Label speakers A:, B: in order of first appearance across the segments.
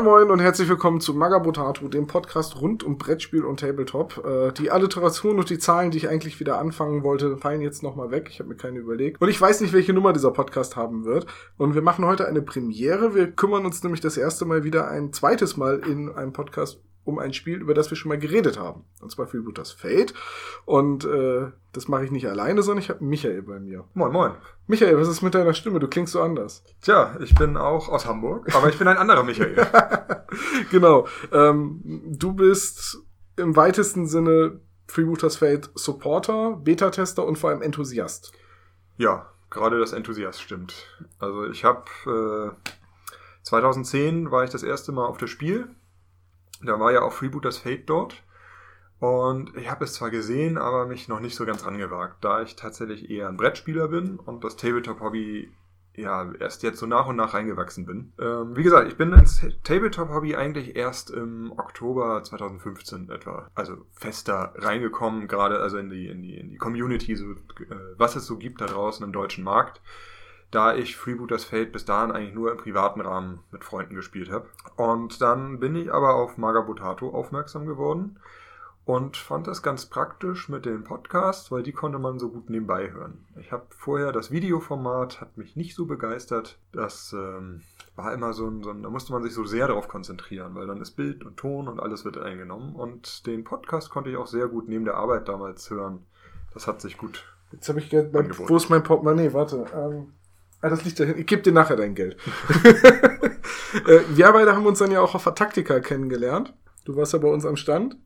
A: Moin Moin und herzlich willkommen zu Magabotato, dem Podcast rund um Brettspiel und Tabletop. Äh, die Alliteration und die Zahlen, die ich eigentlich wieder anfangen wollte, fallen jetzt nochmal weg. Ich habe mir keine überlegt. Und ich weiß nicht, welche Nummer dieser Podcast haben wird. Und wir machen heute eine Premiere. Wir kümmern uns nämlich das erste Mal wieder ein zweites Mal in einem Podcast um ein Spiel, über das wir schon mal geredet haben. Und zwar Freebooters Fate. Und äh, das mache ich nicht alleine, sondern ich habe Michael bei mir.
B: Moin, moin.
A: Michael, was ist mit deiner Stimme? Du klingst so anders.
B: Tja, ich bin auch aus Hamburg, aber ich bin ein anderer Michael.
A: genau. Ähm, du bist im weitesten Sinne Freebooters Fate Supporter, Beta-Tester und vor allem Enthusiast.
B: Ja, gerade das Enthusiast stimmt. Also ich habe äh, 2010 war ich das erste Mal auf das Spiel da war ja auch Freebooters Fate dort. Und ich habe es zwar gesehen, aber mich noch nicht so ganz angewagt, da ich tatsächlich eher ein Brettspieler bin und das Tabletop-Hobby ja erst jetzt so nach und nach reingewachsen bin. Ähm, wie gesagt, ich bin ins Tabletop-Hobby eigentlich erst im Oktober 2015 etwa, also fester reingekommen, gerade also in die, in die, in die Community, so, äh, was es so gibt da draußen im deutschen Markt da ich Freebooters Fate bis dahin eigentlich nur im privaten Rahmen mit Freunden gespielt habe. Und dann bin ich aber auf Magabotato aufmerksam geworden und fand das ganz praktisch mit den Podcasts, weil die konnte man so gut nebenbei hören. Ich habe vorher das Videoformat, hat mich nicht so begeistert. Das ähm, war immer so ein, so ein, da musste man sich so sehr darauf konzentrieren, weil dann ist Bild und Ton und alles wird eingenommen. Und den Podcast konnte ich auch sehr gut neben der Arbeit damals hören. Das hat sich gut.
A: Jetzt habe ich Geld, wo ist mein Portemonnaie? Warte. Ähm Ah, das liegt dahin. Ich gebe dir nachher dein Geld. äh, wir beide haben uns dann ja auch auf der Taktika kennengelernt. Du warst ja bei uns am Stand.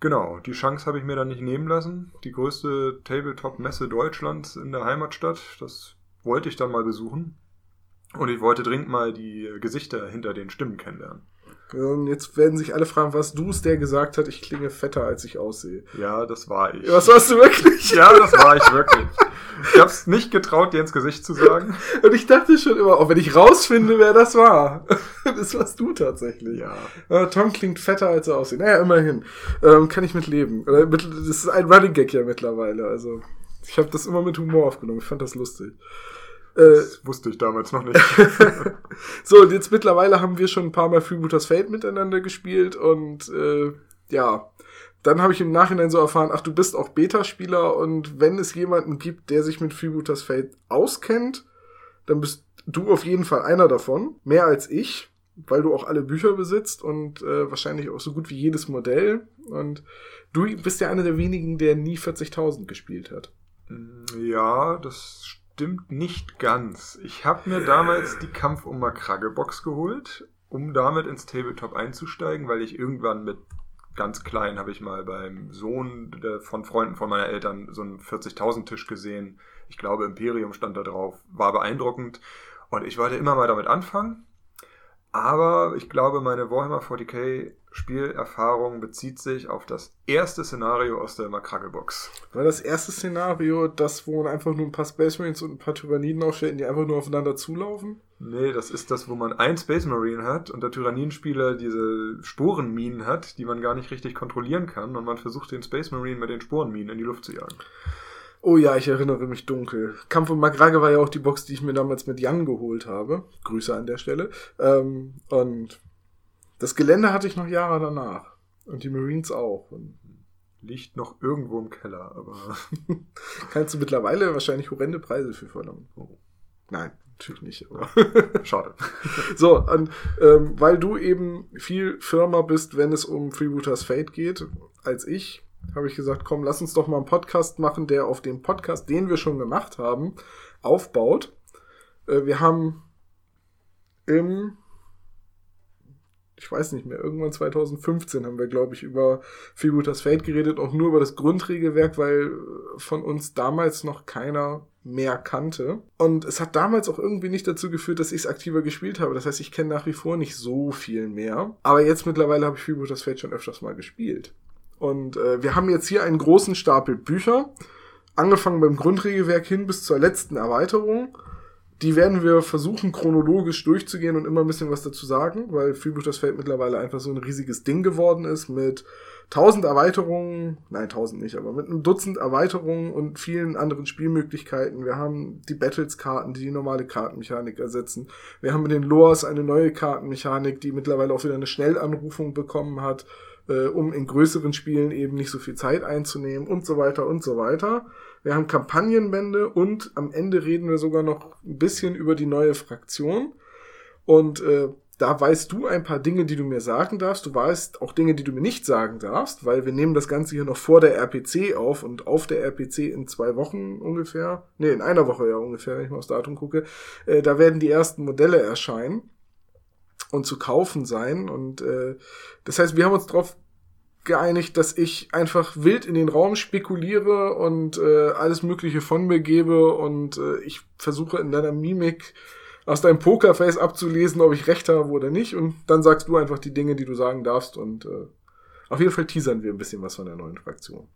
B: Genau, die Chance habe ich mir dann nicht nehmen lassen. Die größte Tabletop-Messe Deutschlands in der Heimatstadt. Das wollte ich dann mal besuchen. Und ich wollte dringend mal die Gesichter hinter den Stimmen kennenlernen.
A: Und jetzt werden sich alle fragen, was du es der gesagt hat, ich klinge fetter, als ich aussehe.
B: Ja, das war ich.
A: Was warst du wirklich?
B: Ja, das war ich wirklich. Ich hab's nicht getraut, dir ins Gesicht zu sagen.
A: Und ich dachte schon immer, auch wenn ich rausfinde, wer das war. Das warst du tatsächlich.
B: Ja.
A: Tom klingt fetter, als er aussieht. Naja, immerhin. Ähm, kann ich mit leben. Das ist ein Running Gag ja mittlerweile. Also, ich habe das immer mit Humor aufgenommen. Ich fand das lustig.
B: Äh, das wusste ich damals noch nicht.
A: so, und jetzt mittlerweile haben wir schon ein paar Mal Freebooters Fate miteinander gespielt und äh, ja, dann habe ich im Nachhinein so erfahren, ach, du bist auch Beta-Spieler und wenn es jemanden gibt, der sich mit Freebooters Fate auskennt, dann bist du auf jeden Fall einer davon. Mehr als ich, weil du auch alle Bücher besitzt und äh, wahrscheinlich auch so gut wie jedes Modell. Und du bist ja einer der wenigen, der nie 40.000 gespielt hat.
B: Ja, das stimmt nicht ganz. Ich habe mir damals die Kampf um Makrage-Box geholt, um damit ins Tabletop einzusteigen, weil ich irgendwann mit ganz klein habe ich mal beim Sohn von Freunden von meiner Eltern so einen 40.000 Tisch gesehen. Ich glaube, Imperium stand da drauf. War beeindruckend. Und ich wollte immer mal damit anfangen. Aber ich glaube, meine Warhammer 40k Spielerfahrung bezieht sich auf das erste Szenario aus der Makrage-Box.
A: War das erste Szenario das, wo man einfach nur ein paar Space Marines und ein paar Tyranniden aufstellt, die einfach nur aufeinander zulaufen?
B: Nee, das ist das, wo man ein Space Marine hat und der Tyranniden-Spieler diese Sporenminen hat, die man gar nicht richtig kontrollieren kann und man versucht den Space Marine mit den Sporenminen in die Luft zu jagen.
A: Oh ja, ich erinnere mich dunkel. Kampf um Magrage war ja auch die Box, die ich mir damals mit Jan geholt habe. Grüße an der Stelle. Ähm, und das Gelände hatte ich noch Jahre danach. Und die Marines auch. Und
B: Liegt noch irgendwo im Keller, aber.
A: kannst du mittlerweile wahrscheinlich horrende Preise für verlangen. Oh. Nein, natürlich nicht. Aber
B: Schade.
A: so, und, ähm, weil du eben viel firmer bist, wenn es um Freebooters Fate geht, als ich, habe ich gesagt, komm, lass uns doch mal einen Podcast machen, der auf dem Podcast, den wir schon gemacht haben, aufbaut. Äh, wir haben im ich weiß nicht mehr, irgendwann 2015 haben wir, glaube ich, über Freebooters Fate geredet, auch nur über das Grundregelwerk, weil von uns damals noch keiner mehr kannte. Und es hat damals auch irgendwie nicht dazu geführt, dass ich es aktiver gespielt habe. Das heißt, ich kenne nach wie vor nicht so viel mehr. Aber jetzt mittlerweile habe ich Freebooters Fate schon öfters mal gespielt. Und äh, wir haben jetzt hier einen großen Stapel Bücher, angefangen beim Grundregelwerk hin bis zur letzten Erweiterung die werden wir versuchen, chronologisch durchzugehen und immer ein bisschen was dazu sagen, weil Freebooters Fate mittlerweile einfach so ein riesiges Ding geworden ist mit tausend Erweiterungen, nein, tausend nicht, aber mit einem Dutzend Erweiterungen und vielen anderen Spielmöglichkeiten. Wir haben die Battles-Karten, die die normale Kartenmechanik ersetzen. Wir haben mit den Loas eine neue Kartenmechanik, die mittlerweile auch wieder eine Schnellanrufung bekommen hat, äh, um in größeren Spielen eben nicht so viel Zeit einzunehmen und so weiter und so weiter. Wir haben Kampagnenbände und am Ende reden wir sogar noch ein bisschen über die neue Fraktion. Und äh, da weißt du ein paar Dinge, die du mir sagen darfst. Du weißt auch Dinge, die du mir nicht sagen darfst, weil wir nehmen das Ganze hier noch vor der RPC auf und auf der RPC in zwei Wochen ungefähr, nee, in einer Woche ja ungefähr, wenn ich mal aufs Datum gucke, äh, da werden die ersten Modelle erscheinen und zu kaufen sein. Und äh, das heißt, wir haben uns darauf geeinigt, dass ich einfach wild in den Raum spekuliere und äh, alles Mögliche von mir gebe und äh, ich versuche in deiner Mimik aus deinem Pokerface abzulesen, ob ich recht habe oder nicht. Und dann sagst du einfach die Dinge, die du sagen darfst. Und äh, auf jeden Fall teasern wir ein bisschen was von der neuen Fraktion.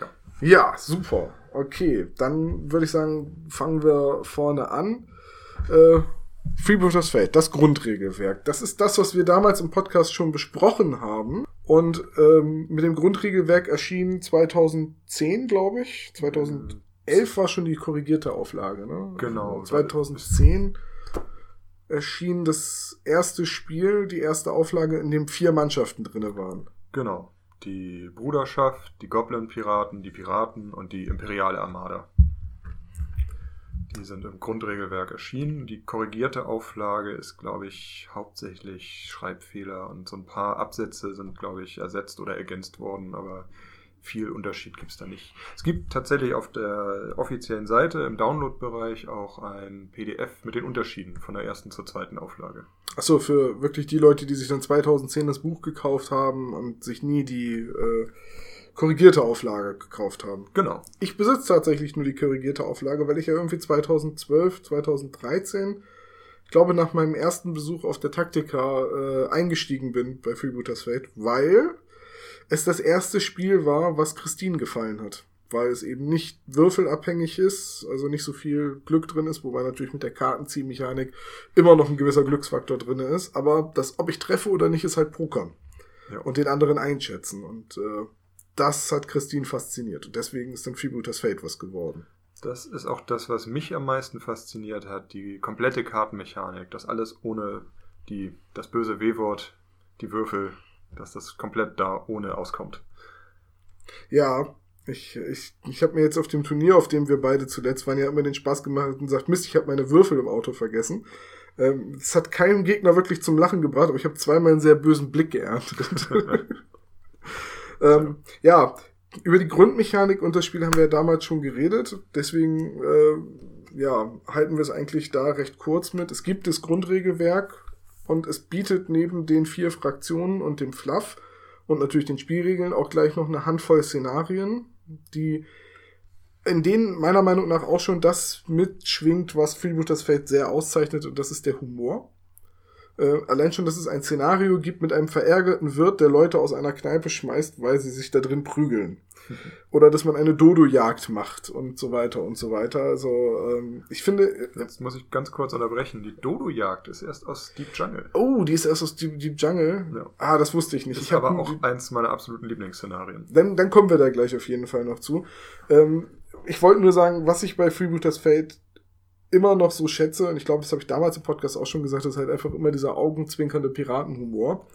A: Ja, ja super. Okay, dann würde ich sagen, fangen wir vorne an. Äh, Freebooters Fate, das Grundregelwerk. Das ist das, was wir damals im Podcast schon besprochen haben. Und ähm, mit dem Grundregelwerk erschien 2010, glaube ich. 2011 war schon die korrigierte Auflage, ne?
B: Genau.
A: 2010 erschien das erste Spiel, die erste Auflage, in dem vier Mannschaften drinne waren.
B: Genau. Die Bruderschaft, die Goblin-Piraten, die Piraten und die Imperiale Armada. Die sind im Grundregelwerk erschienen. Die korrigierte Auflage ist, glaube ich, hauptsächlich Schreibfehler und so ein paar Absätze sind, glaube ich, ersetzt oder ergänzt worden, aber viel Unterschied gibt es da nicht. Es gibt tatsächlich auf der offiziellen Seite im Download-Bereich auch ein PDF mit den Unterschieden von der ersten zur zweiten Auflage.
A: Achso, für wirklich die Leute, die sich dann 2010 das Buch gekauft haben und sich nie die äh, korrigierte Auflage gekauft haben.
B: Genau.
A: Ich besitze tatsächlich nur die korrigierte Auflage, weil ich ja irgendwie 2012, 2013, ich glaube nach meinem ersten Besuch auf der Taktika äh, eingestiegen bin bei Freebooters Fate, weil es das erste Spiel war, was Christine gefallen hat. Weil es eben nicht würfelabhängig ist, also nicht so viel Glück drin ist, wobei natürlich mit der Kartenziehmechanik immer noch ein gewisser Glücksfaktor drin ist. Aber das, ob ich treffe oder nicht, ist halt Pokern. Ja. Und den anderen einschätzen. Und äh, das hat Christine fasziniert. Und deswegen ist dann Freebooters Fate was geworden.
B: Das ist auch das, was mich am meisten fasziniert hat. Die komplette Kartenmechanik. Das alles ohne die, das böse W-Wort, die Würfel, dass das komplett da ohne auskommt.
A: Ja, ich, ich, ich habe mir jetzt auf dem Turnier, auf dem wir beide zuletzt waren, ja immer den Spaß gemacht und sagt, Mist, ich habe meine Würfel im Auto vergessen. Ähm, es hat keinen Gegner wirklich zum Lachen gebracht, aber ich habe zweimal einen sehr bösen Blick geerntet. ähm, ja, über die Grundmechanik und das Spiel haben wir ja damals schon geredet, deswegen äh, ja, halten wir es eigentlich da recht kurz mit. Es gibt das Grundregelwerk, und es bietet neben den vier Fraktionen und dem Fluff und natürlich den Spielregeln auch gleich noch eine Handvoll Szenarien, die in denen meiner Meinung nach auch schon das mitschwingt, was Freebooters Fate sehr auszeichnet und das ist der Humor. Äh, allein schon, dass es ein Szenario gibt mit einem verärgerten Wirt, der Leute aus einer Kneipe schmeißt, weil sie sich da drin prügeln. Oder dass man eine Dodo-Jagd macht und so weiter und so weiter. Also ähm, ich finde. Äh,
B: Jetzt muss ich ganz kurz unterbrechen. Die Dodo-Jagd ist erst aus Deep Jungle.
A: Oh, die ist erst aus Deep, Deep Jungle. Ja. Ah, das wusste ich nicht.
B: Ist
A: ich
B: aber auch eins meiner absoluten Lieblingsszenarien.
A: Dann, dann kommen wir da gleich auf jeden Fall noch zu. Ähm, ich wollte nur sagen, was ich bei Freebooters Fate immer noch so schätze, und ich glaube, das habe ich damals im Podcast auch schon gesagt, ist halt einfach immer dieser augenzwinkernde Piratenhumor.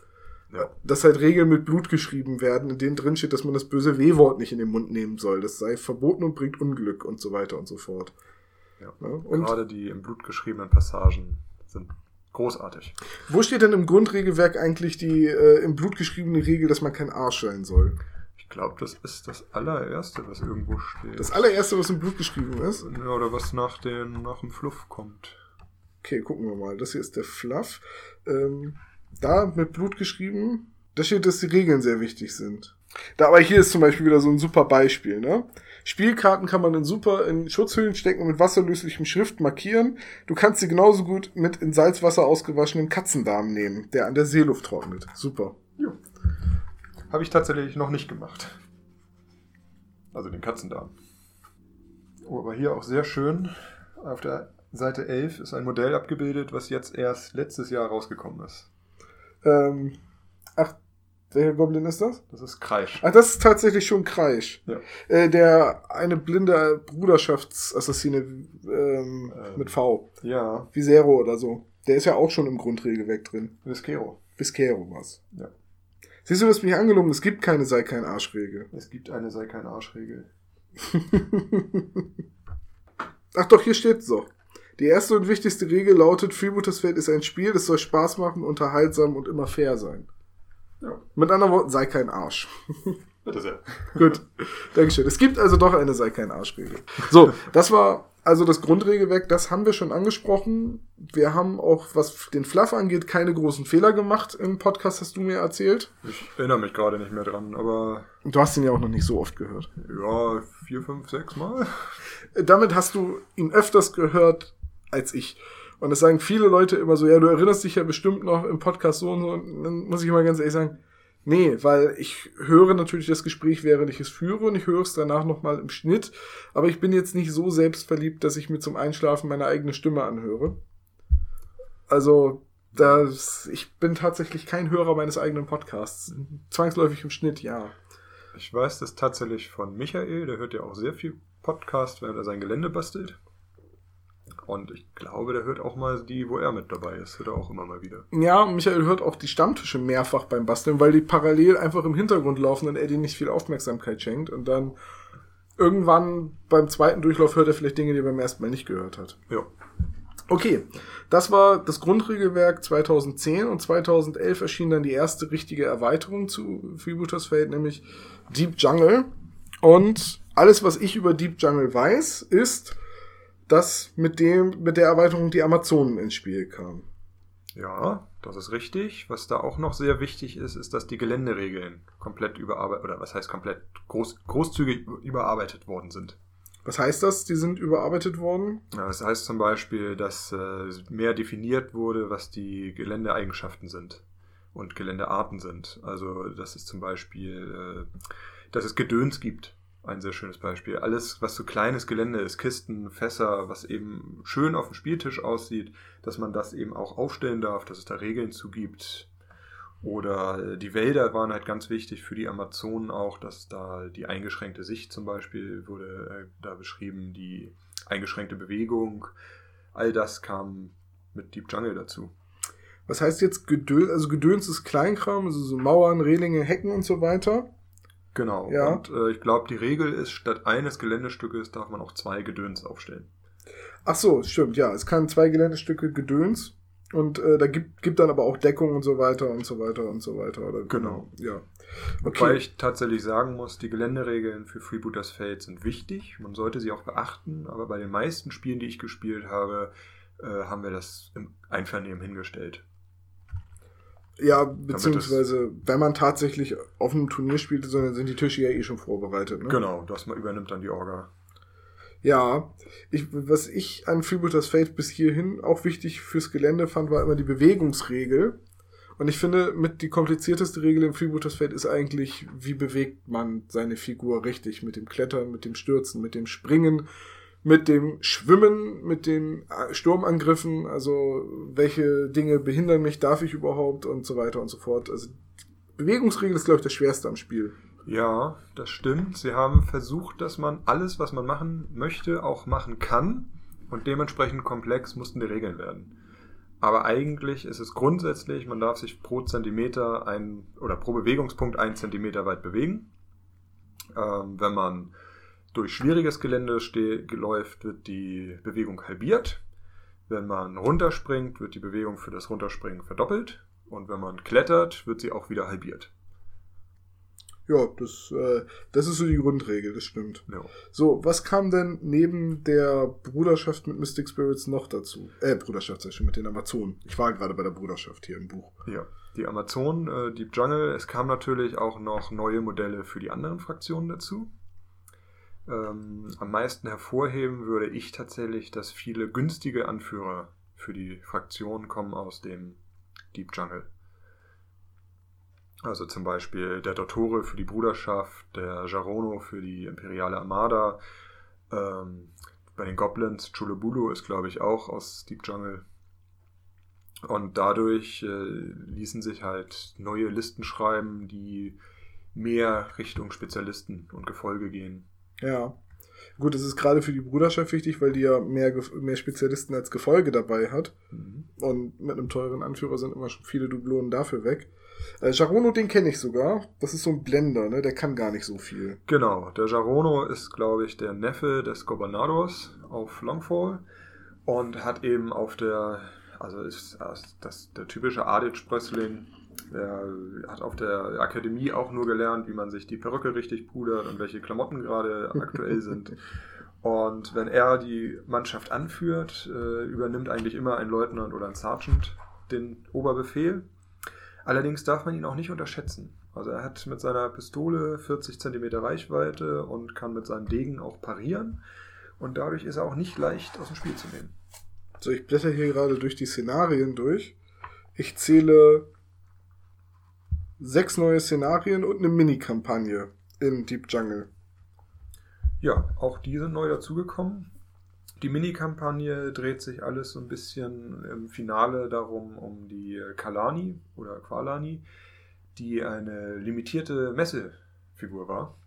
A: Ja. Dass halt Regeln mit Blut geschrieben werden, in denen drin steht, dass man das böse W-Wort nicht in den Mund nehmen soll. Das sei verboten und bringt Unglück und so weiter und so fort.
B: Ja. ja und Gerade die im Blut geschriebenen Passagen sind großartig.
A: Wo steht denn im Grundregelwerk eigentlich die äh, im Blut geschriebene Regel, dass man kein Arsch sein soll?
B: Ich glaube, das ist das allererste, was irgendwo steht.
A: Das allererste, was im Blut geschrieben ist?
B: Ja, oder was nach, den, nach dem Fluff kommt.
A: Okay, gucken wir mal. Das hier ist der Fluff. Ähm, da mit Blut geschrieben. Da steht, dass die Regeln sehr wichtig sind. Da, aber hier ist zum Beispiel wieder so ein super Beispiel, ne? Spielkarten kann man in super in Schutzhüllen stecken und mit wasserlöslichem Schrift markieren. Du kannst sie genauso gut mit in Salzwasser ausgewaschenen Katzendarm nehmen, der an der Seeluft trocknet. Super. Ja.
B: Habe ich tatsächlich noch nicht gemacht. Also den Katzendarm. Oh, aber hier auch sehr schön. Auf der Seite 11 ist ein Modell abgebildet, was jetzt erst letztes Jahr rausgekommen ist.
A: Ähm, ach, Welcher Goblin ist das?
B: Das ist Kreisch.
A: Ach, das ist tatsächlich schon Kreisch.
B: Ja.
A: Äh, der eine blinde Bruderschaftsassassine ähm,
B: Ähm.
A: mit V.
B: Ja,
A: Visero oder so. Der ist ja auch schon im Grundregelwerk drin.
B: Viscero.
A: Viscero was.
B: Ja.
A: Siehst du, das mich angelogen? Es gibt keine Sei kein Arschregel.
B: Es gibt eine Sei kein Arschregel.
A: Ach doch, hier steht so. Die erste und wichtigste Regel lautet, Freebooters Fate ist ein Spiel, das soll Spaß machen, unterhaltsam und immer fair sein.
B: Ja.
A: Mit anderen Worten, sei kein Arsch.
B: Bitte sehr.
A: Gut, Dankeschön. Es gibt also doch eine Sei kein Arsch-Regel. So, das war also das Grundregelwerk, das haben wir schon angesprochen. Wir haben auch, was den Fluff angeht, keine großen Fehler gemacht im Podcast, hast du mir erzählt.
B: Ich erinnere mich gerade nicht mehr dran, aber
A: Du hast ihn ja auch noch nicht so oft gehört.
B: ja, vier, fünf, sechs Mal.
A: Damit hast du ihn öfters gehört als ich. Und das sagen viele Leute immer so, ja, du erinnerst dich ja bestimmt noch im Podcast so und so. Und dann muss ich immer ganz ehrlich sagen, nee, weil ich höre natürlich das Gespräch, während ich es führe und ich höre es danach nochmal im Schnitt. Aber ich bin jetzt nicht so selbstverliebt, dass ich mir zum Einschlafen meine eigene Stimme anhöre. Also, das, ich bin tatsächlich kein Hörer meines eigenen Podcasts. Zwangsläufig im Schnitt, ja.
B: Ich weiß das tatsächlich von Michael, der hört ja auch sehr viel Podcast, während er sein Gelände bastelt. Und ich glaube, der hört auch mal die, wo er mit dabei ist, hört er auch immer mal wieder.
A: Ja, Michael hört auch die Stammtische mehrfach beim Basteln, weil die parallel einfach im Hintergrund laufen und er denen nicht viel Aufmerksamkeit schenkt. Und dann irgendwann beim zweiten Durchlauf hört er vielleicht Dinge, die er beim ersten Mal nicht gehört hat.
B: Ja.
A: Okay, das war das Grundregelwerk 2010 und 2011 erschien dann die erste richtige Erweiterung zu Freebooters Fate, nämlich Deep Jungle. Und alles, was ich über Deep Jungle weiß, ist, dass mit dem, mit der Erweiterung die Amazonen ins Spiel kamen.
B: Ja, das ist richtig. Was da auch noch sehr wichtig ist, ist, dass die Geländeregeln komplett überarbeitet, oder was heißt komplett groß, großzügig überarbeitet worden sind.
A: Was heißt das? Die sind überarbeitet worden?
B: Ja, Das heißt zum Beispiel, dass äh, mehr definiert wurde, was die Geländeeigenschaften sind und Geländearten sind. Also, dass es zum Beispiel, äh, dass es Gedöns gibt. Ein sehr schönes Beispiel. Alles, was so kleines Gelände ist, Kisten, Fässer, was eben schön auf dem Spieltisch aussieht, dass man das eben auch aufstellen darf, dass es da Regeln zu gibt. Oder äh, die Wälder waren halt ganz wichtig für die Amazonen auch, dass da die eingeschränkte Sicht zum Beispiel wurde äh, da beschrieben, die eingeschränkte Bewegung. All das kam mit Deep Jungle dazu.
A: Was heißt jetzt Gedöns? Also Gedöns ist Kleinkram, also so Mauern, Relinge, Hecken und so weiter.
B: Genau.
A: Ja.
B: Und äh, ich glaube, die Regel ist, statt eines Geländestückes darf man auch zwei Gedöns aufstellen.
A: Ach so, stimmt, ja. Es kann zwei Geländestücke Gedöns und äh, da gibt, gibt dann aber auch Deckung und so weiter und so weiter und so weiter. Oder,
B: Genau.
A: Ja.
B: Wobei
A: Okay.
B: ich tatsächlich sagen muss, die Geländeregeln für Freebooters Fate sind wichtig. Man sollte sie auch beachten, aber bei den meisten Spielen, die ich gespielt habe, äh, haben wir das im Einvernehmen hingestellt.
A: Ja, beziehungsweise, wenn man tatsächlich auf einem Turnier spielt, dann sind die Tische ja eh schon vorbereitet. Ne?
B: Genau, das man übernimmt dann die Orga.
A: Ja, ich, was ich an Freebooters Fate bis hierhin auch wichtig fürs Gelände fand, war immer die Bewegungsregel. Und ich finde, mit die komplizierteste Regel im Freebooters Fate ist eigentlich, wie bewegt man seine Figur richtig? Mit dem Klettern, mit dem Stürzen, mit dem Springen, mit dem Schwimmen, mit den äh, Sturmangriffen. Also, welche Dinge behindern mich? Darf ich überhaupt? Und so weiter und so fort. Also, Bewegungsregel ist, glaube ich, das Schwerste am Spiel.
B: Ja, das stimmt. Sie haben versucht, dass man alles, was man machen möchte, auch machen kann. Und dementsprechend komplex mussten die Regeln werden. Aber eigentlich ist es grundsätzlich, man darf sich pro Zentimeter ein oder pro Bewegungspunkt ein Zentimeter weit bewegen. Ähm, wenn man durch schwieriges Gelände läuft, wird die Bewegung halbiert. Wenn man runterspringt, wird die Bewegung für das Runterspringen verdoppelt. Und wenn man klettert, wird sie auch wieder halbiert.
A: Ja, das, äh, das ist so die Grundregel, das stimmt.
B: Ja.
A: So, was kam denn neben der Bruderschaft mit Mystic Spirits noch dazu? Äh, Bruderschaft, ich schon, mit den Amazonen. Ich war gerade bei der Bruderschaft hier im Buch.
B: Ja, die Amazon, äh, Deep Jungle. Es kamen natürlich auch noch neue Modelle für die anderen Fraktionen dazu. Ähm, am meisten hervorheben würde ich tatsächlich, dass viele günstige Anführer für die Fraktion kommen aus dem Deep Jungle. Also zum Beispiel der Dottore für die Bruderschaft, der Jarono für die Imperiale Armada. Ähm, bei den Goblins, Chulubulu ist, glaube ich, auch aus Deep Jungle. Und dadurch äh, ließen sich halt neue Listen schreiben, die mehr Richtung Spezialisten und Gefolge gehen.
A: Ja. Gut, das ist gerade für die Bruderschaft wichtig, weil die ja mehr, mehr Spezialisten als Gefolge dabei hat. Mhm. Und mit einem teuren Anführer sind immer schon viele Dublonen dafür weg. Äh, Jarono, den kenne ich sogar. Das ist so ein Blender, ne? Der kann gar nicht so viel.
B: Genau, der Jarono ist, glaube ich, der Neffe des Gobernadors auf Longfall und hat eben auf der, also ist das der typische Adit-Sprössling. Er hat auf der Akademie auch nur gelernt, wie man sich die Perücke richtig pudert und welche Klamotten gerade aktuell sind. Und wenn er die Mannschaft anführt, äh, übernimmt eigentlich immer ein Leutnant oder ein Sergeant den Oberbefehl. Allerdings darf man ihn auch nicht unterschätzen. Also er hat mit seiner Pistole 40 cm Reichweite und kann mit seinem Degen auch parieren. Und dadurch ist er auch nicht leicht aus dem Spiel zu nehmen.
A: So, ich blätter hier gerade durch die Szenarien durch. Ich zähle sechs neue Szenarien und eine Mini-Kampagne in Deep Jungle.
B: Ja, auch diese neu dazugekommen. Die Mini-Kampagne dreht sich alles so ein bisschen im Finale darum, um die Kalani oder Qualani, die eine limitierte Messefigur war.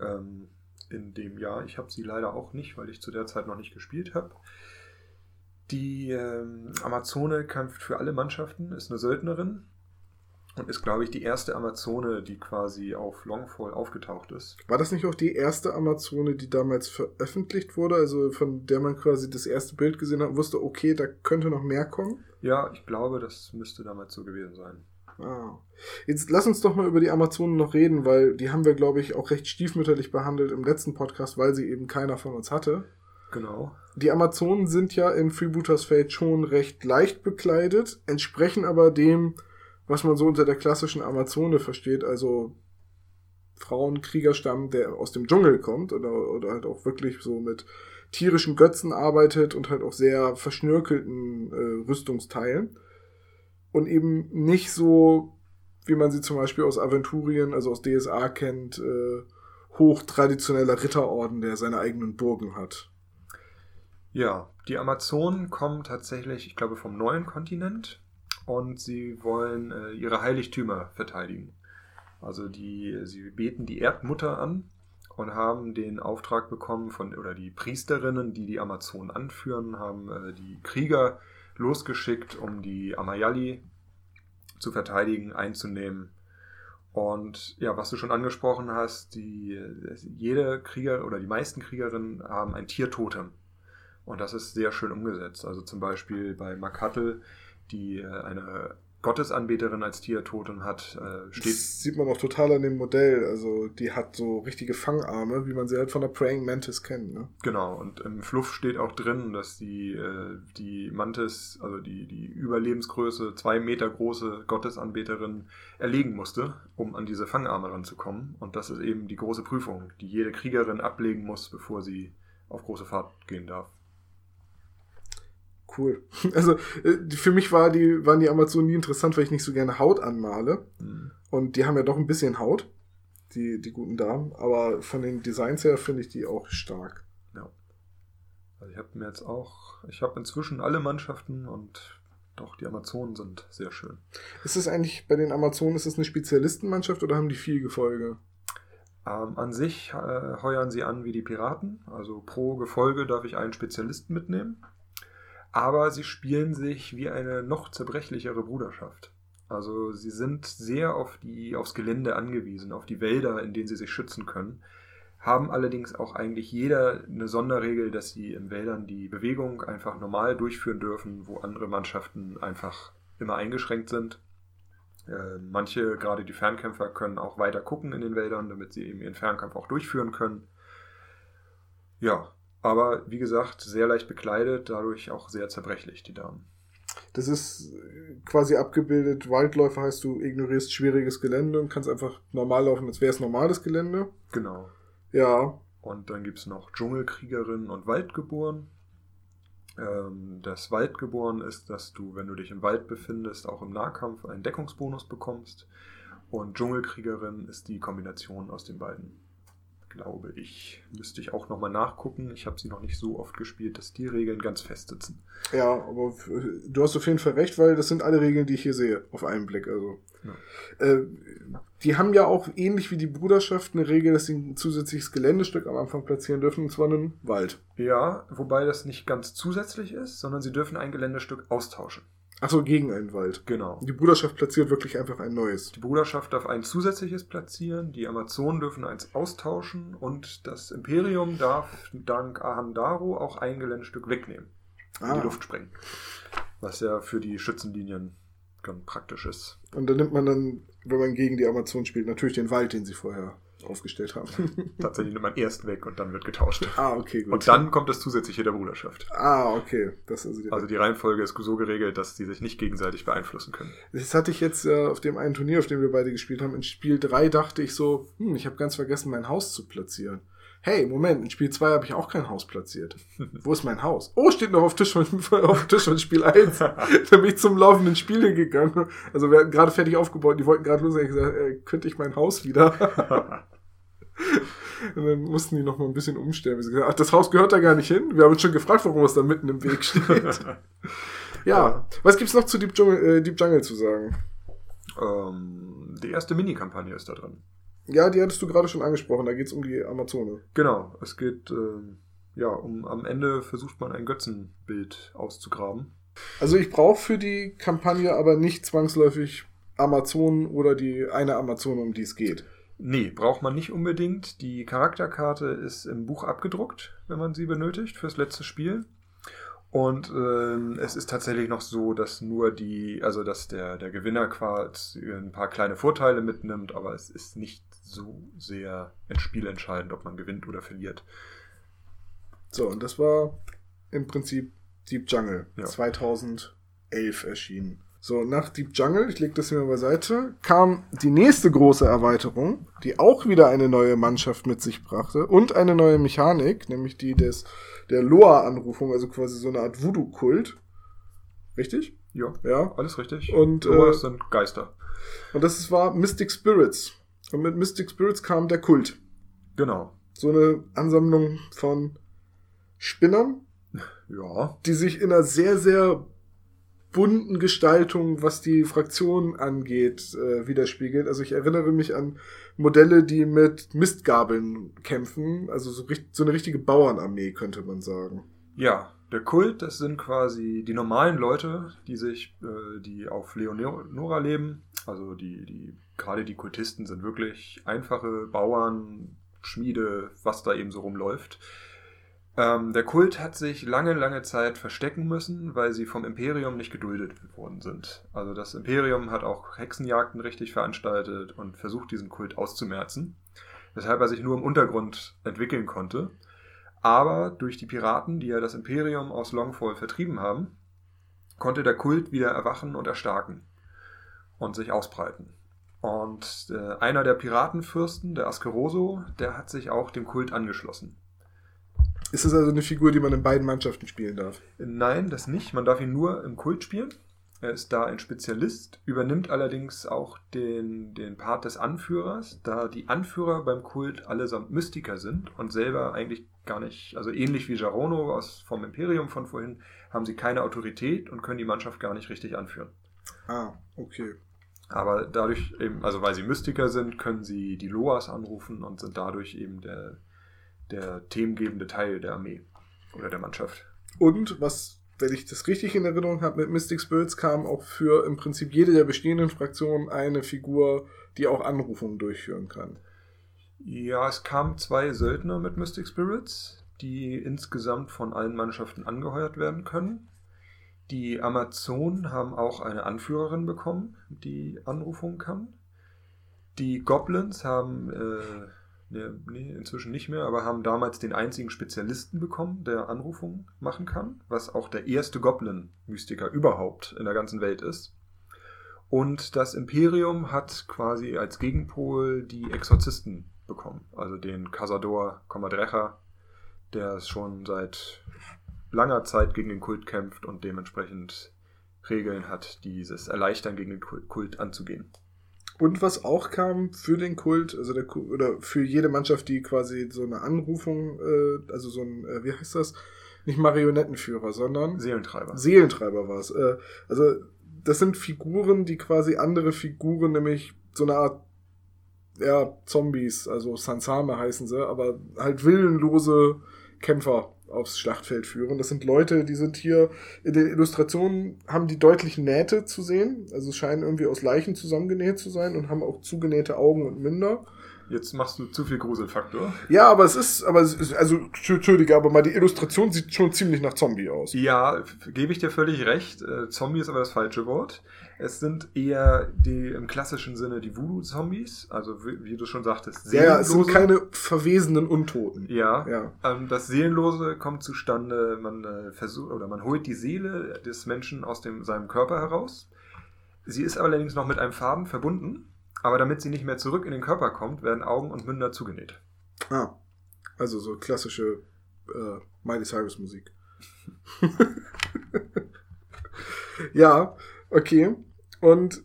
B: Ähm, in dem Jahr. Ich habe sie leider auch nicht, weil ich zu der Zeit noch nicht gespielt habe. Die ähm, Amazone kämpft für alle Mannschaften, ist eine Söldnerin, und ist, glaube ich, die erste Amazone, die quasi auf Longfall aufgetaucht ist.
A: War das nicht auch die erste Amazone, die damals veröffentlicht wurde, also von der man quasi das erste Bild gesehen hat und wusste, okay, da könnte noch mehr kommen?
B: Ja, ich glaube, das müsste damals so gewesen sein.
A: Ah. Jetzt lass uns doch mal über die Amazonen noch reden, weil die haben wir, glaube ich, auch recht stiefmütterlich behandelt im letzten Podcast, weil sie eben keiner von uns hatte.
B: Genau.
A: Die Amazonen sind ja in Freebooters Fate schon recht leicht bekleidet, entsprechen aber dem, was man so unter der klassischen Amazone versteht, also Frauenkriegerstamm, der aus dem Dschungel kommt oder, oder halt auch wirklich so mit tierischen Götzen arbeitet und halt auch sehr verschnörkelten äh, Rüstungsteilen. Und eben nicht so, wie man sie zum Beispiel aus Aventurien, also aus DSA kennt, äh, hochtraditioneller Ritterorden, der seine eigenen Burgen hat.
B: Ja, die Amazonen kommen tatsächlich, ich glaube, vom neuen Kontinent und sie wollen äh, ihre Heiligtümer verteidigen. Also die, sie beten die Erdmutter an und haben den Auftrag bekommen von, oder die Priesterinnen, die die Amazonen anführen, haben äh, die Krieger losgeschickt, um die Amayali zu verteidigen, einzunehmen. Und ja, was du schon angesprochen hast, die, jede Krieger oder die meisten Kriegerinnen haben ein Tiertotem. Und das ist sehr schön umgesetzt. Also zum Beispiel bei Makatl die äh, eine Gottesanbeterin als Tiertotem hat, äh, steht.
A: Das sieht man auch total an dem Modell. Also die hat so richtige Fangarme, wie man sie halt von der Praying Mantis kennt. Ne?
B: Genau, und im Fluff steht auch drin, dass die, äh, die Mantis, also die, die Überlebensgröße, zwei Meter große Gottesanbeterin erlegen musste, um an diese Fangarme ranzukommen. Und das ist eben die große Prüfung, die jede Kriegerin ablegen muss, bevor sie auf große Fahrt gehen darf
A: cool. Also äh, für mich war die, waren die Amazonen nie interessant, weil ich nicht so gerne Haut anmale. Mhm. Und die haben ja doch ein bisschen Haut, die, die guten Damen. Aber von den Designs her finde ich die auch stark.
B: Ja. Also ich habe mir jetzt auch, ich habe inzwischen alle Mannschaften und doch, die Amazonen sind sehr schön.
A: Ist es eigentlich bei den Amazonen, ist es eine Spezialistenmannschaft oder haben die viel Gefolge?
B: Ähm, an sich äh, heuern sie an wie die Piraten. Also pro Gefolge darf ich einen Spezialisten mitnehmen aber sie spielen sich wie eine noch zerbrechlichere Bruderschaft. Also sie sind sehr auf die, aufs Gelände angewiesen, auf die Wälder, in denen sie sich schützen können, haben allerdings auch eigentlich jeder eine Sonderregel, dass sie in Wäldern die Bewegung einfach normal durchführen dürfen, wo andere Mannschaften einfach immer eingeschränkt sind. Äh, manche, gerade die Fernkämpfer, können auch weiter gucken in den Wäldern, damit sie eben ihren Fernkampf auch durchführen können. Ja, aber wie gesagt, sehr leicht bekleidet, dadurch auch sehr zerbrechlich, die Damen.
A: Das ist quasi abgebildet, Waldläufer heißt, du ignorierst schwieriges Gelände und kannst einfach normal laufen, als wäre es normales Gelände.
B: Genau.
A: Ja.
B: Und dann gibt es noch Dschungelkriegerin und Waldgeboren. Ähm, das Waldgeboren ist, dass du, wenn du dich im Wald befindest, auch im Nahkampf einen Deckungsbonus bekommst. Und Dschungelkriegerin ist die Kombination aus den beiden. Glaube ich. Müsste ich auch nochmal nachgucken. Ich habe sie noch nicht so oft gespielt, dass die Regeln ganz fest sitzen.
A: Ja, aber du hast auf jeden Fall recht, weil das sind alle Regeln, die ich hier sehe, auf einen Blick. Also. Ja. Äh, die haben ja auch ähnlich wie die Bruderschaft eine Regel, dass sie ein zusätzliches Geländestück am Anfang platzieren dürfen, und zwar einen Wald.
B: Ja, wobei das nicht ganz zusätzlich ist, sondern sie dürfen ein Geländestück austauschen.
A: Achso, gegen einen Wald.
B: Genau.
A: Die Bruderschaft platziert wirklich einfach ein neues.
B: Die Bruderschaft darf ein zusätzliches platzieren, die Amazonen dürfen eins austauschen und das Imperium darf dank Ahandaro auch ein Geländestück wegnehmen. Ah. In die Luft sprengen. Was ja für die Schützenlinien ganz praktisch ist.
A: Und dann nimmt man dann, wenn man gegen die Amazonen spielt, natürlich den Wald, den sie vorher aufgestellt haben.
B: Tatsächlich nimmt man erst weg und dann wird getauscht.
A: Ah, okay, gut.
B: Und dann kommt das zusätzliche der Bruderschaft.
A: Ah, okay. Das
B: also, die, also die Reihenfolge ist so geregelt, dass die sich nicht gegenseitig beeinflussen können.
A: Das hatte ich jetzt äh, auf dem einen Turnier, auf dem wir beide gespielt haben. In Spiel 3 dachte ich so, hm, ich habe ganz vergessen, mein Haus zu platzieren. Hey, Moment, in Spiel 2 habe ich auch kein Haus platziert. Wo ist mein Haus? Oh, steht noch auf Tisch von, auf Tisch von Spiel 1. da bin ich zum laufenden Spiel hingegangen. Also wir hatten gerade fertig aufgebaut, die wollten gerade los, ich gesagt, äh, könnte ich mein Haus wieder? Und dann mussten die noch mal ein bisschen umstellen. Sie gesagt, ach, das Haus gehört da gar nicht hin. Wir haben uns schon gefragt, warum es da mitten im Weg steht. ja. Was gibt's noch zu Deep Jungle, äh, Deep Jungle zu sagen?
B: Ähm, die erste Mini-Kampagne ist da drin.
A: Ja, die hattest du gerade schon angesprochen. Da geht's um die Amazone.
B: Genau. Es geht, äh, ja, um am Ende versucht man ein Götzenbild auszugraben.
A: Also ich brauche für die Kampagne aber nicht zwangsläufig Amazonen oder die eine Amazone, um die es geht.
B: Nee, braucht man nicht unbedingt. Die Charakterkarte ist im Buch abgedruckt, wenn man sie benötigt fürs letzte Spiel. Und ähm, es ist tatsächlich noch so, dass nur die, also dass der, der Gewinner quasi ein paar kleine Vorteile mitnimmt, aber es ist nicht so sehr ins Spiel entscheidend, ob man gewinnt oder verliert.
A: So, und das war im Prinzip Deep Jungle, ja. 2011 erschienen. So, nach Deep Jungle, ich lege das hier mal beiseite, kam die nächste große Erweiterung, die auch wieder eine neue Mannschaft mit sich brachte und eine neue Mechanik, nämlich die des, der Loa-Anrufung, also quasi so eine Art Voodoo-Kult. Richtig?
B: Ja, ja, alles richtig.
A: Und
B: Loa äh, sind Geister.
A: Und das war Mystic Spirits. Und mit Mystic Spirits kam der Kult.
B: Genau.
A: So eine Ansammlung von Spinnern.
B: Ja.
A: Die sich in einer sehr, sehr bunten Gestaltung, was die Fraktion angeht, äh, widerspiegelt. Also ich erinnere mich an Modelle, die mit Mistgabeln kämpfen, also so, so eine richtige Bauernarmee, könnte man sagen.
B: Ja, der Kult, das sind quasi die normalen Leute, die sich, äh, die auf Leonora leben. Also die, die, gerade die Kultisten sind wirklich einfache Bauern, Schmiede, was da eben so rumläuft. Ähm, der Kult hat sich lange, lange Zeit verstecken müssen, weil sie vom Imperium nicht geduldet worden sind. Also das Imperium hat auch Hexenjagden richtig veranstaltet und versucht, diesen Kult auszumerzen, weshalb er sich nur im Untergrund entwickeln konnte. Aber durch die Piraten, die ja das Imperium aus Longfall vertrieben haben, konnte der Kult wieder erwachen und erstarken und sich ausbreiten. Und äh, einer der Piratenfürsten, der Askeroso, der hat sich auch dem Kult angeschlossen.
A: Ist das also eine Figur, die man in beiden Mannschaften spielen darf?
B: Nein, das nicht. Man darf ihn nur im Kult spielen. Er ist da ein Spezialist, übernimmt allerdings auch den, den Part des Anführers, da die Anführer beim Kult allesamt Mystiker sind und selber eigentlich gar nicht, also ähnlich wie Jarono aus, vom Imperium von vorhin, haben sie keine Autorität und können die Mannschaft gar nicht richtig anführen.
A: Ah, okay.
B: Aber dadurch eben, also weil sie Mystiker sind, können sie die Loas anrufen und sind dadurch eben der, der themengebende Teil der Armee oder der Mannschaft.
A: Und was, wenn ich das richtig in Erinnerung habe, mit Mystic Spirits kam auch für im Prinzip jede der bestehenden Fraktionen eine Figur, die auch Anrufungen durchführen kann.
B: Ja, es kamen zwei Söldner mit Mystic Spirits, die insgesamt von allen Mannschaften angeheuert werden können. Die Amazonen haben auch eine Anführerin bekommen, die Anrufungen kann. Die Goblins haben äh, Nee, nee, inzwischen nicht mehr, aber haben damals den einzigen Spezialisten bekommen, der Anrufungen machen kann, was auch der erste Goblin-Mystiker überhaupt in der ganzen Welt ist. Und das Imperium hat quasi als Gegenpol die Exorzisten bekommen, also den Casador Comadreja, der schon seit langer Zeit gegen den Kult kämpft und dementsprechend Regeln hat, die es erleichtern, gegen den Kult anzugehen.
A: Und was auch kam für den Kult, also der oder für jede Mannschaft, die quasi so eine Anrufung, äh, also so ein, äh, wie heißt das? Nicht Marionettenführer, sondern
B: Seelentreiber.
A: Seelentreiber war es. Äh, also das sind Figuren, die quasi andere Figuren, nämlich so eine Art ja, Zombies, also Sansame heißen sie, aber halt willenlose Kämpfer aufs Schlachtfeld führen. Das sind Leute, die sind hier in den Illustrationen, haben die deutlich Nähte zu sehen. Also es scheinen irgendwie aus Leichen zusammengenäht zu sein und haben auch zugenähte Augen und Münder.
B: Jetzt machst du zu viel Gruselfaktor.
A: Ja, aber es ist, aber es ist, also, Entschuldige, aber mal die Illustration sieht schon ziemlich nach Zombie aus.
B: Ja, gebe ich dir völlig recht. Äh, Zombie ist aber das falsche Wort. Es sind eher die im klassischen Sinne die Voodoo-Zombies, also wie, wie du schon sagtest,
A: Ja, ja, es sind
B: Seelenlose.
A: keine verwesenen Untoten.
B: Ja,
A: Ja.
B: Ähm, das Seelenlose kommt zustande, man äh, versucht oder man holt die Seele des Menschen aus dem, seinem Körper heraus. Sie ist allerdings noch mit einem Faden verbunden, aber damit sie nicht mehr zurück in den Körper kommt, werden Augen und Münder zugenäht.
A: Ah, also so klassische äh, Miley Cyrus Musik. ja, okay. Und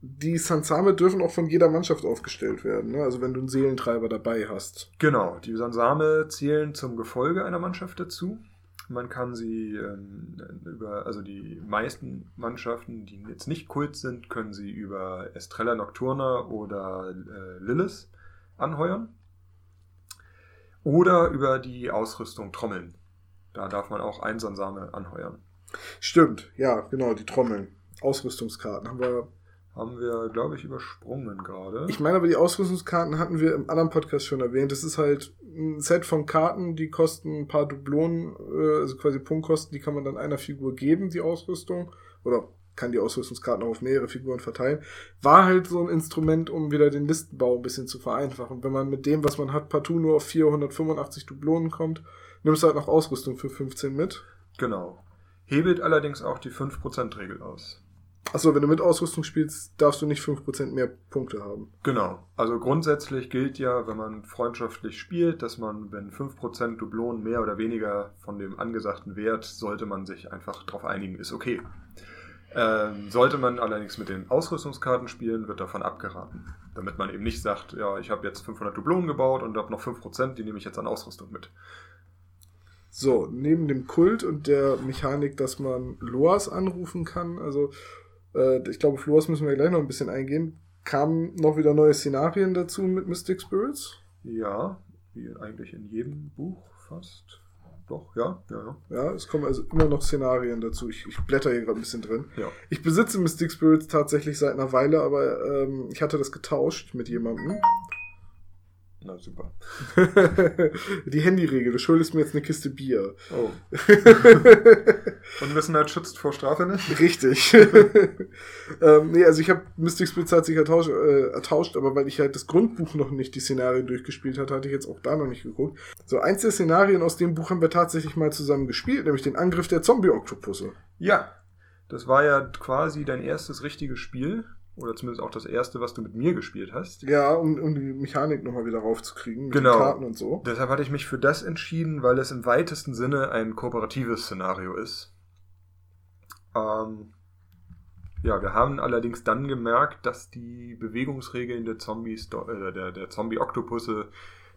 A: die Sansame dürfen auch von jeder Mannschaft aufgestellt werden. Ne? Also wenn du einen Seelentreiber dabei hast.
B: Genau, die Sansame zählen zum Gefolge einer Mannschaft dazu. Man kann sie ähm, über, also die meisten Mannschaften, die jetzt nicht Kult sind, können sie über Estrella Nocturna oder äh, Lilith anheuern. Oder über die Ausrüstung Trommeln. Da darf man auch ein Sansame anheuern.
A: Stimmt, ja, genau, die Trommeln. Ausrüstungskarten haben wir.
B: Haben wir, glaube ich, übersprungen gerade.
A: Ich meine aber, die Ausrüstungskarten hatten wir im anderen Podcast schon erwähnt. Das ist halt ein Set von Karten, die kosten ein paar Dublonen, äh, also quasi Punktkosten, die kann man dann einer Figur geben, die Ausrüstung. Oder kann die Ausrüstungskarten auch auf mehrere Figuren verteilen. War halt so ein Instrument, um wieder den Listenbau ein bisschen zu vereinfachen. Wenn man mit dem, was man hat, partout nur auf 485 Dublonen kommt, nimmst du halt noch Ausrüstung für 15 mit.
B: Genau. Hebelt allerdings auch die 5%-Regel aus.
A: Achso, wenn du mit Ausrüstung spielst, darfst du nicht 5% mehr Punkte haben.
B: Genau. Also grundsätzlich gilt ja, wenn man freundschaftlich spielt, dass man, wenn 5% Dublonen mehr oder weniger von dem angesagten Wert, sollte man sich einfach darauf einigen, ist okay. Ähm, sollte man allerdings mit den Ausrüstungskarten spielen, wird davon abgeraten. Damit man eben nicht sagt, ja, ich habe jetzt 500 Dublonen gebaut und habe noch 5%, die nehme ich jetzt an Ausrüstung mit.
A: So, neben dem Kult und der Mechanik, dass man Loas anrufen kann, also äh, ich glaube, Loas müssen wir gleich noch ein bisschen eingehen, kamen noch wieder neue Szenarien dazu mit Mystic Spirits.
B: Ja, wie eigentlich in jedem Buch fast. Doch, ja, ja, ja.
A: Ja, es kommen also immer noch Szenarien dazu. Ich, ich blätter hier gerade ein bisschen drin.
B: ja.
A: Ich besitze Mystic Spirits tatsächlich seit einer Weile, aber ähm, ich hatte das getauscht mit jemandem.
B: Na super.
A: Die Handyregel, du schuldest mir jetzt eine Kiste Bier.
B: Oh. Unwissenheit schützt vor Strafe nicht?
A: Richtig. ähm, nee, also ich habe Mystic Spirits tatsächlich ertauscht, äh, ertauscht, aber weil ich halt das Grundbuch noch nicht die Szenarien durchgespielt hatte, hatte ich jetzt auch da noch nicht geguckt. So, eins der Szenarien aus dem Buch haben wir tatsächlich mal zusammen gespielt, nämlich den Angriff der Zombie-Oktopusse.
B: Ja, das war ja quasi dein erstes richtiges Spiel. Oder zumindest auch das erste, was du mit mir gespielt hast.
A: Ja, um, um die Mechanik nochmal wieder raufzukriegen, mit
B: Genau.
A: den Karten und so.
B: Deshalb hatte ich mich für das entschieden, weil es im weitesten Sinne ein kooperatives Szenario ist. Ähm, ja, wir haben allerdings dann gemerkt, dass die Bewegungsregeln der Zombies, äh, der, der Zombie-Oktopusse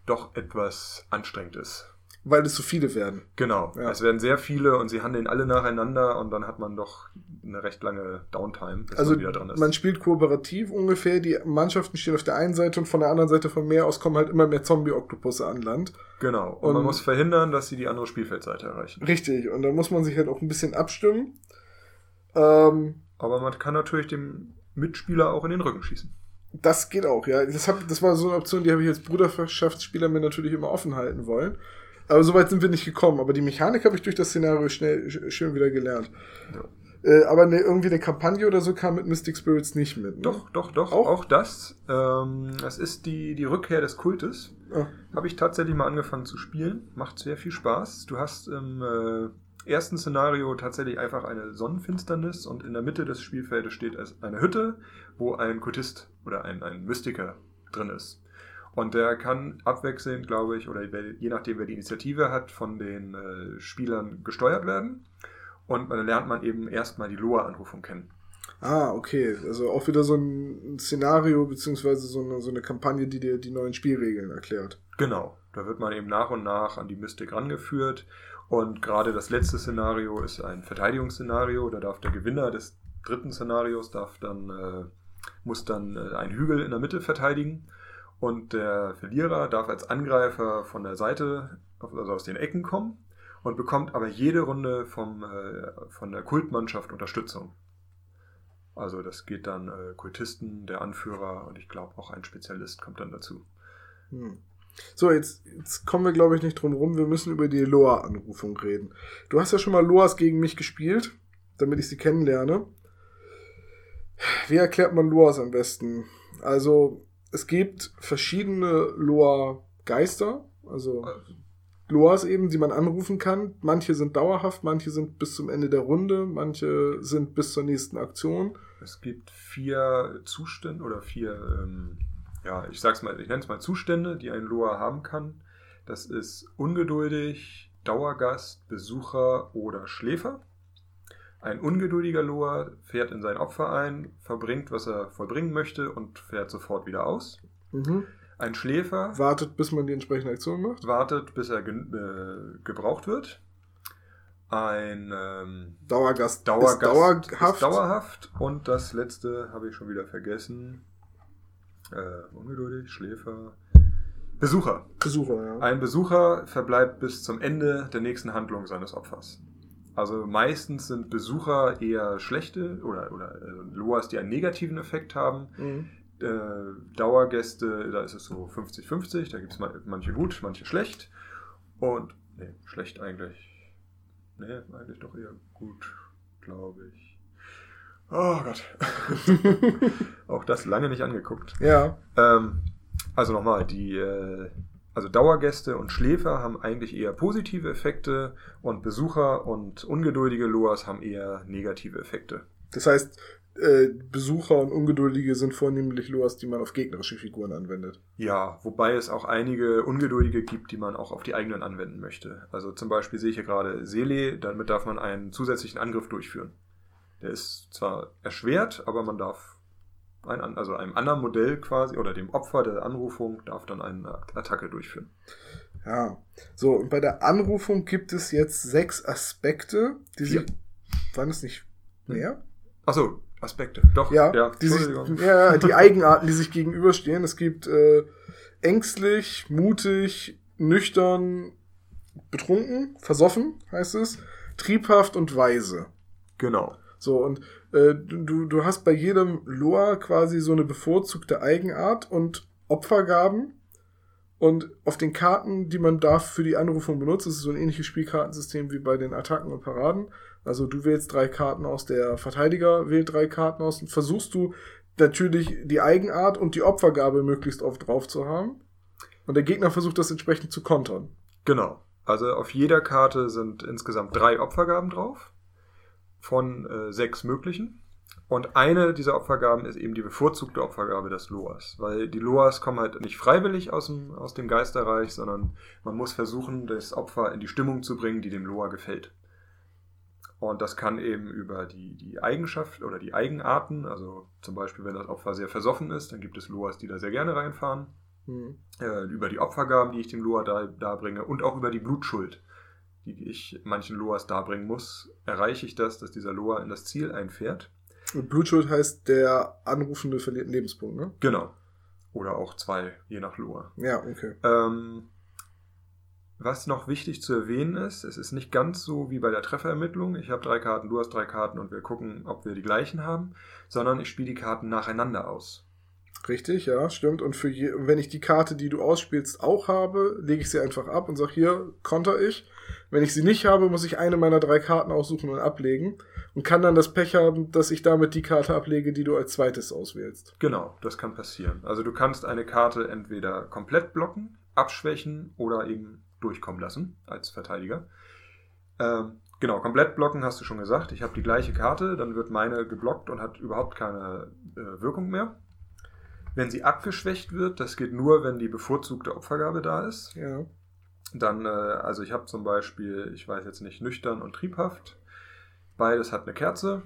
B: doch etwas anstrengend ist.
A: Weil es so viele werden.
B: Genau.
A: Ja.
B: Es werden sehr viele und sie handeln alle nacheinander und dann hat man doch eine recht lange Downtime, bis
A: Also
B: man wieder dran ist.
A: man spielt kooperativ ungefähr, die Mannschaften stehen auf der einen Seite und von der anderen Seite vom Meer aus kommen halt immer mehr Zombie-Oktopusse an Land.
B: genau. Und, man
A: Und-
B: muss verhindern, dass sie die andere Spielfeldseite erreichen.
A: Richtig, und da muss man sich halt auch ein bisschen abstimmen. Ähm,
B: Aber man kann natürlich dem Mitspieler auch in den Rücken schießen.
A: das geht auch, ja. Das, hab, das war so eine Option, die habe ich als Bruderschaftsspieler mir natürlich immer offen halten wollen. Aber soweit sind wir nicht gekommen. Aber die Mechanik habe ich durch das Szenario schnell sch- schön wieder gelernt.
B: Ja.
A: Äh, aber ne, irgendwie eine Kampagne oder so kam mit Mystic Spirits nicht mit. Ne?
B: Doch, doch, doch,
A: Auch?
B: auch, das. Ähm, das ist die, die Rückkehr des Kultes.
A: Ah,
B: Habe ich tatsächlich mal angefangen zu spielen. Macht sehr viel Spaß. Du hast im äh, ersten Szenario tatsächlich einfach eine Sonnenfinsternis und in der Mitte des Spielfeldes steht eine Hütte, wo ein Kultist oder ein, ein Mystiker drin ist. Und der kann abwechselnd, glaube ich, oder je nachdem, wer die Initiative hat, von den äh, Spielern gesteuert werden. Und dann lernt man eben erstmal die Loa-Anrufung kennen.
A: Ah, okay. Also auch wieder so ein Szenario beziehungsweise so eine, so eine Kampagne, die dir die neuen Spielregeln erklärt.
B: Genau. Da wird man eben nach und nach an die Mystik rangeführt. Und gerade das letzte Szenario ist ein Verteidigungsszenario. Da darf der Gewinner des dritten Szenarios darf dann, äh, muss dann äh, einen Hügel in der Mitte verteidigen. Und der Verlierer darf als Angreifer von der Seite, also aus den Ecken kommen und bekommt aber jede Runde vom, äh, von der Kultmannschaft Unterstützung. Also das geht dann äh, Kultisten, der Anführer und ich glaube auch ein Spezialist kommt dann dazu.
A: Hm. So, jetzt, jetzt kommen wir, glaube ich, nicht drum rum. Wir müssen über die Loa-Anrufung reden. Du hast ja schon mal Loas gegen mich gespielt, damit ich sie kennenlerne. Wie erklärt man Loas am besten? Also, es gibt verschiedene Loa-Geister, also Loas eben, die man anrufen kann. Manche sind dauerhaft, manche sind bis zum Ende der Runde, manche sind bis zur nächsten Aktion.
B: Es gibt vier Zustände oder vier, ähm, ja, ich sag's mal, ich nenne es mal Zustände, die ein Loa haben kann. Das ist ungeduldig, Dauergast, Besucher oder Schläfer. Ein ungeduldiger Loa fährt in sein Opfer ein, verbringt, was er vollbringen möchte und fährt sofort wieder aus.
A: Mhm.
B: Ein Schläfer
A: Wartet, bis man die entsprechende Aktion macht.
B: wartet, bis er ge äh, gebraucht wird. Ein ähm,
A: Dauergast,
B: Dauergast
A: ist dauerhaft.
B: ist dauerhaft. Und das letzte habe ich schon wieder vergessen. Äh, ungeduldig, Schläfer. Besucher.
A: Besucher, ja.
B: Ein Besucher verbleibt bis zum Ende der nächsten Handlung seines Opfers. Also meistens sind Besucher eher schlechte oder, oder äh, Loas, die einen negativen Effekt haben.
A: Mhm.
B: Äh, Dauergäste, da ist es so 50-50, da gibt es manche gut, manche schlecht. Und, nee, schlecht eigentlich. Nee, eigentlich doch eher gut, glaube ich. Oh Gott. Auch das lange nicht angeguckt.
A: Ja.
B: Ähm, also nochmal, die äh, also Dauergäste und Schläfer haben eigentlich eher positive Effekte und Besucher und ungeduldige Loas haben eher negative Effekte.
A: Das heißt, äh, Besucher und Ungeduldige sind vornehmlich Loas, die man auf gegnerische Figuren anwendet.
B: Ja, wobei es auch einige Ungeduldige gibt, die man auch auf die eigenen anwenden möchte. Also zum Beispiel sehe ich hier gerade Sele, damit darf man einen zusätzlichen Angriff durchführen. Der ist zwar erschwert, aber man darf ein, also einem anderen Modell quasi oder dem Opfer der Anrufung darf dann eine Attacke durchführen.
A: Ja. So, und bei der Anrufung gibt es jetzt sechs Aspekte, die
B: Vier.
A: sich. Waren es nicht mehr?
B: Achso, Aspekte. Doch,
A: Ja,
B: ja,
A: die, sich, ja, die Eigenarten, die sich gegenüberstehen. Es gibt äh, ängstlich, mutig, nüchtern, betrunken, versoffen heißt es, triebhaft und weise.
B: Genau.
A: So, und äh, du, du hast bei jedem Loa quasi so eine bevorzugte Eigenart und Opfergaben. Und auf den Karten, die man darf für die Anrufung benutzt, ist so ein ähnliches Spielkartensystem wie bei den Attacken und Paraden. Also du wählst drei Karten aus, der Verteidiger wählt drei Karten aus und versuchst du natürlich die Eigenart und die Opfergabe möglichst oft drauf zu haben. Und der Gegner versucht das entsprechend zu kontern.
B: Genau. Also auf jeder Karte sind insgesamt drei Opfergaben drauf von äh, sechs möglichen. Und eine dieser Opfergaben ist eben die bevorzugte Opfergabe des Loas. Weil die Loas kommen halt nicht freiwillig aus dem, aus dem Geisterreich, sondern man muss versuchen, das Opfer in die Stimmung zu bringen, die dem Loa gefällt. Und das kann eben über die, die Eigenschaft oder die Eigenarten, also zum Beispiel, wenn das Opfer sehr versoffen ist, dann gibt es Loas, die da sehr gerne reinfahren
A: Hm.
B: äh, über die Opfergaben, die ich dem Loa da, darbringe und auch über die Blutschuld, die ich manchen Loas darbringen muss, erreiche ich das, dass dieser Loa in das Ziel einfährt.
A: Und Blutschuld heißt, der Anrufende verliert einen Lebenspunkt, ne?
B: Genau. Oder auch zwei, je nach Loa.
A: Ja, okay.
B: Ähm, was noch wichtig zu erwähnen ist, es ist nicht ganz so wie bei der Trefferermittlung. Ich habe drei Karten, du hast drei Karten und wir gucken, ob wir die gleichen haben, sondern ich spiele die Karten nacheinander aus.
A: Richtig, ja, stimmt. Und für je, wenn ich die Karte, die du ausspielst, auch habe, lege ich sie einfach ab und sage, hier, konter ich. Wenn ich sie nicht habe, muss ich eine meiner drei Karten aussuchen und ablegen. Und kann dann das Pech haben, dass ich damit die Karte ablege, die du als zweites auswählst.
B: Genau, das kann passieren. Also du kannst eine Karte entweder komplett blocken, abschwächen oder eben durchkommen lassen als Verteidiger. Ähm, genau, komplett blocken hast du schon gesagt. Ich habe die gleiche Karte, dann wird meine geblockt und hat überhaupt keine äh, Wirkung mehr. Wenn sie abgeschwächt wird, das geht nur, wenn die bevorzugte Opfergabe da ist.
A: Ja.
B: Dann, äh, also ich habe zum Beispiel, ich weiß jetzt nicht, nüchtern und triebhaft. Beides hat eine Kerze.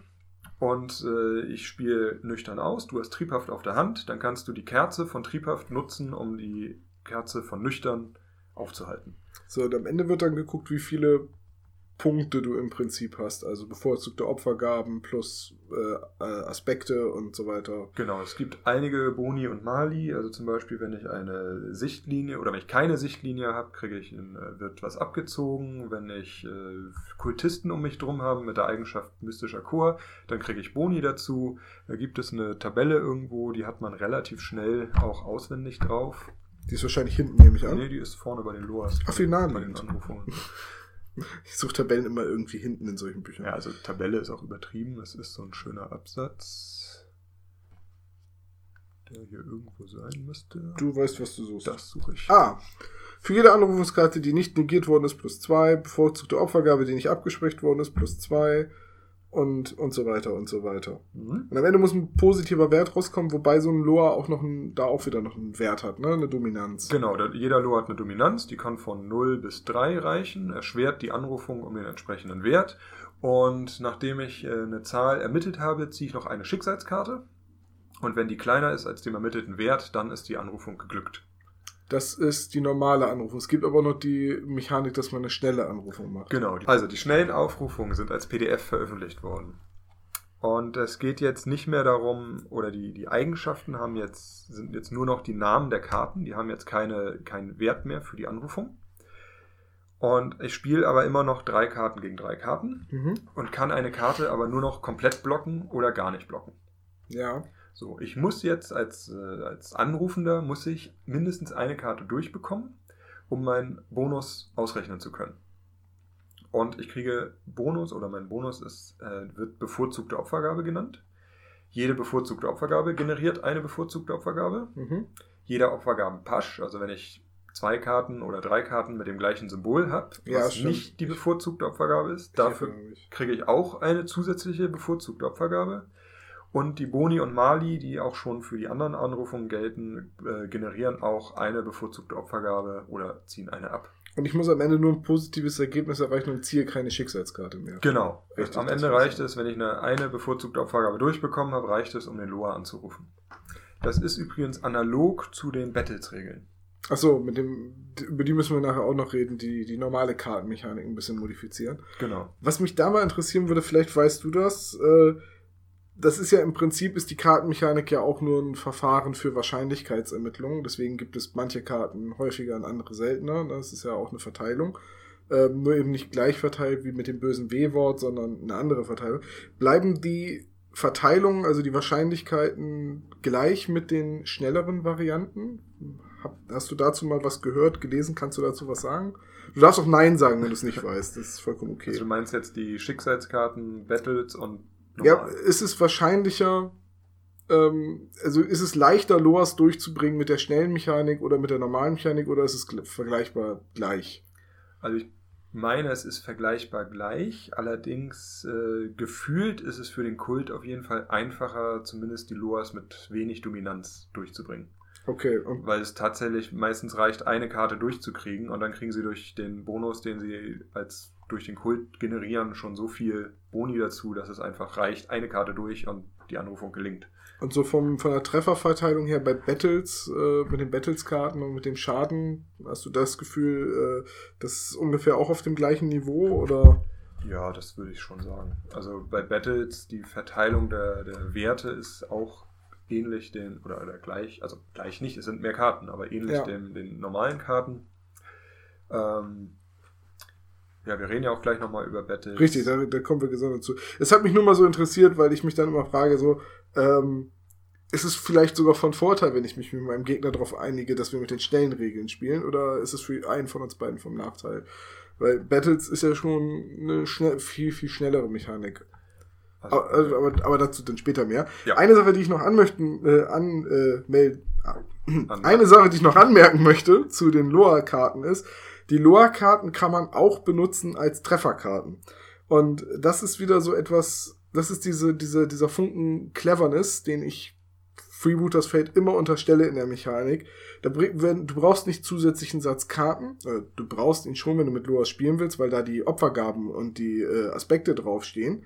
B: Und äh, ich spiele nüchtern aus, du hast Triebhaft auf der Hand, dann kannst du die Kerze von Triebhaft nutzen, um die Kerze von nüchtern aufzuhalten.
A: So, und am Ende wird dann geguckt, wie viele Punkte du im Prinzip hast. Also bevorzugte Opfergaben plus äh, äh, Aspekte und so weiter.
B: Genau, es gibt einige Boni und Mali. Also zum Beispiel, wenn ich eine Sichtlinie oder wenn ich keine Sichtlinie habe, kriege ich in, äh, wird was abgezogen. Wenn ich äh, Kultisten um mich drum habe mit der Eigenschaft mystischer Chor, dann kriege ich Boni dazu. Da gibt es eine Tabelle irgendwo, die hat man relativ schnell auch auswendig drauf.
A: Die ist wahrscheinlich hinten, nehme ich an.
B: Nee, die ist vorne bei den Loas.
A: Ach, viel nah
B: bei den Anrufungen.
A: Ich suche Tabellen immer irgendwie hinten in solchen Büchern.
B: Ja, also Tabelle ist auch übertrieben. Das ist so ein schöner Absatz, der hier irgendwo sein müsste.
A: Du weißt, was du suchst.
B: Das suche ich.
A: Ah. Für jede Anrufungskarte, die nicht negiert worden ist, plus zwei. Bevorzugte Opfergabe, die nicht abgesprochen worden ist, plus zwei und, und so weiter und so weiter.
B: Mhm.
A: Und am Ende muss ein positiver Wert rauskommen, wobei so ein Loa auch noch ein, da auch wieder noch einen Wert hat, ne? Eine Dominanz.
B: Genau, jeder Lo hat eine Dominanz, die kann von 0 bis 3 reichen, erschwert die Anrufung um den entsprechenden Wert. Und nachdem ich äh, eine Zahl ermittelt habe, ziehe ich noch eine Schicksalskarte. Und wenn die kleiner ist als dem ermittelten Wert, dann ist die Anrufung geglückt.
A: Das ist die normale Anrufung. Es gibt aber noch die Mechanik, dass man eine schnelle Anrufung macht.
B: Genau. Also die schnellen Aufrufungen sind als PDF veröffentlicht worden. Und es geht jetzt nicht mehr darum, oder die, die Eigenschaften haben jetzt, sind jetzt nur noch die Namen der Karten, die haben jetzt keine, keinen Wert mehr für die Anrufung. Und ich spiele aber immer noch drei Karten gegen drei Karten
A: Mhm.
B: und kann eine Karte aber nur noch komplett blocken oder gar nicht blocken.
A: Ja.
B: So, ich muss jetzt als, äh, als Anrufender muss ich mindestens eine Karte durchbekommen, um meinen Bonus ausrechnen zu können. Und ich kriege Bonus oder mein Bonus ist, äh, wird bevorzugte Opfergabe genannt. Jede bevorzugte Opfergabe generiert eine bevorzugte Opfergabe.
A: Mhm.
B: Jeder Opfergabenpasch, also wenn ich zwei Karten oder drei Karten mit dem gleichen Symbol habe,
A: Ja,
B: was
A: stimmt.
B: nicht die bevorzugte Opfergabe ist, dafür kriege ich auch eine zusätzliche bevorzugte Opfergabe. Und die Boni und Mali, die auch schon für die anderen Anrufungen gelten, äh, generieren auch eine bevorzugte Opfergabe oder ziehen eine ab.
A: Und ich muss am Ende nur ein positives Ergebnis erreichen und ziehe keine Schicksalskarte mehr.
B: Genau.
A: Richtig,
B: Am Ende reicht es, wenn ich eine, eine bevorzugte Opfergabe durchbekommen habe, reicht es, um den Loa anzurufen. Das ist übrigens analog zu den Battles-Regeln.
A: Achso, mit dem, über die müssen wir nachher auch noch reden, die, die normale Kartenmechanik ein bisschen modifizieren.
B: Genau.
A: Was mich da mal interessieren würde, vielleicht weißt du das, äh, das ist ja im Prinzip ist die Kartenmechanik ja auch nur ein Verfahren für Wahrscheinlichkeitsermittlungen. Deswegen gibt es manche Karten häufiger und andere seltener. Das ist ja auch eine Verteilung. Ähm, nur eben nicht gleich verteilt wie mit dem bösen W-Wort, sondern eine andere Verteilung. Bleiben die Verteilungen, also die Wahrscheinlichkeiten, gleich mit den schnelleren Varianten? Hab, hast du dazu mal was gehört, gelesen? Kannst du dazu was sagen? Du darfst auch Nein sagen, wenn du es nicht weißt. Das ist vollkommen okay.
B: Also du meinst jetzt die Schicksalskarten, Battles und
A: Ja, ist es wahrscheinlicher, ähm, also ist es leichter, Loas durchzubringen mit der schnellen Mechanik oder mit der normalen Mechanik oder ist es gl- vergleichbar gleich?
B: Also ich meine, es ist vergleichbar gleich. Allerdings äh, gefühlt ist es für den Kult auf jeden Fall einfacher, zumindest die Loas mit wenig Dominanz durchzubringen.
A: Okay, und,
B: Weil es tatsächlich meistens reicht, eine Karte durchzukriegen und dann kriegen sie durch den Bonus, den sie als durch den Kult generieren, schon so viel Boni dazu, dass es einfach reicht, eine Karte durch und die Anrufung gelingt.
A: und so vom, von der Trefferverteilung her bei Battles, äh, mit den Battles-Karten und mit dem Schaden, hast du das Gefühl, äh, das ist ungefähr auch auf dem gleichen Niveau oder?
B: Ja, das würde ich schon sagen. Also bei Battles, die Verteilung der, der Werte ist auch ähnlich den, oder, oder gleich, also gleich nicht, es sind mehr Karten, aber ähnlich
A: Ja.
B: den, den normalen Karten. Ähm, ja, wir reden ja auch gleich nochmal über Battles.
A: Richtig, da, da kommen wir gesondert zu. Es hat mich nur mal so interessiert, weil ich mich dann immer frage, so, ähm, ist es vielleicht sogar von Vorteil, wenn ich mich mit meinem Gegner darauf einige, dass wir mit den schnellen Regeln spielen, oder ist es für einen von uns beiden vom Nachteil? Weil Battles ist ja schon eine schnell, viel, viel schnellere Mechanik.
B: Also,
A: Aber, aber, aber dazu dann später mehr.
B: Ja.
A: Eine Sache, die ich noch anmöchten, äh, an, äh, meld,
B: Anmerken.
A: eine Sache, die ich noch anmerken möchte zu den Loa-Karten ist, die Loa-Karten kann man auch benutzen als Trefferkarten. Und das ist wieder so etwas, das ist diese, diese, dieser Funken Cleverness, den ich Freebooters Fate immer unterstelle in der Mechanik. Da, wenn, du brauchst nicht zusätzlichen Satz Karten. Äh, du brauchst ihn schon, wenn du mit Loas spielen willst, weil da die Opfergaben und die äh, Aspekte draufstehen.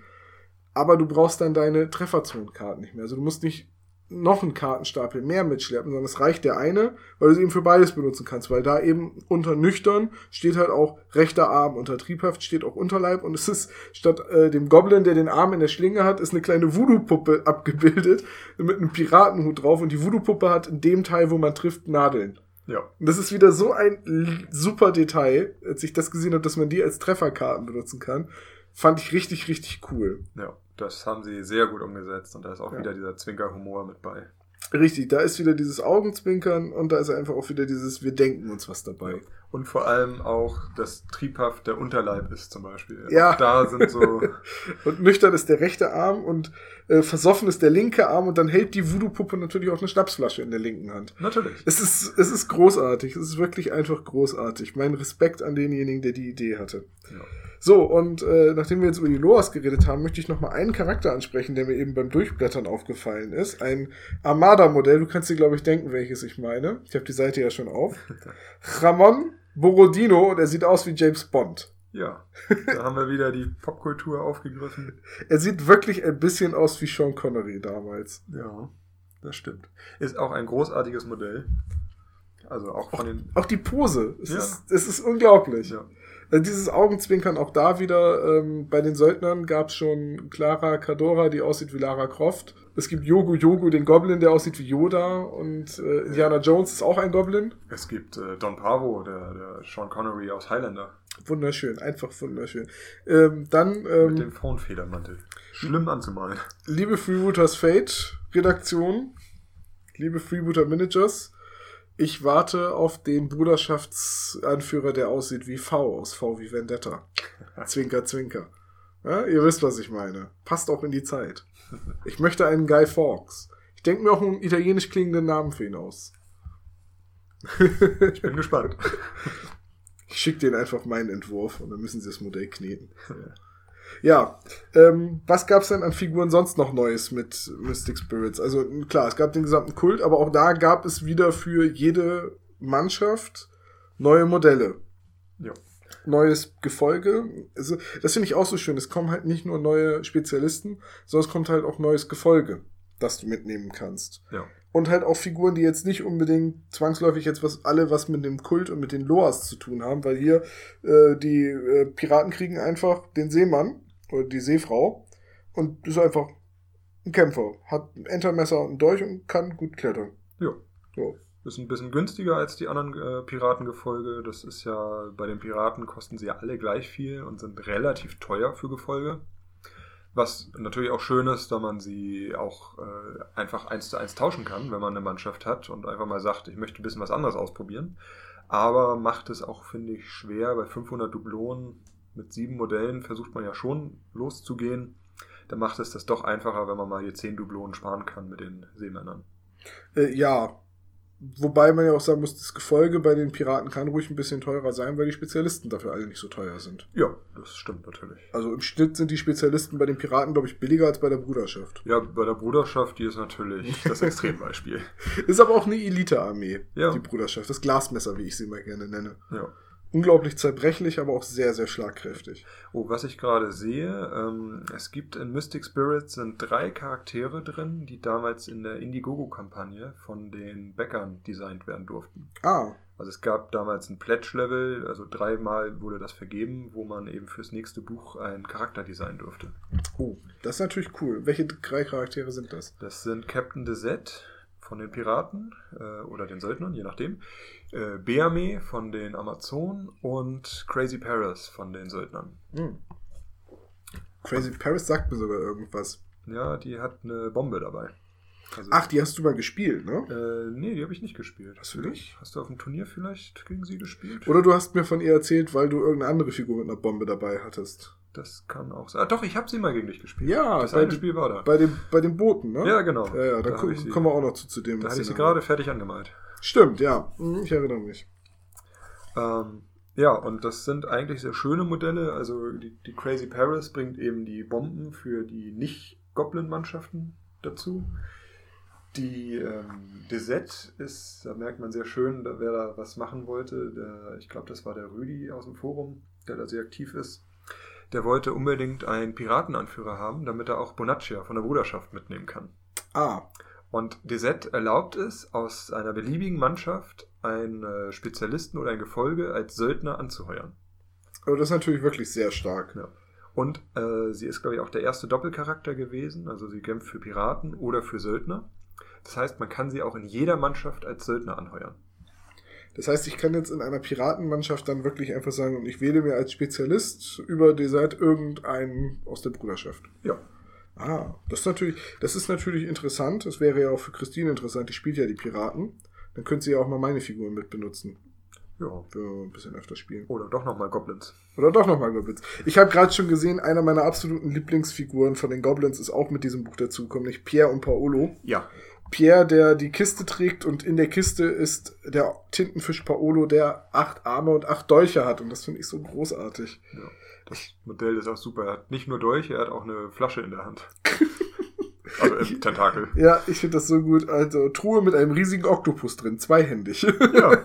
A: aber du brauchst dann deine Trefferzonenkarten nicht mehr. Also du musst nicht noch einen Kartenstapel mehr mitschleppen, sondern es reicht der eine, weil du es eben für beides benutzen kannst, weil da eben unter nüchtern steht halt auch rechter Arm, unter triebhaft steht auch Unterleib und es ist statt äh, dem Goblin, der den Arm in der Schlinge hat, ist eine kleine Voodoo-Puppe abgebildet mit einem Piratenhut drauf und die Voodoo-Puppe hat in dem Teil, wo man trifft, Nadeln.
B: Ja.
A: Und das ist wieder so ein super Detail, als ich das gesehen habe, dass man die als Trefferkarten benutzen kann, fand ich richtig, richtig cool.
B: Ja, das haben sie sehr gut umgesetzt und da ist auch
A: Ja.
B: wieder dieser Zwinker-Humor mit bei.
A: Richtig, da ist wieder dieses Augenzwinkern und da ist einfach auch wieder dieses Wir denken uns was dabei.
B: Und vor allem auch, dass triebhaft der Unterleib ist zum Beispiel.
A: Ja.
B: Auch da sind so,
A: Und nüchtern ist der rechte Arm und äh, versoffen ist der linke Arm und dann hält die Voodoo-Puppe natürlich auch eine Schnapsflasche in der linken Hand.
B: natürlich.
A: Es ist, es ist großartig, es ist wirklich einfach großartig. Mein Respekt an denjenigen, der die Idee hatte.
B: Ja.
A: So, und äh, nachdem wir jetzt über die Loas geredet haben, möchte ich noch mal einen Charakter ansprechen, der mir eben beim Durchblättern aufgefallen ist. Ein Armada-Modell, du kannst dir, glaube ich, denken, welches ich meine. Ich habe die Seite ja schon auf. Ramon Borodino und er sieht aus wie James Bond.
B: Ja, da haben wir wieder die Popkultur aufgegriffen.
A: Er sieht wirklich ein bisschen aus wie Sean Connery damals.
B: Ja, das stimmt. Ist auch ein großartiges Modell. Also auch von den.
A: Auch die Pose, es,
B: Ja.
A: ist, es ist unglaublich.
B: Ja,
A: Äh, Dieses Augenzwinkern auch da wieder, ähm, bei den Söldnern gab es schon Clara Cadora, die aussieht wie Lara Croft. Es gibt Yogu Yogu, den Goblin, der aussieht wie Yoda. Und äh, Indiana Jones ist auch ein Goblin.
B: es gibt äh, Don Pavo, der, der Sean Connery aus Highlander.
A: Wunderschön, einfach wunderschön. Ähm, dann, ähm,
B: Mit dem Frauenfedermantel. Schlimm anzumalen.
A: liebe Freebooters Fate Redaktion, liebe Freebooter Managers, ich warte auf den Bruderschaftsanführer, der aussieht wie V aus V wie Vendetta. Zwinker, zwinker. Ja, ihr wisst, was ich meine. Passt auch in die Zeit. Ich möchte einen Guy Fawkes. Ich denke mir auch einen italienisch klingenden Namen für ihn aus.
B: Ich bin gespannt.
A: Ich schicke denen einfach meinen Entwurf und dann müssen sie das Modell kneten. Ja, ähm, was gab's denn an Figuren sonst noch Neues mit Mystic Spirits? Also klar, es gab den gesamten Kult, aber auch da gab es wieder für jede Mannschaft neue Modelle.
B: Ja.
A: Neues Gefolge. Also, das finde ich auch so schön. Es kommen halt nicht nur neue Spezialisten, sondern es kommt halt auch neues Gefolge, das du mitnehmen kannst.
B: Ja.
A: Und halt auch Figuren, die jetzt nicht unbedingt zwangsläufig jetzt was alle was mit dem Kult und mit den Loas zu tun haben, weil hier äh, die äh, Piraten kriegen einfach den Seemann oder die Seefrau und ist einfach ein Kämpfer, hat ein Entermesser und ein Dolch und kann gut klettern.
B: Ja.
A: So.
B: Ist ein bisschen günstiger als die anderen äh, Piratengefolge. Das ist ja, bei den Piraten kosten sie ja alle gleich viel und sind relativ teuer für Gefolge. Was natürlich auch schön ist, da man sie auch äh, einfach eins zu eins tauschen kann, wenn man eine Mannschaft hat und einfach mal sagt, ich möchte ein bisschen was anderes ausprobieren. Aber macht es auch, finde ich, schwer. Bei 500 Dublonen mit sieben Modellen versucht man ja schon loszugehen. Da macht es das doch einfacher, wenn man mal hier 10 Dublonen sparen kann mit den Seemännern.
A: Äh, ja. Wobei man ja auch sagen muss, das Gefolge bei den Piraten kann ruhig ein bisschen teurer sein, weil die Spezialisten dafür alle nicht so teuer sind.
B: Ja, das stimmt natürlich.
A: Also im Schnitt sind die Spezialisten bei den Piraten, glaube ich, billiger als bei der Bruderschaft.
B: Ja, bei der Bruderschaft, die ist natürlich das Extrembeispiel.
A: Ist aber auch eine Elite-Armee,
B: Ja.
A: die Bruderschaft. Das Glasmesser, wie ich sie immer gerne nenne.
B: Ja.
A: Unglaublich zerbrechlich, aber auch sehr, sehr schlagkräftig.
B: Oh, was ich gerade sehe, ähm, es gibt in Mystic Spirits sind drei Charaktere drin, die damals in der Indiegogo-Kampagne von den Bäckern designt werden durften.
A: Ah,
B: Also es gab damals ein Pledge-Level, also dreimal wurde das vergeben, wo man eben fürs nächste Buch einen Charakter designen durfte.
A: oh, das ist natürlich cool. Welche drei Charaktere sind das?
B: Das sind Captain Desette von den Piraten äh, oder den Söldnern, je nachdem. Äh, Beame von den Amazonen und Crazy Paris von den Söldnern.
A: Hm. Crazy Paris sagt mir sogar irgendwas.
B: Ja, die hat eine Bombe dabei. Also,
A: Ach, die hast du mal gespielt, ne?
B: Äh, nee, die habe ich nicht gespielt.
A: Hast du nicht?
B: Hast du auf dem Turnier vielleicht gegen sie gespielt?
A: Oder du hast mir von ihr erzählt, weil du irgendeine andere Figur mit einer Bombe dabei hattest.
B: Das kann auch sein. Ah, doch, ich habe sie mal gegen dich gespielt.
A: Ja,
B: das
A: bei
B: eine Spiel war da.
A: Bei dem, bei den Booten, ne?
B: ja, genau.
A: Ja, ja, da,
B: da
A: kommen wir auch noch zu, zu dem.
B: da hatte ich sie gerade fertig angemalt.
A: Stimmt, ja. Hm, Ich erinnere mich.
B: Ähm, ja, und das sind eigentlich sehr schöne Modelle. Also die, die Crazy Paris bringt eben die Bomben für die Nicht-Goblin-Mannschaften dazu. Die ähm, Desette ist, da merkt man sehr schön, wer da was machen wollte. Der, ich glaube, das war der Rüdi aus dem Forum, der da sehr aktiv ist. der wollte unbedingt einen Piratenanführer haben, damit er auch Bonaccia von der Bruderschaft mitnehmen kann.
A: Ah,
B: Und DZ erlaubt es, aus einer beliebigen Mannschaft einen äh, Spezialisten oder ein Gefolge als Söldner anzuheuern.
A: aber das ist natürlich wirklich sehr stark.
B: Ja. Und äh, sie ist, glaube ich, auch der erste Doppelcharakter gewesen. Also sie kämpft für Piraten oder für Söldner. Das heißt, man kann sie auch in jeder Mannschaft als Söldner anheuern.
A: Das heißt, ich kann jetzt in einer Piratenmannschaft dann wirklich einfach sagen, und ich wähle mir als Spezialist über Desert irgendeinen aus der Bruderschaft.
B: Ja.
A: Ah, das ist natürlich, das ist natürlich interessant. Das wäre ja auch für Christine interessant. Die spielt ja die Piraten. Dann könnte sie ja auch mal meine Figuren mit benutzen.
B: Ja.
A: Für ein bisschen öfter spielen.
B: Oder doch nochmal Goblins.
A: Oder doch nochmal Goblins. Ich habe gerade schon gesehen, einer meiner absoluten Lieblingsfiguren von den Goblins ist auch mit diesem Buch dazugekommen, nämlich Pierre und Paolo.
B: Ja.
A: Pierre, der die Kiste trägt und in der Kiste ist der Tintenfisch Paolo, der acht Arme und acht Dolche hat. Und das finde ich so großartig.
B: ja. Das Modell ist auch super. Er hat nicht nur Dolch, er hat auch eine Flasche in der Hand. also im Tentakel.
A: Ja, ich finde das so gut. Also Truhe mit einem riesigen Oktopus drin, zweihändig.
B: Ja.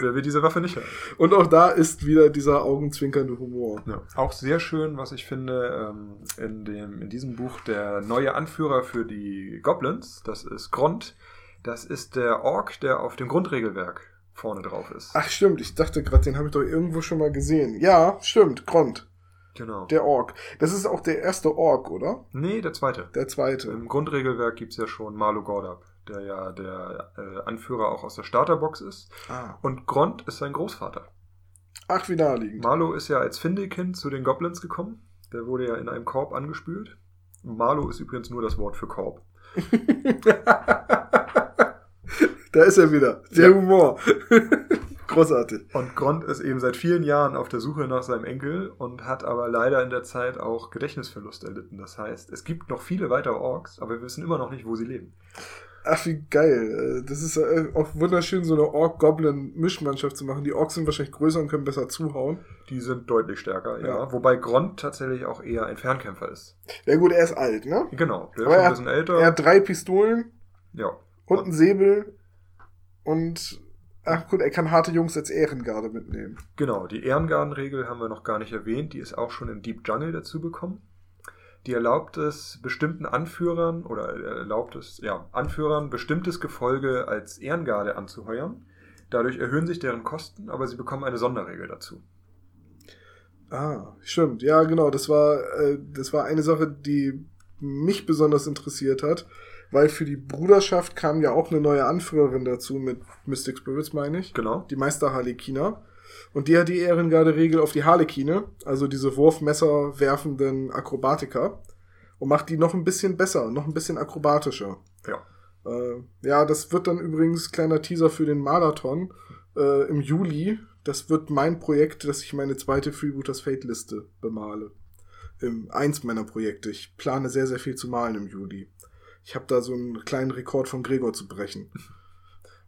B: Wer will diese Waffe nicht haben?
A: Und auch da ist wieder dieser augenzwinkernde Humor.
B: Ja. Auch sehr schön, was ich finde, ähm, in, dem, in diesem Buch der neue Anführer für die Goblins, das ist Grond. Das ist der Ork, der auf dem Grundregelwerk vorne drauf ist.
A: Ach stimmt, ich dachte gerade, den habe ich doch irgendwo schon mal gesehen. Ja, stimmt, Grond,
B: Genau.
A: der Ork. Das ist auch der erste Ork, oder?
B: nee, der zweite.
A: Der zweite.
B: Im Grundregelwerk gibt's ja schon Marlo Gordab, der ja der äh, Anführer auch aus der Starterbox ist.
A: Ah.
B: Und Grond ist sein Großvater.
A: Ach, wie naheliegend.
B: Marlo ist ja als Findelkind zu den Goblins gekommen. Der wurde ja in einem Korb angespült. Marlo ist übrigens nur das Wort für Korb.
A: da ist er wieder. Der
B: Ja.
A: Humor. Großartig.
B: Und Grond ist eben seit vielen Jahren auf der Suche nach seinem Enkel und hat aber leider in der Zeit auch Gedächtnisverlust erlitten. Das heißt, es gibt noch viele weitere Orks, aber wir wissen immer noch nicht, wo sie leben.
A: Ach, wie geil. Äh, Das ist äh, auch wunderschön, so eine Ork-Goblin-Mischmannschaft zu machen. Die Orks sind wahrscheinlich größer und können besser zuhauen.
B: Die sind deutlich stärker, ja.
A: Ja.
B: Wobei Grond tatsächlich auch eher ein Fernkämpfer ist.
A: Ja gut, er ist alt, ne?
B: Genau, der
A: Aber
B: ist schon
A: er
B: ein
A: hat-
B: bisschen älter.
A: Er hat drei Pistolen
B: ja.
A: und einen Säbel und ach gut, er kann harte Jungs als Ehrengarde mitnehmen.
B: Genau, die Ehrengardenregel haben wir noch gar nicht erwähnt. Die ist auch schon im Deep Jungle dazu bekommen. Die erlaubt es bestimmten Anführern oder erlaubt es, ja, Anführern bestimmtes Gefolge als Ehrengarde anzuheuern. Dadurch erhöhen sich deren Kosten, aber sie bekommen eine Sonderregel dazu.
A: Ah, stimmt. Ja, genau. Das war, äh, das war eine Sache, die mich besonders interessiert hat, weil für die Bruderschaft kam ja auch eine neue Anführerin dazu mit Mystic Spirits, meine ich.
B: Genau.
A: Die Meister Harlekiner. Und die hat die Ehrengarde-Regel auf die Harlekine, also diese Wurfmesser werfenden Akrobatiker, und macht die noch ein bisschen besser, noch ein bisschen akrobatischer.
B: Ja.
A: Äh, ja, das wird dann übrigens kleiner Teaser für den Marathon äh, im Juli. Das wird mein Projekt, dass ich meine zweite Freebooters Fate-Liste bemale. Im, eins meiner Projekte. Ich plane sehr, sehr viel zu malen im Juli. Ich habe da so einen kleinen Rekord von Gregor zu brechen.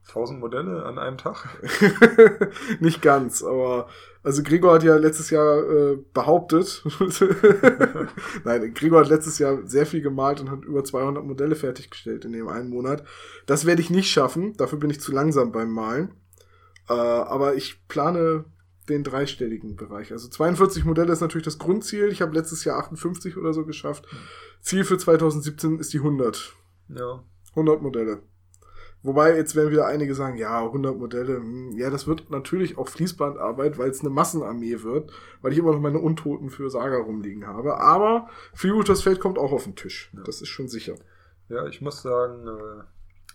B: 1000 Modelle an einem Tag.
A: Nicht ganz, aber also Gregor hat ja letztes Jahr äh, behauptet, nein, Gregor hat letztes Jahr sehr viel gemalt und hat über 200 Modelle fertiggestellt in dem einen Monat. Das werde ich nicht schaffen, dafür bin ich zu langsam beim Malen. Äh, aber ich plane den dreistelligen Bereich. Also 42 Modelle ist natürlich das Grundziel. Ich habe letztes Jahr 58 oder so geschafft. Ziel für 2017 ist die 100.
B: Ja.
A: 100 Modelle. Wobei jetzt werden wieder einige sagen, ja, 100 Modelle, hm, ja, das wird natürlich auch Fließbandarbeit, weil es eine Massenarmee wird, weil ich immer noch meine Untoten für Saga rumliegen habe. Aber Freebooters Feld kommt auch auf den Tisch.
B: Ja.
A: Das ist schon sicher.
B: Ja, ich muss sagen, äh,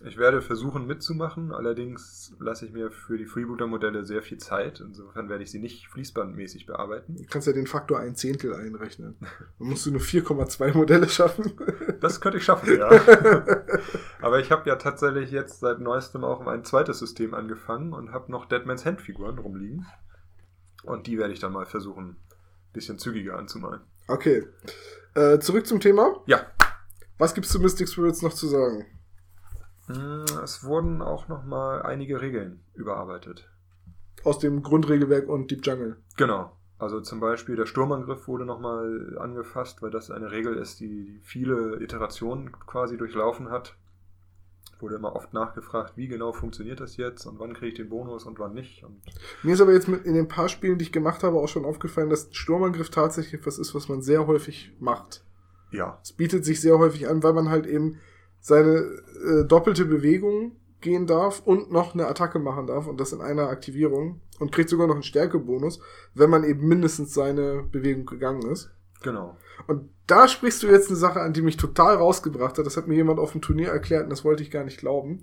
B: ich werde versuchen mitzumachen. Allerdings lasse ich mir für die Freebooter-Modelle sehr viel Zeit. Insofern werde ich sie nicht fließbandmäßig bearbeiten.
A: Du kannst ja den Faktor ein Zehntel einrechnen. Dann musst du nur 4,2 Modelle schaffen.
B: Das könnte ich schaffen, ja. Aber ich habe ja tatsächlich jetzt seit neuestem auch ein zweites System angefangen und habe noch Deadman's Hand-Figuren rumliegen. Und die werde ich dann mal versuchen, ein bisschen zügiger anzumalen.
A: Okay. Äh, zurück zum Thema.
B: Ja.
A: Was gibt's zu Mystic Spirits noch zu sagen?
B: Hm, Es wurden auch noch mal einige Regeln überarbeitet.
A: Aus dem Grundregelwerk und Deep Jungle.
B: Genau. Also zum Beispiel der Sturmangriff wurde nochmal angefasst, weil das eine Regel ist, die viele Iterationen quasi durchlaufen hat. wurde immer oft nachgefragt, wie genau funktioniert das jetzt und wann kriege ich den Bonus und wann nicht. Und
A: Mir ist aber jetzt in den paar Spielen, die ich gemacht habe, auch schon aufgefallen, dass Sturmangriff tatsächlich etwas ist, was man sehr häufig macht.
B: ja,
A: Es bietet sich sehr häufig an, weil man halt eben seine äh, doppelte Bewegung gehen darf und noch eine Attacke machen darf und das in einer Aktivierung und kriegt sogar noch einen Stärkebonus, wenn man eben mindestens seine Bewegung gegangen ist.
B: genau.
A: Und da sprichst du jetzt eine Sache an, die mich total rausgebracht hat. Das hat mir jemand auf dem Turnier erklärt und das wollte ich gar nicht glauben.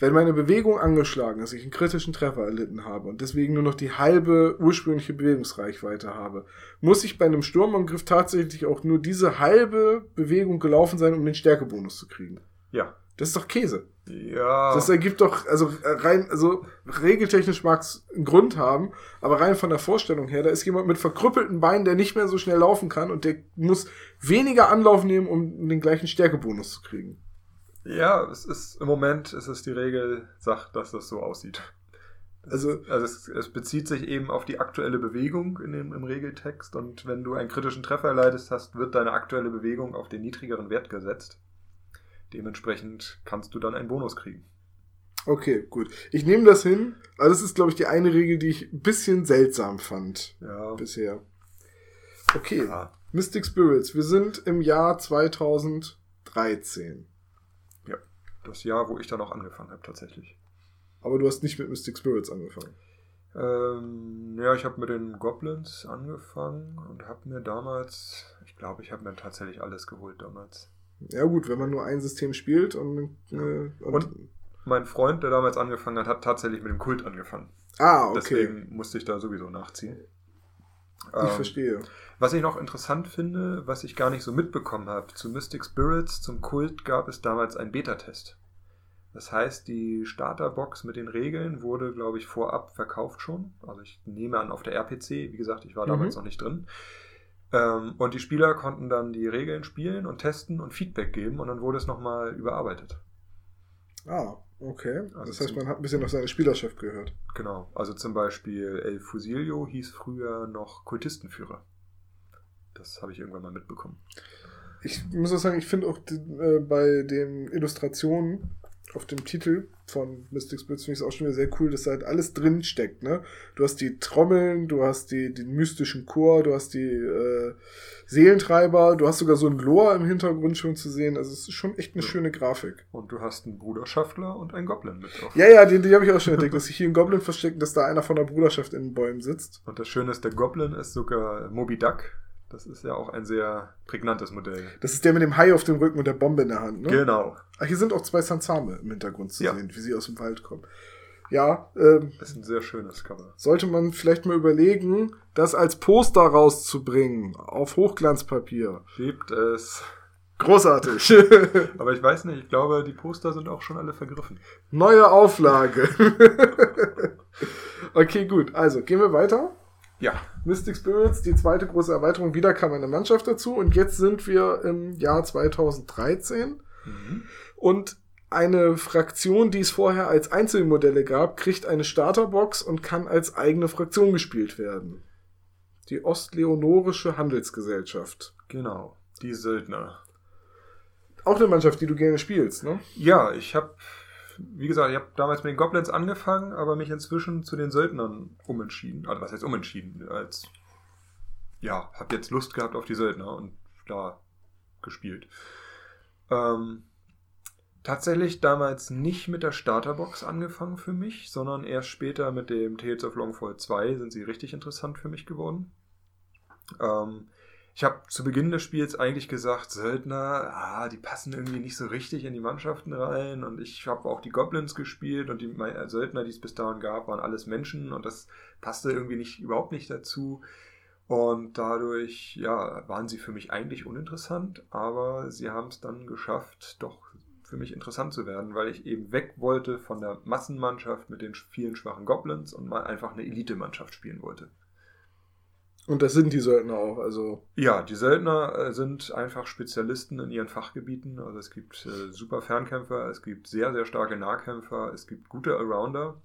A: Wenn meine Bewegung angeschlagen ist, ich einen kritischen Treffer erlitten habe und deswegen nur noch die halbe ursprüngliche Bewegungsreichweite habe, muss ich bei einem Sturmangriff tatsächlich auch nur diese halbe Bewegung gelaufen sein, um den Stärkebonus zu kriegen.
B: Ja.
A: Das ist doch Käse.
B: Ja.
A: Das ergibt doch, also äh, rein, also regeltechnisch mag es einen Grund haben, aber rein von der Vorstellung her, da ist jemand mit verkrüppelten Beinen, der nicht mehr so schnell laufen kann und der muss weniger Anlauf nehmen, um den gleichen Stärkebonus zu kriegen.
B: Ja, es ist im Moment ist es die Regel, sagt, dass das so aussieht.
A: Also,
B: Also es, es bezieht sich eben auf die aktuelle Bewegung in dem, im Regeltext und wenn du einen kritischen Treffer erleidest hast, wird deine aktuelle Bewegung auf den niedrigeren Wert gesetzt. Dementsprechend kannst du dann einen Bonus kriegen.
A: okay, gut. Ich nehme das hin, aber das ist, glaube ich, die eine Regel, die ich ein bisschen seltsam fand
B: Ja.
A: bisher. Okay,
B: ja.
A: Mystic Spirits, wir sind im Jahr 2013.
B: Das Jahr, wo ich dann auch angefangen habe, tatsächlich.
A: Aber du hast nicht mit Mystic Spirits angefangen.
B: Ähm, ja, ich habe mit den Goblins angefangen und habe mir damals, ich glaube, ich habe mir tatsächlich alles geholt damals.
A: Ja gut, wenn man nur ein System spielt und, äh, und,
B: Und? Mein Freund, der damals angefangen hat, hat tatsächlich mit dem Kult angefangen.
A: ah, okay,
B: Deswegen musste ich da sowieso nachziehen.
A: Ich
B: Ähm,
A: verstehe.
B: Was ich noch interessant finde, was ich gar nicht so mitbekommen habe, zu Mystic Spirits, zum Kult gab es damals einen Beta-Test. Das heißt, die Starterbox mit den Regeln wurde, glaube ich, vorab verkauft schon. Also ich nehme an auf der RPC, wie gesagt, ich war damals
A: Mhm.
B: noch nicht drin. Ähm, und die Spieler konnten dann die Regeln spielen und testen und Feedback geben und dann wurde es nochmal überarbeitet.
A: Ah, okay.
B: Also
A: das heißt, man hat ein bisschen auf seine Spielerschaft gehört.
B: Genau. Also zum Beispiel El Fusilio hieß früher noch Kultistenführer. Das habe ich irgendwann mal mitbekommen.
A: Ich muss auch sagen, ich finde auch die, äh, bei den Illustrationen auf dem Titel von Mystic Spirits finde ich es auch schon wieder sehr cool, dass da halt alles drin steckt, ne? Du hast die Trommeln, du hast die, den mystischen Chor, du hast die äh, Seelentreiber, du hast sogar so ein Lore im Hintergrund schon zu sehen. Also es ist schon echt eine
B: Ja.
A: schöne Grafik.
B: Und du hast einen Bruderschaftler und einen Goblin mit drauf.
A: Ja, ja, die, die habe ich auch schon entdeckt, dass sich hier ein Goblin versteckt, dass da einer von der Bruderschaft in den Bäumen sitzt.
B: Und das Schöne ist, der Goblin ist sogar Moby Duck. Das ist ja auch ein sehr prägnantes Modell.
A: Das ist der mit dem Hai auf dem Rücken und der Bombe in der Hand, ne?
B: Genau.
A: Ach, hier sind auch zwei Sansame im Hintergrund zu
B: Ja.
A: sehen, wie sie aus dem Wald kommen. Ja, ähm,
B: Das ist ein sehr schönes Cover.
A: sollte man vielleicht mal überlegen, das als Poster rauszubringen auf Hochglanzpapier.
B: Gibt es.
A: Großartig.
B: Aber ich weiß nicht, ich glaube, die Poster sind auch schon alle vergriffen.
A: Neue Auflage. okay, gut. Also, gehen wir weiter.
B: Ja.
A: Mystic Spirits, die zweite große Erweiterung. Wieder kam eine Mannschaft dazu. Und jetzt sind wir im Jahr 2013.
B: Mhm.
A: Und eine Fraktion, die es vorher als Einzelmodelle gab, kriegt eine Starterbox und kann als eigene Fraktion gespielt werden. Die Ostleonorische Handelsgesellschaft.
B: Genau. Die Söldner.
A: Auch eine Mannschaft, die du gerne spielst, ne?
B: Ja, ich habe, wie gesagt, ich habe damals mit den Goblins angefangen, aber mich inzwischen zu den Söldnern umentschieden. Also was heißt umentschieden? Als, ja, habe jetzt Lust gehabt auf die Söldner und da gespielt. Ähm, tatsächlich damals nicht mit der Starterbox angefangen für mich, sondern erst später mit dem Tales of Longfall 2 sind sie richtig interessant für mich geworden. Ähm, ich habe zu Beginn des Spiels eigentlich gesagt, Söldner, ah, die passen irgendwie nicht so richtig in die Mannschaften rein. Und ich habe auch die Goblins gespielt und die Me- Söldner, die es bis dahin gab, waren alles Menschen und das passte irgendwie nicht, überhaupt nicht dazu. Und dadurch, ja, waren sie für mich eigentlich uninteressant, aber sie haben es dann geschafft, doch für mich interessant zu werden, weil ich eben weg wollte von der Massenmannschaft mit den vielen schwachen Goblins und mal einfach eine Elite-Mannschaft spielen wollte.
A: Und das sind die Söldner auch, also.
B: Ja, die Söldner äh, sind einfach Spezialisten in ihren Fachgebieten. Also es gibt äh, super Fernkämpfer, es gibt sehr, sehr starke Nahkämpfer, es gibt gute Allrounder.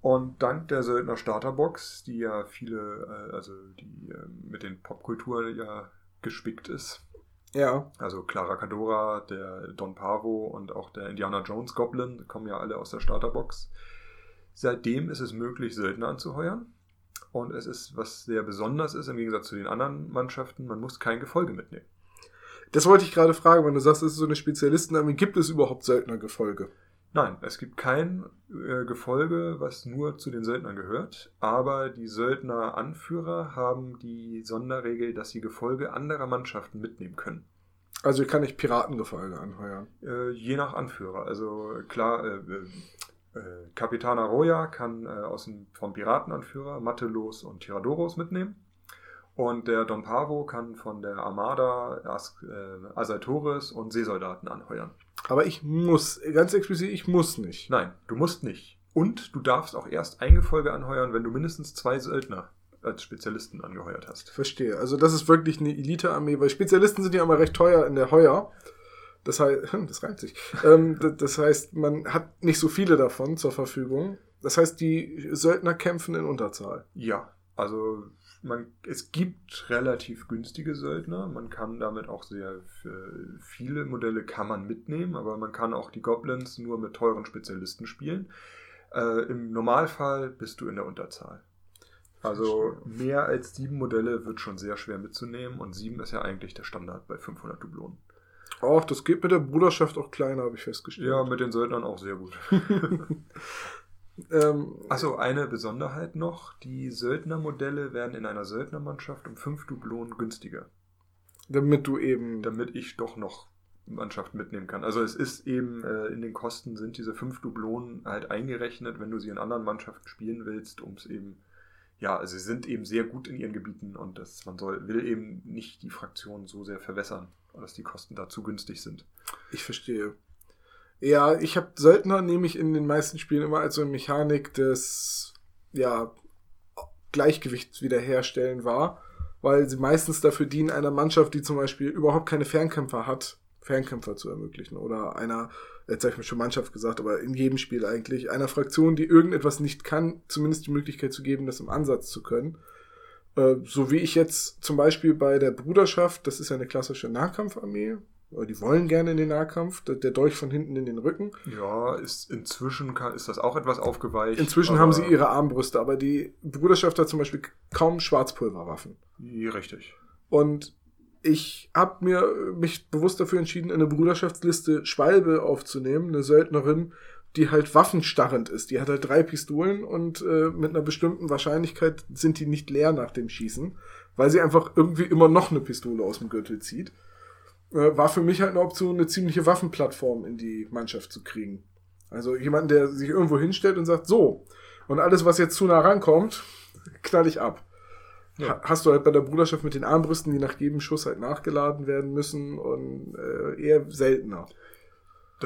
B: Und dank der Söldner Starterbox, die ja viele, äh, also die äh, mit den Popkulturen ja gespickt ist,
A: Ja.
B: Also Clara Cadora, der Don Pavo und auch der Indiana Jones Goblin kommen ja alle aus der Starterbox. Seitdem ist es möglich, Söldner anzuheuern. Und es ist, was sehr besonders ist, im Gegensatz zu den anderen Mannschaften, man muss kein Gefolge mitnehmen.
A: Das wollte ich gerade fragen, wenn du sagst, es ist so eine Spezialistenarmee, gibt es überhaupt Söldnergefolge?
B: Nein, es gibt kein äh, Gefolge, was nur zu den Söldnern gehört, aber die Söldner-Anführer haben die Sonderregel, dass sie Gefolge anderer Mannschaften mitnehmen können.
A: Also kann ich Piratengefolge anheuern.
B: Äh, je nach Anführer. Also klar, äh, äh, Kapitan Arroya kann äh, aus dem, vom Piratenanführer Matelos und Tiradoros mitnehmen. Und der Don Pavo kann von der Armada As äh, Asaltores und Seesoldaten anheuern.
A: Aber ich muss, ganz explizit, ich muss nicht.
B: Nein, du musst nicht. Und du darfst auch erst ein Gefolge anheuern, wenn du mindestens zwei Söldner als Spezialisten angeheuert hast.
A: Verstehe. Also das ist wirklich eine Elite-Armee, weil Spezialisten sind ja immer recht teuer in der Heuer. Das heißt, das reimt sich. ähm, das heißt, man hat nicht so viele davon zur Verfügung. Das heißt, die Söldner kämpfen in Unterzahl.
B: Ja, also man, es gibt relativ günstige Söldner. Man kann damit auch sehr viele Modelle kann man mitnehmen, aber man kann auch die Goblins nur mit teuren Spezialisten spielen. Äh, Im Normalfall bist du in der Unterzahl. Also mehr als sieben Modelle wird schon sehr schwer mitzunehmen und sieben ist ja eigentlich der Standard bei 500 Dublonen.
A: Auch, das geht mit der Bruderschaft auch kleiner, habe ich festgestellt.
B: Ja, mit den Söldnern auch sehr gut. ähm, Achso, eine Besonderheit noch. Die Söldnermodelle werden in einer Söldnermannschaft um 5 Dublonen günstiger.
A: Damit du eben...
B: Damit ich doch noch Mannschaften mitnehmen kann. Also es ist eben, äh, in den Kosten sind diese 5 Dublonen halt eingerechnet, wenn du sie in anderen Mannschaften spielen willst, um es eben ja, also sie sind eben sehr gut in ihren Gebieten und das, man soll, will eben nicht die Fraktion so sehr verwässern, dass die Kosten da zu günstig sind.
A: Ich verstehe. Ja, ich habe Söldner nehme ich in den meisten Spielen immer als so eine Mechanik des ja, Gleichgewichts wiederherstellen war, weil sie meistens dafür dienen, einer Mannschaft, die zum Beispiel überhaupt keine Fernkämpfer hat, Fernkämpfer zu ermöglichen oder einer jetzt habe ich mir schon Mannschaft gesagt, aber in jedem Spiel eigentlich, einer Fraktion, die irgendetwas nicht kann, zumindest die Möglichkeit zu geben, das im Ansatz zu können. Äh, so wie ich jetzt zum Beispiel bei der Bruderschaft, das ist ja eine klassische Nahkampfarmee, die wollen gerne in den Nahkampf, der Dolch von hinten in den Rücken.
B: Ja, ist inzwischen ist das auch etwas aufgeweicht.
A: Inzwischen haben sie ihre Armbrüste, aber die Bruderschaft hat zum Beispiel kaum Schwarzpulverwaffen.
B: Richtig.
A: Und ich habe mir mich bewusst dafür entschieden, eine Bruderschaftsliste Schwalbe aufzunehmen, eine Söldnerin, die halt waffenstarrend ist. Die hat halt drei Pistolen und äh, mit einer bestimmten Wahrscheinlichkeit sind die nicht leer nach dem Schießen, weil sie einfach irgendwie immer noch eine Pistole aus dem Gürtel zieht. Äh, war für mich halt eine Option, eine ziemliche Waffenplattform in die Mannschaft zu kriegen. Also jemanden, der sich irgendwo hinstellt und sagt, so, und alles, was jetzt zu nah rankommt, knall ich ab. Ja. Hast du halt bei der Bruderschaft mit den Armbrüsten, die nach jedem Schuss halt nachgeladen werden müssen und äh, eher seltener.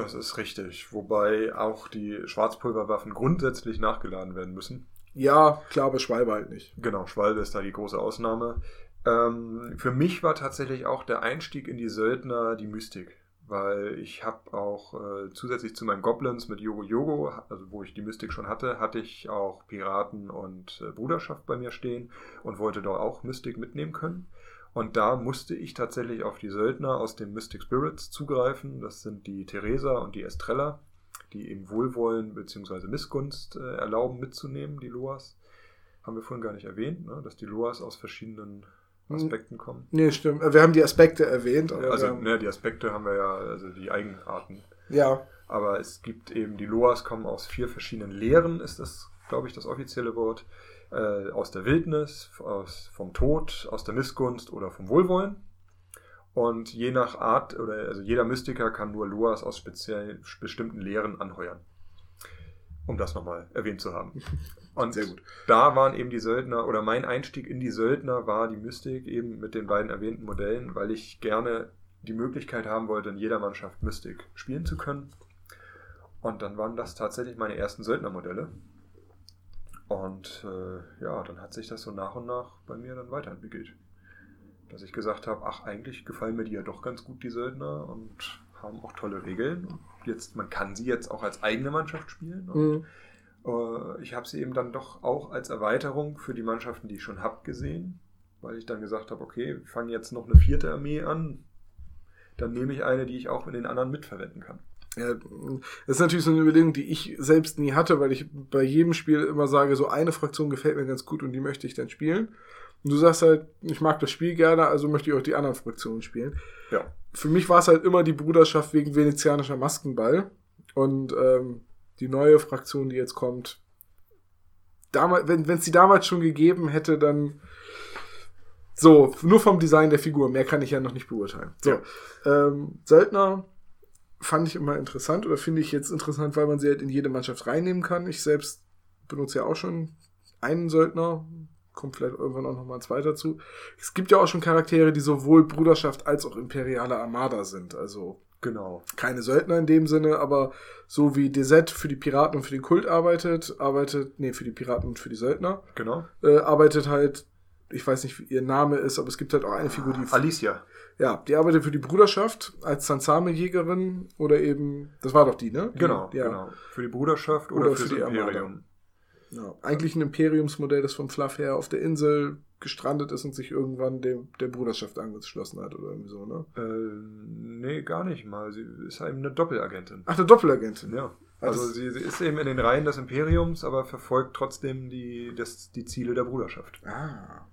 B: Das ist richtig. Wobei auch die Schwarzpulverwaffen grundsätzlich nachgeladen werden müssen.
A: Ja, klar, aber Schwalbe halt nicht.
B: Genau, Schwalbe ist da die große Ausnahme. Ähm, für mich war tatsächlich auch der Einstieg in die Söldner die Mystik weil ich habe auch äh, zusätzlich zu meinen Goblins mit Yogo Yogo, also wo ich die Mystik schon hatte, hatte ich auch Piraten und äh, Bruderschaft bei mir stehen und wollte doch auch Mystik mitnehmen können. Und da musste ich tatsächlich auf die Söldner aus den Mystic Spirits zugreifen. Das sind die Theresa und die Estrella, die eben Wohlwollen bzw. Missgunst äh, erlauben mitzunehmen, die Loas. Haben wir vorhin gar nicht erwähnt, ne? dass die Loas aus verschiedenen hm. Aspekten kommen.
A: Nee, stimmt. Wir haben die Aspekte erwähnt.
B: also, ne, die Aspekte haben wir ja, also die Eigenarten.
A: Ja.
B: Aber es gibt eben, die Loas kommen aus vier verschiedenen Lehren, ist das, glaube ich, das offizielle Wort. Äh, aus der Wildnis, aus, vom Tod, aus der Missgunst oder vom Wohlwollen. Und je nach Art, oder also jeder Mystiker kann nur Loas aus speziell bestimmten Lehren anheuern. Um das nochmal erwähnt zu haben. Und Sehr gut. da waren eben die Söldner, oder mein Einstieg in die Söldner war die Mystik, eben mit den beiden erwähnten Modellen, weil ich gerne die Möglichkeit haben wollte, in jeder Mannschaft Mystik spielen zu können. Und dann waren das tatsächlich meine ersten Söldnermodelle. Und äh, ja, dann hat sich das so nach und nach bei mir dann weiterentwickelt. Dass ich gesagt habe, ach, eigentlich gefallen mir die ja doch ganz gut, die Söldner, und haben auch tolle Regeln. Und jetzt, man kann sie jetzt auch als eigene Mannschaft spielen. Und mhm. äh, ich habe sie eben dann doch auch als Erweiterung für die Mannschaften, die ich schon habe, gesehen. Weil ich dann gesagt habe, okay, wir fangen jetzt noch eine vierte Armee an. dann nehme ich eine, die ich auch mit den anderen mitverwenden kann.
A: Ja, das ist natürlich so eine Überlegung, die ich selbst nie hatte, weil ich bei jedem Spiel immer sage, so eine Fraktion gefällt mir ganz gut und die möchte ich dann spielen. Und du sagst halt, ich mag das Spiel gerne, also möchte ich auch die anderen Fraktionen spielen.
B: Ja.
A: Für mich war es halt immer die Bruderschaft wegen venezianischer Maskenball. Und ähm, die neue Fraktion, die jetzt kommt, damals, wenn es die damals schon gegeben hätte, dann so, nur vom Design der Figur, mehr kann ich ja noch nicht beurteilen. So,
B: Ja.
A: ähm, Söldner fand ich immer interessant oder finde ich jetzt interessant, weil man sie halt in jede Mannschaft reinnehmen kann. Ich selbst benutze ja auch schon einen Söldner, kommt vielleicht irgendwann auch noch mal ein zweiter zu. Es gibt ja auch schon Charaktere, die sowohl Bruderschaft als auch imperiale Armada sind. Also
B: Genau.
A: keine Söldner in dem Sinne, aber so wie DZ für die Piraten und für den Kult arbeitet, arbeitet, nee, für die Piraten und für die Söldner,
B: Genau.
A: äh, arbeitet halt, ich weiß nicht, wie ihr Name ist, aber es gibt halt auch eine Figur, die
B: Alicia.
A: Ja, die arbeitet für die Bruderschaft als Sansame-Jägerin oder eben, das war doch die, ne?
B: Genau,
A: ja.
B: genau. Für die Bruderschaft oder,
A: Oder
B: für
A: für
B: das
A: die.
B: Imperium.
A: ja. Eigentlich ein Imperiumsmodell, das vom Fluff her auf der Insel gestrandet ist und sich irgendwann dem, der Bruderschaft angeschlossen hat oder irgendwie so, ne?
B: Äh, nee, gar nicht mal. Sie ist eben eine Doppelagentin.
A: Ach, der Doppelagentin.
B: Ja.
A: Ah,
B: Also
A: das-
B: sie, sie ist eben in den Reihen des Imperiums, aber verfolgt trotzdem die, das, die Ziele der Bruderschaft.
A: Ah.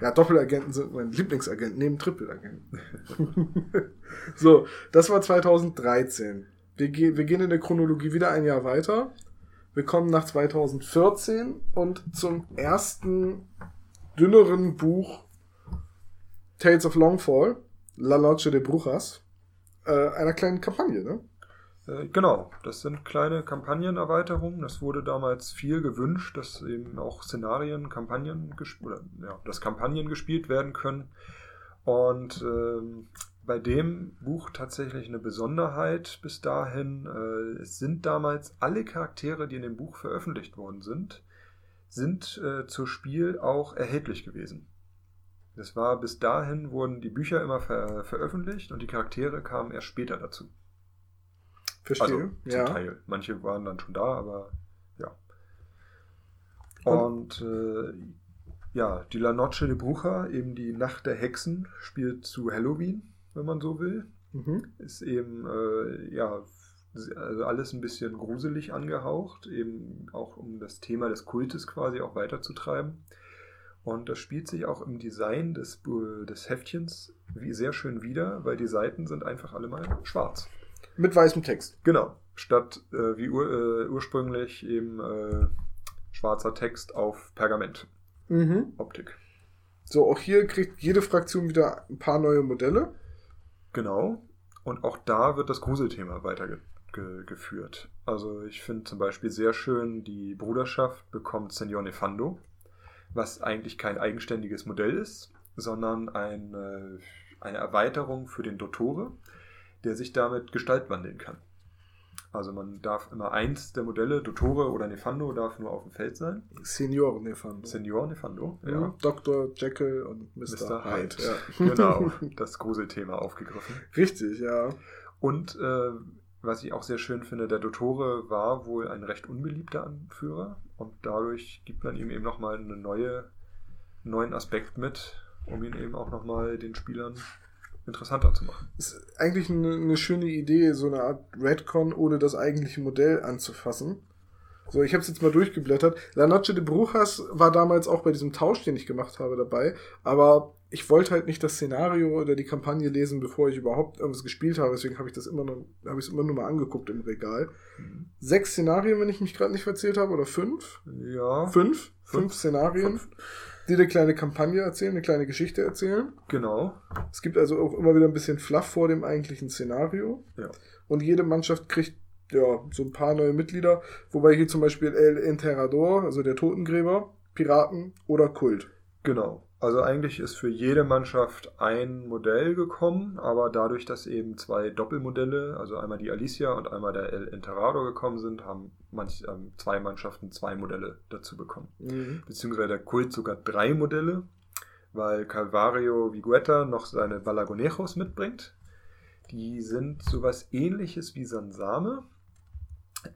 A: Ja, Doppelagenten sind mein Lieblingsagent neben Trippelagenten. so, das war 2013. Wir, ge wir gehen in der Chronologie wieder ein Jahr weiter. Wir kommen nach 2014 und zum ersten dünneren Buch Tales of Longfall, La Noche de Brujas, äh, einer kleinen Kampagne, ne?
B: Äh, genau, das sind kleine Kampagnenerweiterungen. Das wurde damals viel gewünscht, dass eben auch Szenarien, Kampagnen oder ja, dass Kampagnen gespielt werden können. Und ähm, bei dem Buch tatsächlich eine Besonderheit bis dahin. Äh, es sind damals alle Charaktere, die in dem Buch veröffentlicht worden sind, sind äh, zur Spiel auch erhältlich gewesen. Das war bis dahin wurden die Bücher immer ver veröffentlicht und die Charaktere kamen erst später dazu.
A: Verstehe.
B: Also zum
A: ja.
B: Teil. Manche waren dann schon da, aber ja.
A: Und-
B: Und äh, ja, die La Noche de Bruja, eben die Nacht der Hexen, spielt zu Halloween, wenn man so will.
A: Mhm.
B: Ist eben, äh, ja, also alles ein bisschen gruselig angehaucht, eben auch um das Thema des Kultes quasi auch weiterzutreiben. Und das spielt sich auch im Design des, des Heftchens wie sehr schön wieder, weil die Seiten sind einfach alle mal schwarz.
A: Mit weißem Text.
B: Genau. Statt äh, wie ur, äh, ursprünglich eben äh, schwarzer Text auf Pergament.
A: Mhm.
B: Optik.
A: So, auch hier kriegt jede Fraktion wieder ein paar neue Modelle.
B: Genau. Und auch da wird das Gruselthema weitergeführt. Also ich finde zum Beispiel sehr schön, die Bruderschaft bekommt Senor Nefando, was eigentlich kein eigenständiges Modell ist, sondern ein, äh, eine Erweiterung für den Dottore, der sich damit Gestalt wandeln kann. Also man darf immer eins der Modelle, Dottore oder Nefando, darf nur auf dem Feld sein.
A: Senior Nefando.
B: Senior Nefando,
A: ja.
B: ja.
A: Dr. Jekyll und Mr.
B: Mr.
A: Hyde.
B: Hyde.
A: Ja.
B: Genau, das Gruselthema aufgegriffen.
A: Richtig, ja.
B: Und äh, was ich auch sehr schön finde, der Dottore war wohl ein recht unbeliebter Anführer und dadurch gibt man ihm eben nochmal einen neue, neuen Aspekt mit, um ihn eben auch nochmal den Spielern interessanter zu machen.
A: Ist eigentlich eine, eine schöne Idee, so eine Art Redcon, ohne das eigentliche Modell anzufassen. So, ich habe es jetzt mal durchgeblättert. La Noche de Brujas war damals auch bei diesem Tausch, den ich gemacht habe, dabei. Aber ich wollte halt nicht das Szenario oder die Kampagne lesen, bevor ich überhaupt irgendwas gespielt habe. Deswegen habe ich das immer nur, habe ich es immer nur mal angeguckt im Regal. Sechs Szenarien, wenn ich mich gerade nicht verzählt habe, oder fünf?
B: Ja,
A: Fünf? Fünf,
B: Fünf.
A: Szenarien,
B: Fünf.
A: Die eine kleine Kampagne erzählen, eine kleine Geschichte erzählen.
B: genau.
A: Es gibt also auch immer wieder ein bisschen Fluff vor dem eigentlichen Szenario.
B: Ja.
A: Und jede Mannschaft kriegt ja so ein paar neue Mitglieder, wobei hier zum Beispiel El Enterrador, also der Totengräber, Piraten oder Kult.
B: Genau. Also eigentlich ist für jede Mannschaft ein Modell gekommen, aber dadurch, dass eben zwei Doppelmodelle, also einmal die Alicia und einmal der El Enterrador gekommen sind, haben manch, ähm, zwei Mannschaften zwei Modelle dazu bekommen.
A: Mhm.
B: Beziehungsweise der Kult sogar drei Modelle, weil Calvario Viguetta noch seine Balagonejos mitbringt. Die sind sowas ähnliches wie Sansame,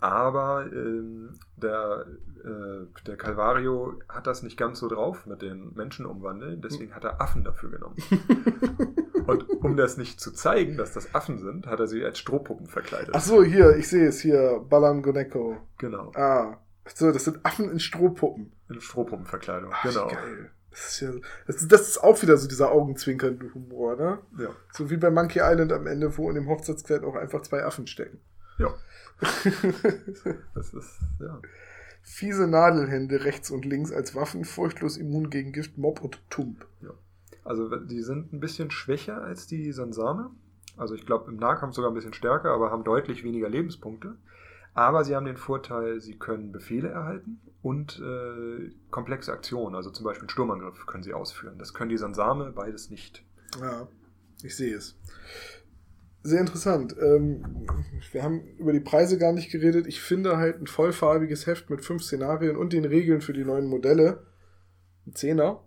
B: aber ähm, der, äh, der Calvario hat das nicht ganz so drauf mit den Menschen umwandeln, deswegen hat er Affen dafür genommen. Und um das nicht zu zeigen, dass das Affen sind, hat er sie als Strohpuppen verkleidet.
A: Ach so, hier, ich sehe es hier. Balangoneko.
B: Genau.
A: Ah. So, das sind Affen in Strohpuppen.
B: In Strohpuppenverkleidung.
A: Ach,
B: genau.
A: geil. Das ist, ja, das, ist, das ist auch wieder so dieser augenzwinkernde Humor, ne?
B: Ja.
A: So wie bei Monkey Island am Ende, wo in dem Hochzeitskleid auch einfach zwei Affen stecken.
B: ja. Das ist, ja.
A: Fiese Nadelhände rechts und links als Waffen, furchtlos immun gegen Gift, Mob und Tump.
B: Also die sind ein bisschen schwächer als die Sansame. Also ich glaube im Nahkampf sogar ein bisschen stärker, aber haben deutlich weniger Lebenspunkte. Aber sie haben den Vorteil, sie können Befehle erhalten und äh, komplexe Aktionen, also zum Beispiel einen Sturmangriff können sie ausführen. Das können die Sansame beides nicht.
A: Ja, ich sehe es. Sehr interessant. Ähm, wir haben über die Preise gar nicht geredet. Ich finde halt ein vollfarbiges Heft mit fünf Szenarien und den Regeln für die neuen Modelle, ein Zehner,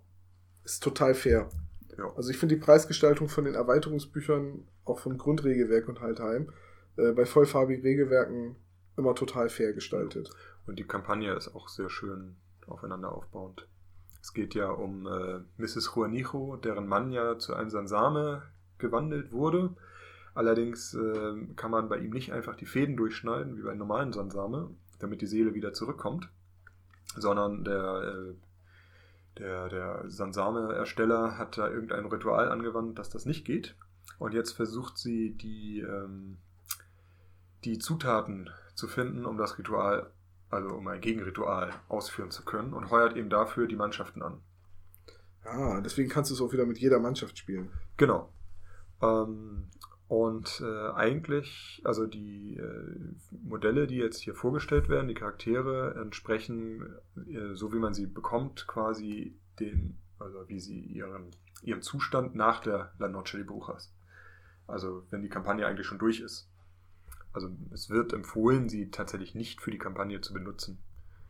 A: ist total fair.
B: Ja.
A: Also ich finde die Preisgestaltung von den Erweiterungsbüchern, auch vom Grundregelwerk und Haltheim, äh, bei vollfarbigen Regelwerken immer total fair gestaltet.
B: Und die Kampagne ist auch sehr schön aufeinander aufbauend. Es geht ja um äh, Mrs. Juanijo, deren Mann ja zu einem Sansame gewandelt wurde. Allerdings äh, kann man bei ihm nicht einfach die Fäden durchschneiden, wie bei einem normalen Sansame, damit die Seele wieder zurückkommt, sondern der, äh, der, der Sansame-Ersteller hat da irgendein Ritual angewandt, dass das nicht geht. Und jetzt versucht sie, die, ähm, die Zutaten zu finden, um das Ritual, also um ein Gegenritual ausführen zu können und heuert eben dafür die Mannschaften an.
A: Ah, deswegen kannst du es auch wieder mit jeder Mannschaft spielen.
B: Genau. Ähm, und äh, eigentlich, also die äh, Modelle, die jetzt hier vorgestellt werden, die Charaktere entsprechen, äh, so wie man sie bekommt, quasi den, also wie sie ihren, ihrem Zustand nach der La Noche de Brujas. Also wenn die Kampagne eigentlich schon durch ist. Also es wird empfohlen, sie tatsächlich nicht für die Kampagne zu benutzen.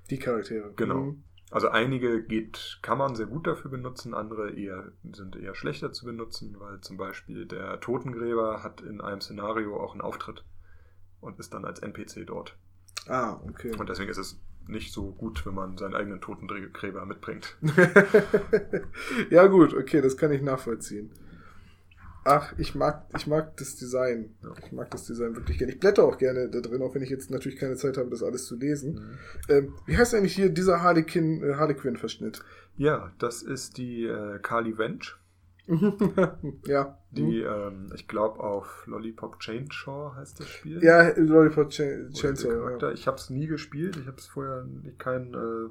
A: Die Charaktere.
B: Genau.
A: Mhm.
B: Also einige geht, kann man sehr gut dafür benutzen, andere eher, sind eher schlechter zu benutzen, weil zum Beispiel der Totengräber hat in einem Szenario auch einen Auftritt und ist dann als NPC dort.
A: Ah, okay.
B: Und deswegen ist es nicht so gut, wenn man seinen eigenen Totengräber mitbringt.
A: ja, gut, okay, das kann ich nachvollziehen. Ach, ich mag, ich mag das Design.
B: Ja.
A: Ich mag das Design wirklich gerne. Ich blätter auch gerne da drin, auch wenn ich jetzt natürlich keine Zeit habe, das alles zu lesen.
B: Mhm.
A: Ähm, wie heißt eigentlich hier dieser Harlequin, äh, Harlequin-Verschnitt?
B: Ja, das ist die äh, Carly Wench,
A: ja.
B: die, ähm, ich glaube, auf Lollipop Chainsaw heißt das Spiel.
A: Ja, Lollipop Ch
B: Oder der
A: Chainsaw. Ja.
B: Ich habe es nie gespielt, ich habe es vorher keinen äh,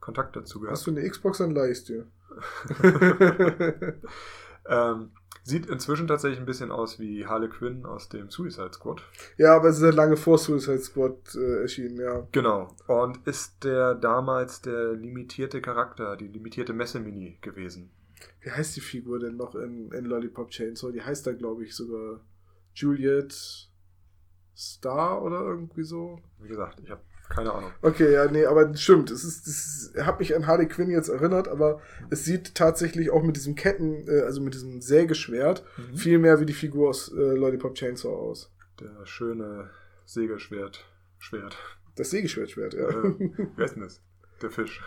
B: Kontakt dazu gehabt.
A: Hast du eine Xbox, dann leih ich dir.
B: ähm, sieht inzwischen tatsächlich ein bisschen aus wie Harley Quinn aus dem Suicide Squad.
A: ja, aber es ist halt lange vor Suicide Squad äh, erschienen, ja.
B: Genau. Und ist der damals der limitierte Charakter, die limitierte Messemini gewesen.
A: Wie heißt die Figur denn noch in, in Lollipop Chainsaw? Die heißt da, glaube ich, sogar Juliet Star oder irgendwie so.
B: Wie gesagt, ich habe keine Ahnung.
A: Okay, ja, nee, aber stimmt. Es ist, es ist, hat mich an Harley Quinn jetzt erinnert, aber es sieht tatsächlich auch mit diesem Ketten, äh, also mit diesem Sägeschwert,
B: Mhm.
A: viel mehr wie die Figur aus äh, Lollipop Chainsaw aus.
B: Der schöne Sägeschwert. Schwert.
A: Das Sägeschwertschwert, ja.
B: Äh, wie heißt denn das? Der Fisch.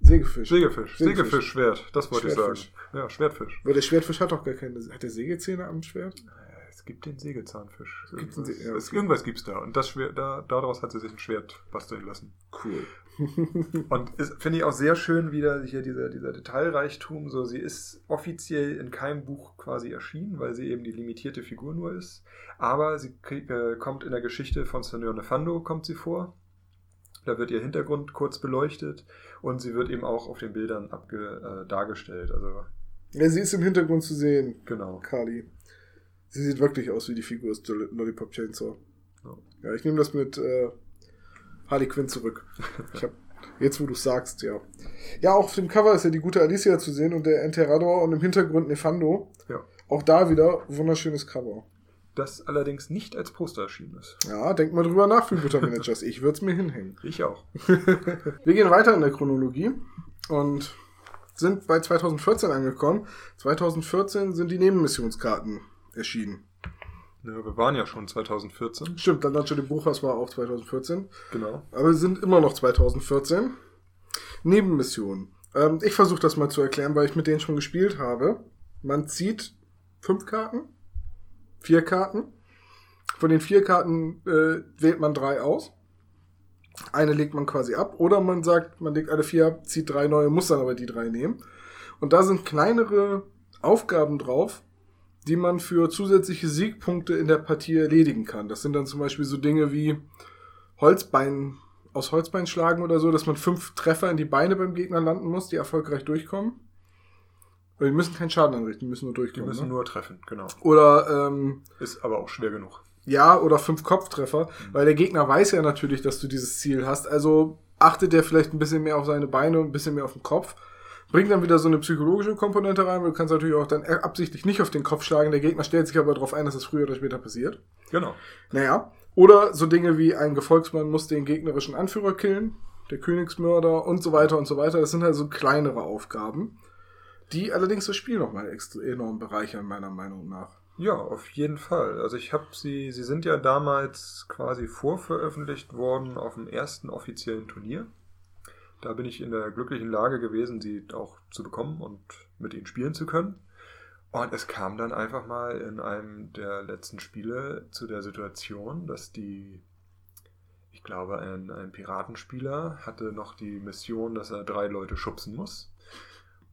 A: Sägefisch.
B: Sägefisch.
A: Sägefisch.
B: Schwert. Das wollte ich sagen. Ja, Schwertfisch.
A: Weil der Schwertfisch hat doch gar keine. Hat der Sägezähne am Schwert?
B: Es gibt den Sägezahnfisch.
A: Gibt's einen
B: Irgendwas,
A: ja,
B: es,
A: okay.
B: irgendwas gibt's da. Und das Schwert, da, daraus hat sie sich ein Schwert basteln lassen.
A: Cool.
B: Und finde ich auch sehr schön, wieder hier dieser, dieser Detailreichtum. So, sie ist offiziell in keinem Buch quasi erschienen, weil sie eben die limitierte Figur nur ist. Aber sie krieg, äh, kommt in der Geschichte von Senor Nefando kommt sie vor. Da wird ihr Hintergrund kurz beleuchtet und sie wird eben auch auf den Bildern abge, äh, dargestellt. Also
A: Ja, sie ist im Hintergrund zu sehen,
B: genau.
A: Kali. Sie sieht wirklich aus wie die Figur aus Lollipop Chainsaw.
B: Ja.
A: Ja, ich nehme das mit äh, Harley Quinn zurück. Ich hab, jetzt, wo du sagst, ja. Ja, auch auf dem Cover ist ja die gute Alicia zu sehen und der Enterrador und im Hintergrund Nefando.
B: Ja.
A: Auch da wieder wunderschönes Cover.
B: Das allerdings nicht als Poster erschienen ist.
A: Ja, denk mal drüber nach, Managers. Ich würde es mir hinhängen.
B: Ich auch.
A: Wir gehen weiter in der Chronologie und sind bei 2014 angekommen. 2014 sind die Nebenmissionskarten erschienen.
B: Ja, wir waren ja schon 2014.
A: Stimmt, dann Nacho de Brujas war auch 2014.
B: Genau.
A: Aber wir sind immer noch 2014. Nebenmissionen. Ähm, ich versuche das mal zu erklären, weil ich mit denen schon gespielt habe. Man zieht fünf Karten, vier Karten. Von den vier Karten äh, wählt man drei aus. Eine legt man quasi ab. Oder man sagt, man legt alle vier ab, zieht drei neue, muss dann aber die drei nehmen. Und da sind kleinere Aufgaben drauf, die man für zusätzliche Siegpunkte in der Partie erledigen kann. Das sind dann zum Beispiel so Dinge wie Holzbein, aus Holzbein schlagen oder so, dass man fünf Treffer in die Beine beim Gegner landen muss, die erfolgreich durchkommen. Die müssen keinen Schaden anrichten, die müssen nur
B: Die
A: durchkommen.
B: müssen
A: ne?
B: nur treffen, genau.
A: Oder ähm,
B: Ist aber auch schwer genug.
A: ja, oder fünf Kopftreffer, weil der Gegner weiß ja natürlich, dass du dieses Ziel hast. Also achtet der vielleicht ein bisschen mehr auf seine Beine und ein bisschen mehr auf den Kopf. Bringt dann wieder so eine psychologische Komponente rein, weil du kannst natürlich auch dann absichtlich nicht auf den Kopf schlagen. Der Gegner stellt sich aber darauf ein, dass es früher oder später passiert.
B: Genau.
A: Naja. Oder so Dinge wie ein Gefolgsmann muss den gegnerischen Anführer killen, der Königsmörder und so weiter und so weiter. Das sind halt so kleinere Aufgaben, die allerdings das Spiel nochmal extra enorm bereichern, meiner Meinung nach.
B: Ja, auf jeden Fall. Also ich habe sie, sie sind ja damals quasi vorveröffentlicht worden auf dem ersten offiziellen Turnier. Da bin ich in der glücklichen Lage gewesen, sie auch zu bekommen und mit ihnen spielen zu können. Und es kam dann einfach mal in einem der letzten Spiele zu der Situation, dass die, ich glaube, ein, ein Piratenspieler hatte noch die Mission, dass er drei Leute schubsen muss.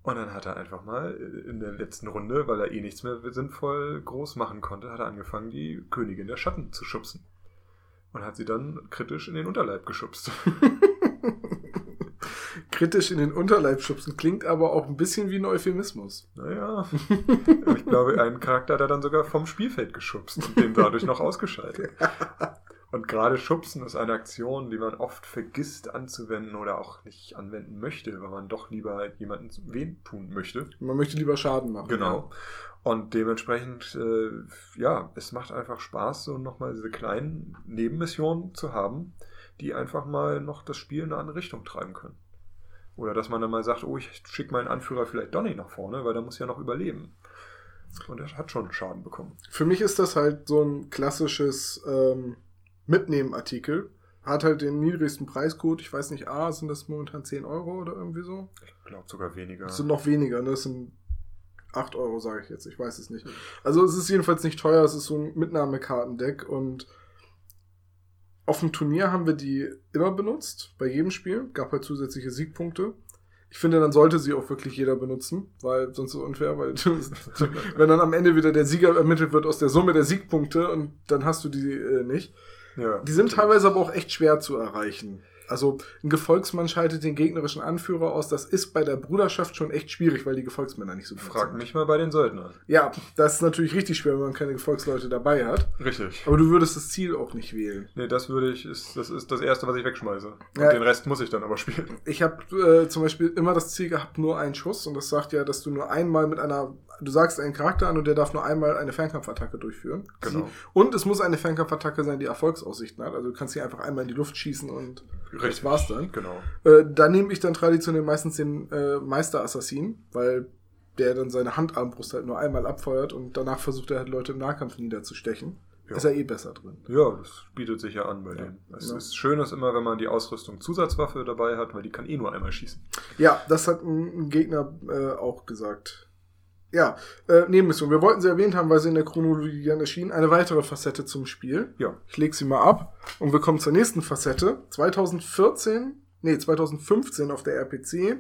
B: Und dann hat er einfach mal in der letzten Runde, weil er eh nichts mehr sinnvoll groß machen konnte, hat er angefangen, die Königin der Schatten zu schubsen. Und hat sie dann kritisch in den Unterleib geschubst.
A: Kritisch in den Unterleib schubsen klingt aber auch ein bisschen wie ein Euphemismus.
B: Naja, ich glaube, einen Charakter hat er dann sogar vom Spielfeld geschubst und den dadurch noch ausgeschaltet. Und gerade Schubsen ist eine Aktion, die man oft vergisst anzuwenden oder auch nicht anwenden möchte, weil man doch lieber jemanden weh tun möchte.
A: Man möchte lieber Schaden machen.
B: Genau. Und dementsprechend, äh, ja, es macht einfach Spaß, so nochmal diese kleinen Nebenmissionen zu haben, die einfach mal noch das Spiel in eine andere Richtung treiben können. Oder dass man dann mal sagt, oh, ich schicke meinen Anführer vielleicht doch nicht nach vorne, weil der muss ja noch überleben. Und er hat schon Schaden bekommen.
A: Für mich ist das halt so ein klassisches ähm, Mitnehmen-Artikel. Hat halt den niedrigsten Preiscode. Ich weiß nicht, A, sind das momentan 10 Euro oder irgendwie so?
B: Ich glaube sogar weniger.
A: Das sind noch weniger, ne? Das sind 8 Euro, sage ich jetzt. Ich weiß es nicht. Also es ist jedenfalls nicht teuer. Es ist so ein Mitnahmekartendeck und auf dem Turnier haben wir die immer benutzt, bei jedem Spiel. Gab halt zusätzliche Siegpunkte. Ich finde, dann sollte sie auch wirklich jeder benutzen, weil sonst ist es unfair, weil wenn dann am Ende wieder der Sieger ermittelt wird aus der Summe der Siegpunkte und dann hast du die äh, nicht.
B: ja.
A: Die sind teilweise aber auch echt schwer zu erreichen. Also ein Gefolgsmann schaltet den gegnerischen Anführer aus. Das ist bei der Bruderschaft schon echt schwierig, weil die Gefolgsmänner nicht so gut
B: Frag
A: sind.
B: mich mal bei den Söldnern.
A: Ja, das ist natürlich richtig schwer, wenn man keine Gefolgsleute dabei hat.
B: Richtig.
A: Aber du würdest das Ziel auch nicht wählen.
B: Nee, das würde ich, ist, das ist das Erste, was ich wegschmeiße. Und
A: Ja.
B: den Rest muss ich dann aber spielen.
A: Ich habe äh, zum Beispiel immer das Ziel gehabt, nur einen Schuss. Und das sagt ja, dass du nur einmal mit einer, du sagst einen Charakter an und der darf nur einmal eine Fernkampfattacke durchführen.
B: Genau.
A: Und es muss eine Fernkampfattacke sein, die Erfolgsaussichten hat. Also du kannst sie einfach einmal in die Luft schießen und das war's dann.
B: Genau.
A: Äh, da nehme ich dann traditionell meistens den äh, Meister-Assassin, weil der dann seine Handarmbrust halt nur einmal abfeuert und danach versucht er halt Leute im Nahkampf niederzustechen.
B: Ja.
A: Ist er eh besser drin.
B: Ja, das bietet sich ja an bei
A: Ja.
B: denen. Es
A: Ja.
B: ist schön ist immer, wenn man die Ausrüstung Zusatzwaffe dabei hat, weil die kann eh nur einmal schießen.
A: Ja, das hat ein, ein Gegner äh, auch gesagt. Ja, äh, Nebenmission. Wir wollten sie erwähnt haben, weil sie in der Chronologie dann erschien. Eine weitere Facette zum Spiel.
B: Ja.
A: Ich leg sie mal ab und wir kommen zur nächsten Facette. 2014, nee, 2015 auf der RPC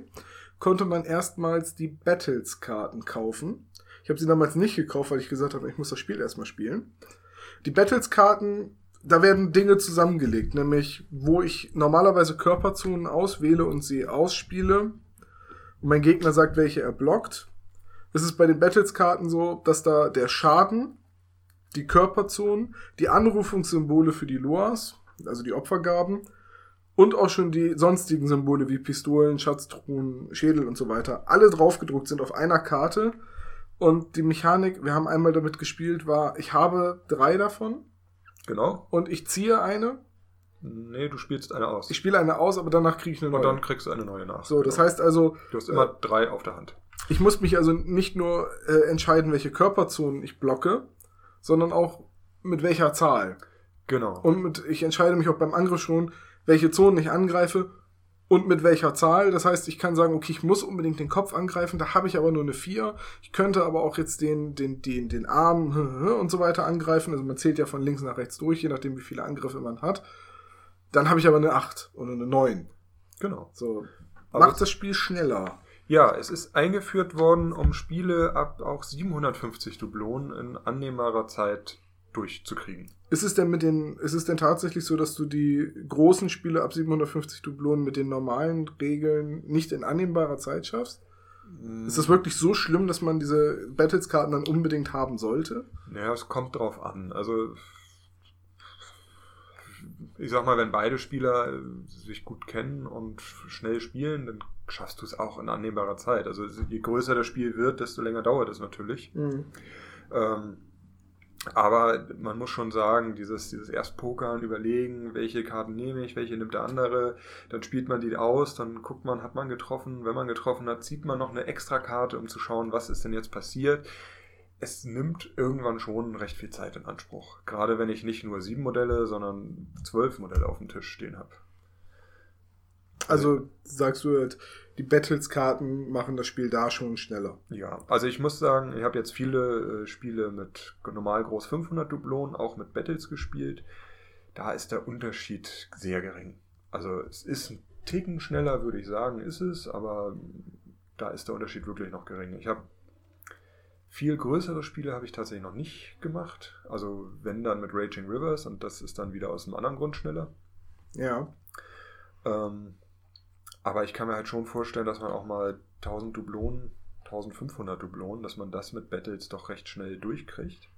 A: konnte man erstmals die Battles-Karten kaufen. Ich habe sie damals nicht gekauft, weil ich gesagt habe, ich muss das Spiel erstmal spielen. Die Battles-Karten, da werden Dinge zusammengelegt, nämlich wo ich normalerweise Körperzonen auswähle und sie ausspiele und mein Gegner sagt, welche er blockt. Es ist bei den Battles-Karten so, dass da der Schaden, die Körperzonen, die Anrufungssymbole für die Loas, also die Opfergaben, und auch schon die sonstigen Symbole wie Pistolen, Schatztruhen, Schädel und so weiter, alle draufgedruckt sind auf einer Karte. Und die Mechanik, wir haben einmal damit gespielt, war, ich habe drei davon
B: Genau.
A: und ich ziehe eine.
B: Nee, du spielst eine aus.
A: Ich spiele eine aus, aber danach kriege ich eine
B: und
A: neue.
B: dann kriegst du eine neue nach.
A: so, das
B: Genau.
A: heißt also,
B: Du hast immer drei auf der Hand.
A: Ich muss mich also nicht nur äh, entscheiden, welche Körperzonen ich blocke, sondern auch mit welcher Zahl.
B: Genau.
A: Und mit, ich entscheide mich auch beim Angriff schon, welche Zonen ich angreife und mit welcher Zahl. Das heißt, ich kann sagen, okay, ich muss unbedingt den Kopf angreifen, da habe ich aber nur eine 4. Ich könnte aber auch jetzt den, den, den, den Arm und so weiter angreifen. Also man zählt ja von links nach rechts durch, je nachdem, wie viele Angriffe man hat. Dann habe ich aber eine 8 oder eine 9.
B: Genau.
A: So. Macht das Spiel schneller.
B: Ja, es ist eingeführt worden, um Spiele ab auch 750 Dublonen in annehmbarer Zeit durchzukriegen.
A: Ist es denn mit den, ist es denn tatsächlich so, dass du die großen Spiele ab 750 Dublonen mit den normalen Regeln nicht in annehmbarer Zeit schaffst? Mm. Ist das wirklich so schlimm, dass man diese Battles-Karten dann unbedingt haben sollte?
B: Ja, es kommt drauf an. Also, ich sag mal, wenn beide Spieler sich gut kennen und schnell spielen, dann schaffst du es auch in annehmbarer Zeit. Also, je größer das Spiel wird, desto länger dauert es natürlich. Mhm. Ähm, aber man muss schon sagen, dieses, dieses erst pokern, überlegen, welche Karten nehme ich, welche nimmt der andere, dann spielt man die aus, dann guckt man, hat man getroffen, wenn man getroffen hat, zieht man noch eine extra Karte, um zu schauen, was ist denn jetzt passiert. Es nimmt irgendwann schon recht viel Zeit in Anspruch. Gerade wenn ich nicht nur sieben Modelle, sondern zwölf Modelle auf dem Tisch stehen habe.
A: Also sagst du halt, die Battles-Karten machen das Spiel da schon schneller.
B: Ja, also ich muss sagen, ich habe jetzt viele äh, Spiele mit normal groß 500 Dublonen, auch mit Battles gespielt. Da ist der Unterschied sehr gering. Also es ist ein Ticken schneller, würde ich sagen, ist es, aber da ist der Unterschied wirklich noch gering. Ich habe viel größere Spiele habe ich tatsächlich noch nicht gemacht. Also wenn dann mit Raging Rivers und das ist dann wieder aus einem anderen Grund schneller.
A: Ja.
B: Ähm, aber ich kann mir halt schon vorstellen, dass man auch mal 1000 Dublonen, 1500 Dublonen, dass man das mit Battles doch recht schnell durchkriegt.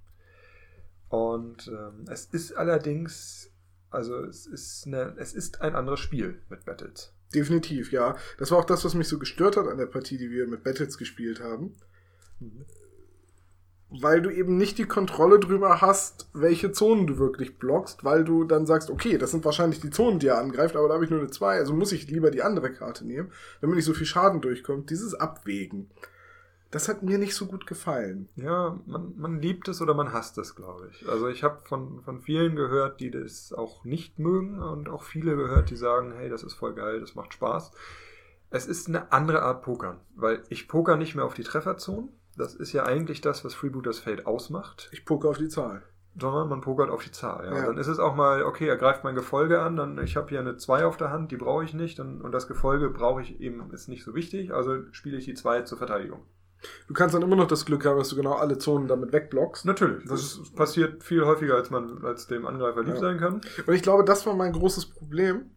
B: Und ähm, es ist allerdings, also es ist, eine, es ist ein anderes Spiel mit Battles.
A: Definitiv, ja. Das war auch das, was mich so gestört hat an der Partie, die wir mit Battles gespielt haben. Weil du eben nicht die Kontrolle drüber hast, welche Zonen du wirklich blockst, weil du dann sagst, okay, das sind wahrscheinlich die Zonen, die er angreift, aber da habe ich nur eine 2, also muss ich lieber die andere Karte nehmen, damit nicht so viel Schaden durchkommt. Dieses Abwägen, das hat mir nicht so gut gefallen.
B: Ja, man, man liebt es oder man hasst es, glaube ich. Also ich habe von, von vielen gehört, die das auch nicht mögen und auch viele gehört, die sagen, hey, das ist voll geil, das macht Spaß. Es ist eine andere Art Pokern, weil ich poker nicht mehr auf die Trefferzonen, das ist ja eigentlich das, was Freebooters Fate ausmacht.
A: Ich poker auf die Zahl.
B: Sondern man pokert auf die Zahl. Ja. ja. Dann ist es auch mal, okay, er greift mein Gefolge an, dann ich habe hier eine 2 auf der Hand, die brauche ich nicht und, und das Gefolge brauche ich eben, ist nicht so wichtig, also spiele ich die 2 zur Verteidigung.
A: Du kannst dann immer noch das Glück haben, dass du genau alle Zonen damit wegblockst.
B: Natürlich. Das, das passiert viel häufiger, als man als dem Angreifer lieb ja. sein kann.
A: Und ich glaube, das war mein großes Problem,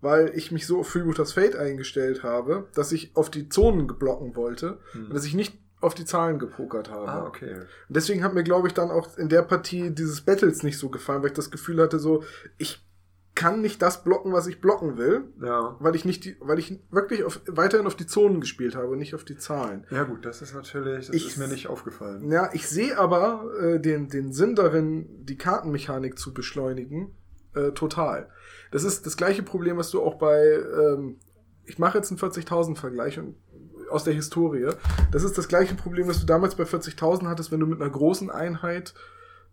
A: weil ich mich so auf Freebooters Fate eingestellt habe, dass ich auf die Zonen geblocken wollte hm. und dass ich nicht auf die Zahlen gepokert habe.
B: Ah, okay.
A: Und deswegen hat mir, glaube ich, dann auch in der Partie dieses Battles nicht so gefallen, weil ich das Gefühl hatte, so, ich kann nicht das blocken, was ich blocken will,
B: ja.
A: weil ich nicht die, weil ich wirklich auf, weiterhin auf die Zonen gespielt habe, nicht auf die Zahlen.
B: Ja gut, das ist natürlich, das ich, ist mir nicht aufgefallen.
A: Ja, ich sehe aber äh, den, den Sinn darin, die Kartenmechanik zu beschleunigen, äh, total. Das ist das gleiche Problem, was du auch bei, ähm, ich mache jetzt einen 40.000 Vergleich und aus der Historie. Das ist das gleiche Problem, das du damals bei 40.000 hattest, wenn du mit einer großen Einheit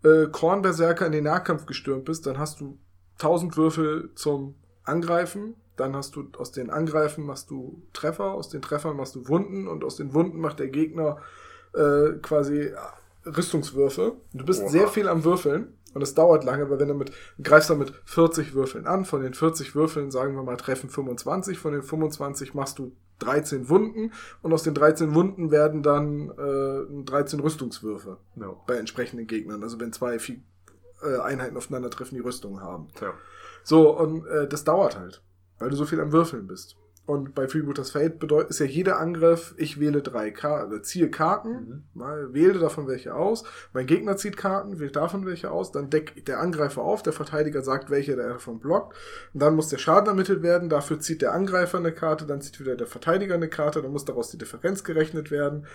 A: äh, Kornberserker in den Nahkampf gestürmt bist, dann hast du 1000 Würfel zum Angreifen, dann hast du aus den Angreifen machst du Treffer, aus den Treffern machst du Wunden und aus den Wunden macht der Gegner äh, quasi Rüstungswürfe. Du bist Oha. sehr viel am Würfeln und es dauert lange, weil wenn du mit, greifst dann mit 40 Würfeln an, von den 40 Würfeln sagen wir mal treffen 25, von den 25 machst du 13 Wunden und aus den 13 Wunden werden dann äh, 13 Rüstungswürfe
B: no.
A: bei entsprechenden Gegnern. Also wenn zwei äh, Einheiten aufeinandertreffen, die Rüstungen haben.
B: Ja.
A: So, und äh, das dauert halt, weil du so viel am Würfeln bist. Und bei Freebooters Fate bedeutet, ist ja jeder Angriff, ich wähle drei Karten, also ziehe Karten, mhm. mal wähle davon welche aus. Mein Gegner zieht Karten, wählt davon welche aus, dann deckt der Angreifer auf, der Verteidiger sagt, welche der davon blockt. Und dann muss der Schaden ermittelt werden, dafür zieht der Angreifer eine Karte, dann zieht wieder der Verteidiger eine Karte, dann muss daraus die Differenz gerechnet werden.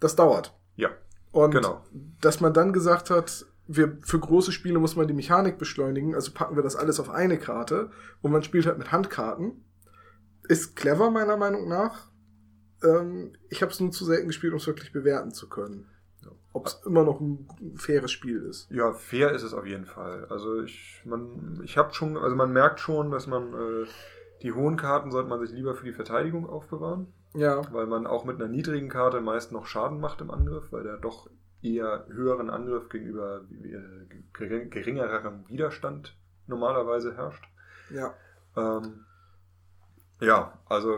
A: Das dauert.
B: Ja.
A: Und
B: genau.
A: dass man dann gesagt hat, wir, für große Spiele muss man die Mechanik beschleunigen, also packen wir das alles auf eine Karte und man spielt halt mit Handkarten ist clever, meiner Meinung nach. Ähm, ich habe es nur zu selten gespielt, um es wirklich bewerten zu können. Ob es immer noch ein faires Spiel ist.
B: Ja, fair ist es auf jeden Fall. Also ich, man, ich habe schon, also man merkt schon, dass man äh, Die hohen Karten sollte man sich lieber für die Verteidigung aufbewahren,
A: Ja.
B: weil man auch mit einer niedrigen Karte meist noch Schaden macht im Angriff, weil der doch eher höheren Angriff gegenüber äh, geringerem Widerstand normalerweise herrscht.
A: Ja.
B: Ähm, ja, also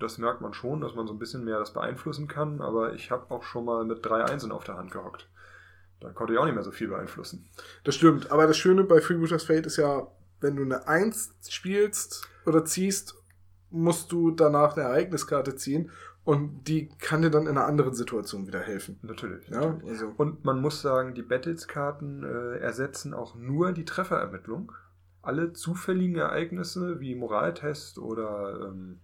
B: das merkt man schon, dass man so ein bisschen mehr das beeinflussen kann, aber ich habe auch schon mal mit drei Einsen auf der Hand gehockt. Da konnte ich auch nicht mehr so viel beeinflussen.
A: Das stimmt. Aber das Schöne bei Freebooters Fate ist ja, wenn du eine 1 spielst oder ziehst, musst du danach eine Ereigniskarte ziehen und die kann dir dann in einer anderen Situation wieder helfen.
B: Natürlich.
A: Ja,
B: natürlich.
A: also.
B: Und man muss sagen, die Battles-Karten äh, ersetzen auch nur die Trefferermittlung. Alle zufälligen Ereignisse wie Moraltest oder ähm,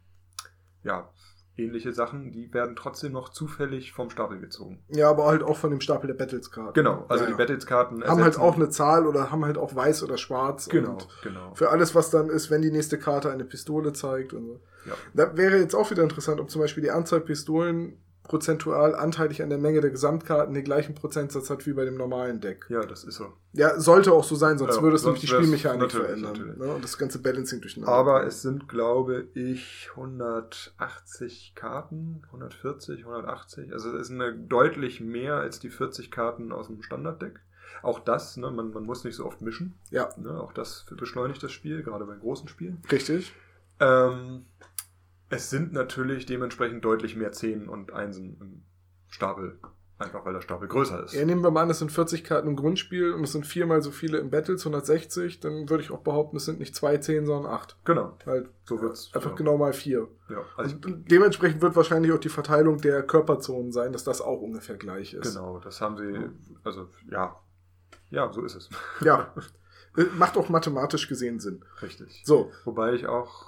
B: ja, ähnliche Sachen, die werden trotzdem noch zufällig vom Stapel gezogen.
A: Ja, aber halt auch von dem Stapel der Battles-Karten.
B: Genau, also
A: ja,
B: die. Battles-Karten
A: Haben halt auch eine Zahl oder haben halt auch weiß oder schwarz.
B: Genau,
A: Und
B: genau.
A: für alles, was dann ist, wenn die nächste Karte eine Pistole zeigt und so.
B: Ja.
A: Da wäre jetzt auch wieder interessant, ob zum Beispiel die Anzahl Pistolen prozentual anteilig an der Menge der Gesamtkarten den gleichen Prozentsatz hat wie bei dem normalen Deck.
B: ja, das ist so.
A: Ja, sollte auch so sein, sonst
B: Ja,
A: würde es
B: sonst
A: nämlich die Spielmechanik verändern. Ne? Und das ganze Balancing durcheinander.
B: Aber es sind, glaube ich, 180 Karten, 140, 180. Also es ist eine deutlich mehr als die 40 Karten aus dem Standarddeck. Auch das, ne, man, man muss nicht so oft mischen.
A: Ja,
B: Ne, auch das beschleunigt das Spiel, gerade bei großen Spielen.
A: richtig.
B: Ähm, es sind natürlich dementsprechend deutlich mehr Zehn und Einsen im Stapel. Einfach weil der Stapel größer ist.
A: Ja, nehmen wir mal an, es sind 40 Karten im Grundspiel und es sind viermal so viele im Battles, 160, dann würde ich auch behaupten, es sind nicht zwei 10, sondern acht.
B: Genau,
A: Halt
B: so wird's.
A: einfach
B: ja.
A: genau mal vier.
B: Ja, also
A: Und und dementsprechend wird wahrscheinlich auch die Verteilung der Körperzonen sein, dass das auch ungefähr gleich ist.
B: genau, das haben sie, also ja, ja, so ist es.
A: Ja. Äh, Macht auch mathematisch gesehen Sinn.
B: Richtig.
A: So,
B: Wobei ich auch,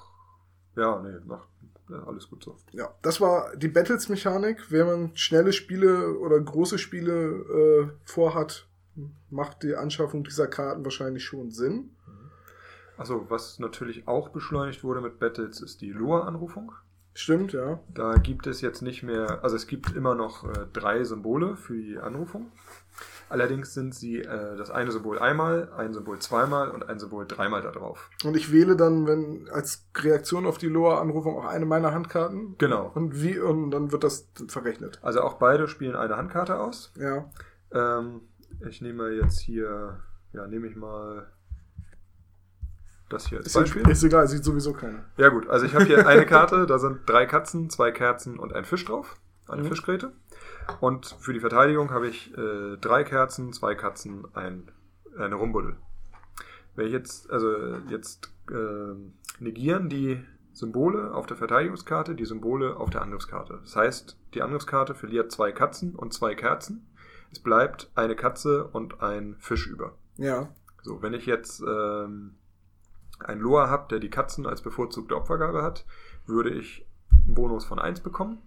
B: ja, nee, macht ja, alles gut so.
A: ja. Das war die Battles-Mechanik. Wenn man schnelle Spiele oder große Spiele äh, vorhat, macht die Anschaffung dieser Karten wahrscheinlich schon Sinn.
B: Also was natürlich auch beschleunigt wurde mit Battles, ist die Lua-Anrufung.
A: Stimmt, ja.
B: Da gibt es jetzt nicht mehr, also es gibt immer noch äh, drei Symbole für die Anrufung. Allerdings sind sie äh, das eine Symbol einmal, ein Symbol zweimal und ein Symbol dreimal da drauf.
A: Und ich wähle dann, wenn als Reaktion auf die Loa-Anrufung auch eine meiner Handkarten.
B: Genau.
A: Und wie, und dann wird das verrechnet.
B: Also auch beide spielen eine Handkarte aus.
A: Ja.
B: Ähm, ich nehme jetzt hier, ja, nehme ich mal das hier als
A: Ist,
B: Beispiel.
A: ist egal, sieht sowieso keiner.
B: Ja gut, also ich habe hier eine Karte, da sind drei Katzen, zwei Kerzen und ein Fisch drauf. Eine
A: Mhm.
B: Fischgräte. Und für die Verteidigung habe ich äh, drei Kerzen, zwei Katzen, ein, eine Rumbuddel. Wenn ich jetzt, also jetzt äh, negieren die Symbole auf der Verteidigungskarte die Symbole auf der Angriffskarte. Das heißt, die Angriffskarte verliert zwei Katzen und zwei Kerzen. Es bleibt eine Katze und ein Fisch über.
A: Ja.
B: So, wenn ich jetzt ähm, einen Loa habe, der die Katzen als bevorzugte Opfergabe hat, würde ich einen Bonus von 1 bekommen.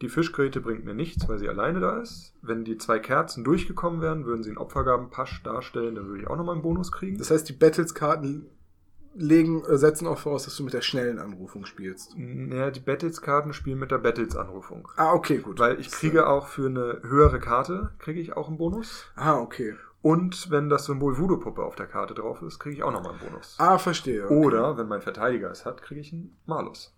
B: Die Fischgräte bringt mir nichts, weil sie alleine da ist. Wenn die zwei Kerzen durchgekommen wären, würden sie einen Opfergabenpasch darstellen, dann würde ich auch nochmal einen Bonus kriegen.
A: Das heißt, die Battles-Karten legen, äh, setzen auch voraus, dass du mit der schnellen Anrufung spielst.
B: Naja, die Battles-Karten spielen mit der Battles-Anrufung.
A: Ah, okay, gut.
B: Weil ich kriege auch für eine höhere Karte, kriege ich auch einen Bonus.
A: Ah, okay.
B: Und wenn das Symbol Voodoo-Puppe auf der Karte drauf ist, kriege ich auch nochmal einen Bonus.
A: Ah, verstehe. Okay.
B: Oder, wenn mein Verteidiger es hat, kriege ich einen Malus.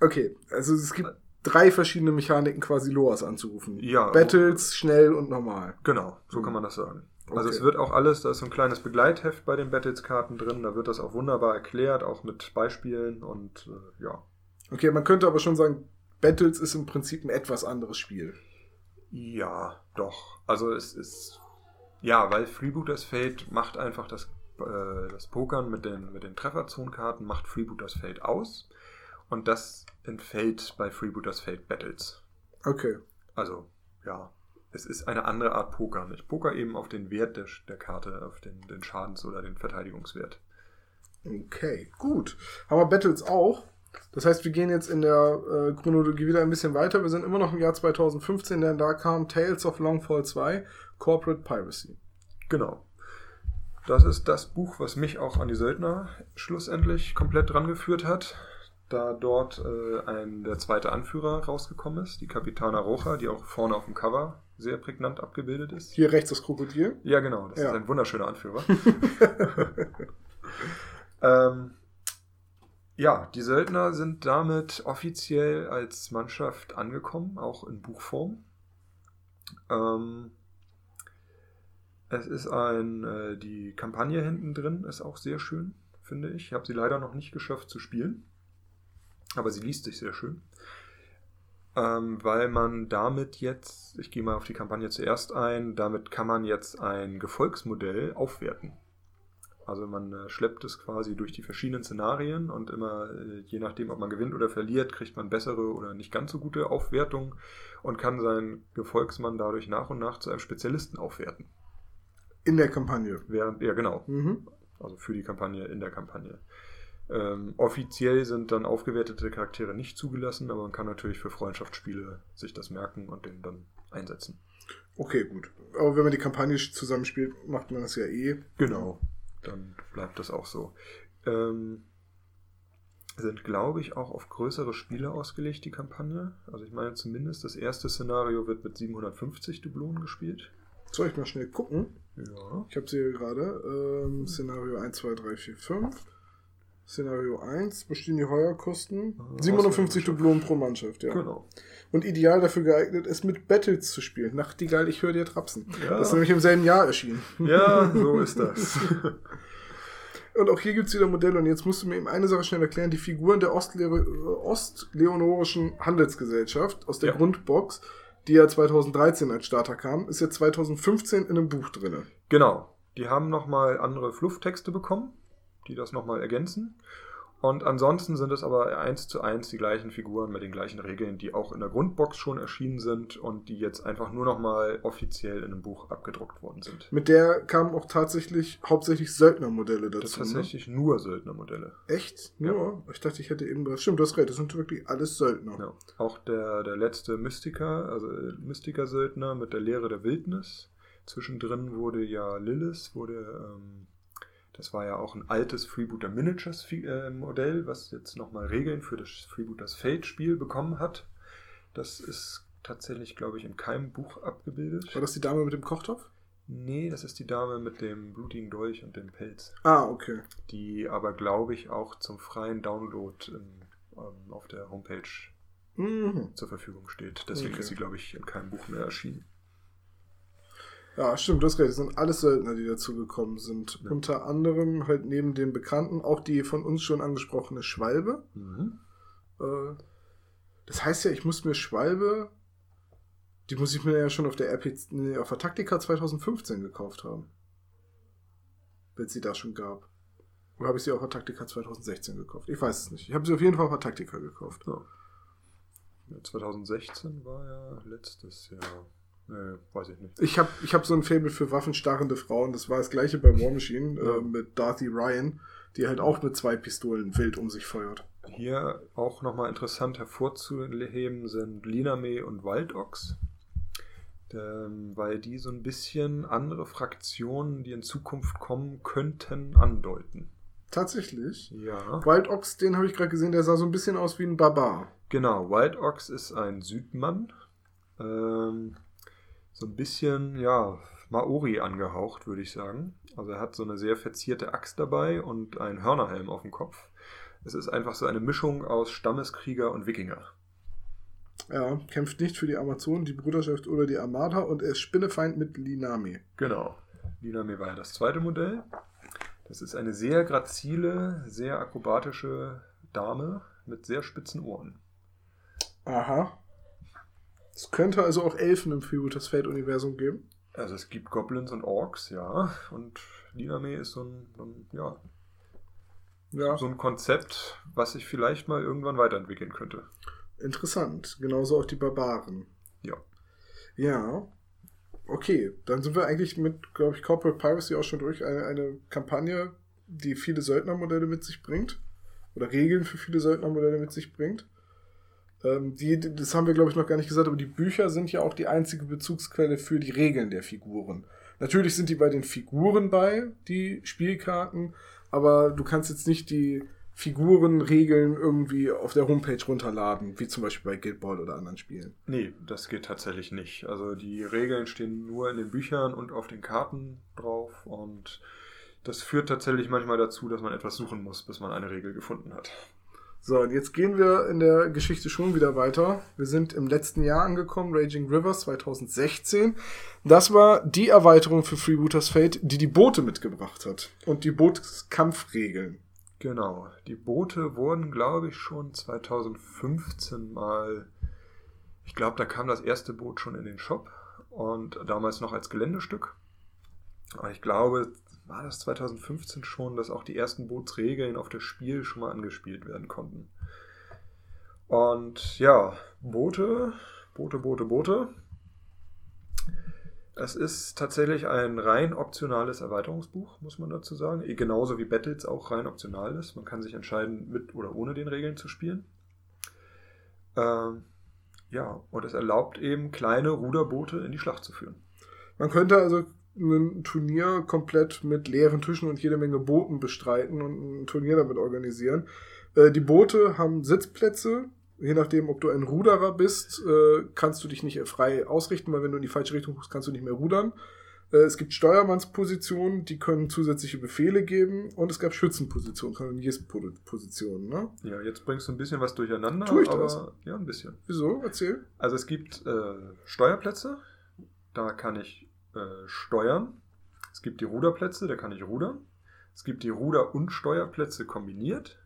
A: Okay, also es gibt drei verschiedene Mechaniken, quasi Loas anzurufen.
B: Ja.
A: Battles, schnell und normal.
B: Genau, so kann man das sagen. Also
A: Okay.
B: es wird auch alles, da ist so ein kleines Begleitheft bei den Battles-Karten drin, da wird das auch wunderbar erklärt, auch mit Beispielen und äh, ja.
A: Okay, man könnte aber schon sagen, Battles ist im Prinzip ein etwas anderes Spiel.
B: Ja, doch. Also es ist, ja, weil Freebooters Fate macht einfach das, äh, das Pokern mit den, mit den Trefferzonenkarten, macht Freebooters Fate aus. Und das entfällt bei Freebooters Fate Battles.
A: Okay.
B: Also, ja, es ist eine andere Art Pokern. Ich poker eben auf den Wert der, der Karte, auf den, den Schadens- oder den Verteidigungswert.
A: Okay, gut. Haben wir Battles auch. Das heißt, wir gehen jetzt in der äh, Chronologie wieder ein bisschen weiter. Wir sind immer noch im Jahr 2015, denn da kam Tales of Longfall 2, Corporate Piracy.
B: Genau. Das ist das Buch, was mich auch an die Söldner schlussendlich komplett dran geführt hat, da dort äh, ein, der zweite Anführer rausgekommen ist, die Capitana Roja, die auch vorne auf dem Cover sehr prägnant abgebildet ist.
A: Hier rechts das Krokodil.
B: Ja, genau, das
A: Ja.
B: ist ein wunderschöner Anführer. ähm, Ja, die Söldner sind damit offiziell als Mannschaft angekommen, auch in Buchform. Ähm, es ist ein, äh, die Kampagne hinten drin ist auch sehr schön, finde ich. Ich habe sie leider noch nicht geschafft zu spielen, aber sie liest sich sehr schön. Ähm, weil man damit jetzt, ich gehe mal auf die Kampagne zuerst ein, damit kann man jetzt ein Gefolgsmodell aufwerten. Also man äh, schleppt es quasi durch die verschiedenen Szenarien und immer, äh, je nachdem, ob man gewinnt oder verliert, kriegt man bessere oder nicht ganz so gute Aufwertung und kann seinen Gefolgsmann dadurch nach und nach zu einem Spezialisten aufwerten.
A: In der Kampagne.
B: Während, ja, genau.
A: Mhm.
B: Also für die Kampagne, in der Kampagne. Ähm, offiziell sind dann aufgewertete Charaktere nicht zugelassen, aber man kann natürlich für Freundschaftsspiele sich das merken und den dann einsetzen.
A: Okay, gut. Aber wenn man die Kampagne zusammenspielt, macht man das ja eh.
B: Genau. Dann bleibt das auch so. Ähm, sind, glaube ich, auch auf größere Spiele ausgelegt, die Kampagne. Also ich meine zumindest, das erste Szenario wird mit 750 Dublonen gespielt.
A: Soll ich mal schnell gucken?
B: Ja.
A: Ich habe sie hier gerade. Ähm, Szenario 1, 2, 3, 4, 5. Szenario 1 bestehen die Heuerkosten.
B: Ah,
A: 750
B: Auswahlmannschaft.
A: Dublonen pro Mannschaft, ja.
B: Genau.
A: Und ideal dafür geeignet, es mit Battles zu spielen. Nachtigall, ich höre dir trapsen.
B: Ja.
A: Das ist nämlich im selben Jahr erschienen.
B: Ja, so ist das.
A: Und auch hier gibt's wieder Modelle. Und jetzt musst du mir eben eine Sache schnell erklären. Die Figuren der Ostle Ostleonorischen Handelsgesellschaft aus der
B: Ja.
A: Grundbox, die ja 2013 als Starter kam, ist jetzt 2015 in einem Buch drinne.
B: Genau. Die haben nochmal andere Flufftexte bekommen, die das nochmal ergänzen. Und ansonsten sind es aber eins zu eins die gleichen Figuren mit den gleichen Regeln, die auch in der Grundbox schon erschienen sind und die jetzt einfach nur nochmal offiziell in einem Buch abgedruckt worden sind.
A: Mit der kamen auch tatsächlich hauptsächlich Söldnermodelle
B: Das ist
A: dazu. Ne?
B: tatsächlich nur Söldnermodelle.
A: Echt? Nur? Ich dachte, ich hätte eben was. Stimmt, du hast recht, das sind wirklich alles Söldner.
B: Ja. Auch der, der letzte Mystiker, also äh, Mystiker-Söldner mit der Lehre der Wildnis. Zwischendrin wurde ja Lilith, wurde, ähm, das war ja auch ein altes Freebooter Miniatures äh, Modell, was jetzt nochmal Regeln für das Freebooters Fate Spiel bekommen hat. Das ist tatsächlich, glaube ich, in keinem Buch abgebildet.
A: War das die Dame mit dem Kochtopf?
B: Nee, das ist die Dame mit dem blutigen Dolch und dem Pelz,
A: Ah, okay.
B: die aber, glaube ich, auch zum freien Download im, ähm, auf der Homepage
A: Mhm.
B: zur Verfügung steht. Deswegen
A: Okay.
B: ist sie, glaube ich, in keinem Buch mehr erschienen.
A: Ja, stimmt, du hast recht. Das sind alles Söldner, die dazugekommen sind.
B: Ja.
A: Unter anderem halt neben den Bekannten auch die von uns schon angesprochene Schwalbe. Äh, das heißt ja, ich muss mir Schwalbe, die muss ich mir ja schon auf der RP, nee, auf der Taktika 2015 gekauft haben. Wenn es sie da schon gab. Oder habe ich sie auf der Taktika 2016 gekauft? Ich weiß es nicht. Ich habe sie auf jeden Fall auf der Taktika gekauft.
B: Ja, 2016 war ja letztes Jahr. Nee, weiß ich nicht.
A: Ich habe ich hab so ein Faible für waffenstarrende Frauen. Das war das gleiche bei War Machine
B: Ja.
A: äh, mit Darthy Ryan, die halt auch mit zwei Pistolen wild um sich feuert.
B: Hier auch nochmal interessant hervorzuheben sind Liname und Waldochs. Ähm, weil die so ein bisschen andere Fraktionen, die in Zukunft kommen könnten, andeuten.
A: Tatsächlich.
B: Ja.
A: Wild Ox, den habe ich gerade gesehen, der sah so ein bisschen aus wie ein Barbar.
B: Genau, Wild Ox ist ein Südmann. Ähm, so ein bisschen, ja, Maori angehaucht, würde ich sagen. Also er hat so eine sehr verzierte Axt dabei und einen Hörnerhelm auf dem Kopf. Es ist einfach so eine Mischung aus Stammeskrieger und Wikinger.
A: Ja, kämpft nicht für die Amazonen, die Bruderschaft oder die Armada und er ist Spinnefeind mit Linami.
B: Genau. Liname war ja das zweite Modell. Das ist eine sehr grazile, sehr akrobatische Dame mit sehr spitzen Ohren.
A: Aha. Es könnte also auch Elfen im Freebooters Fate-Universum geben.
B: Also es gibt Goblins und Orks, ja. Und Liname ist so ein, ein ja,
A: Ja,
B: so ein Konzept, was sich vielleicht mal irgendwann weiterentwickeln könnte.
A: interessant. Genauso auch die Barbaren.
B: Ja.
A: Ja. Okay, dann sind wir eigentlich mit, glaube ich, Corporate Piracy auch schon durch. Eine, eine Kampagne, die viele Söldnermodelle mit sich bringt. Oder Regeln für viele Söldnermodelle mit sich bringt. Ähm, die, das haben wir, glaube ich, noch gar nicht gesagt, aber die Bücher sind ja auch die einzige Bezugsquelle für die Regeln der Figuren. Natürlich sind die bei den Figuren bei, die Spielkarten, aber du kannst jetzt nicht die Figurenregeln irgendwie auf der Homepage runterladen, wie zum Beispiel bei Guild oder anderen Spielen.
B: Nee, das geht tatsächlich nicht. Also die Regeln stehen nur in den Büchern und auf den Karten drauf und das führt tatsächlich manchmal dazu, dass man etwas suchen muss, bis man eine Regel gefunden hat.
A: So, und jetzt gehen wir in der Geschichte schon wieder weiter. Wir sind im letzten Jahr angekommen, Raging Rivers 2016. Das war die Erweiterung für Freebooters Fate, die die Boote mitgebracht hat. Und die Bootskampfregeln.
B: Genau. Die Boote wurden, glaube ich, schon 2015 mal. Ich glaube, da kam das erste Boot schon in den Shop und damals noch als Geländestück. Aber ich glaube, war das 2015 schon, dass auch die ersten Bootsregeln auf das Spiel schon mal angespielt werden konnten. Und ja, Boote, Boote, Boote, Boote. Es ist tatsächlich ein rein optionales Erweiterungsbuch, muss man dazu sagen. Genauso wie Battles auch rein optional ist. Man kann sich entscheiden, mit oder ohne den Regeln zu spielen. Ähm, ja, und es erlaubt eben kleine Ruderboote in die Schlacht zu führen.
A: Man könnte also ein Turnier komplett mit leeren Tischen und jede Menge Booten bestreiten und ein Turnier damit organisieren. Äh, die Boote haben Sitzplätze, je nachdem, ob du ein Ruderer bist, äh, kannst du dich nicht frei ausrichten, weil wenn du in die falsche Richtung guckst, kannst du nicht mehr rudern. Äh, es gibt Steuermannspositionen, die können zusätzliche Befehle geben und es gab Schützenpositionen, Kanonierpositionen. Ne?
B: Ja, jetzt bringst du ein bisschen was durcheinander.
A: Tue ich das?
B: Ja, ein bisschen.
A: Wieso? Erzähl.
B: Also es gibt Steuerplätze, da kann ich äh, steuern. Es gibt die Ruderplätze, da kann ich rudern. Es gibt die Ruder- und Steuerplätze kombiniert.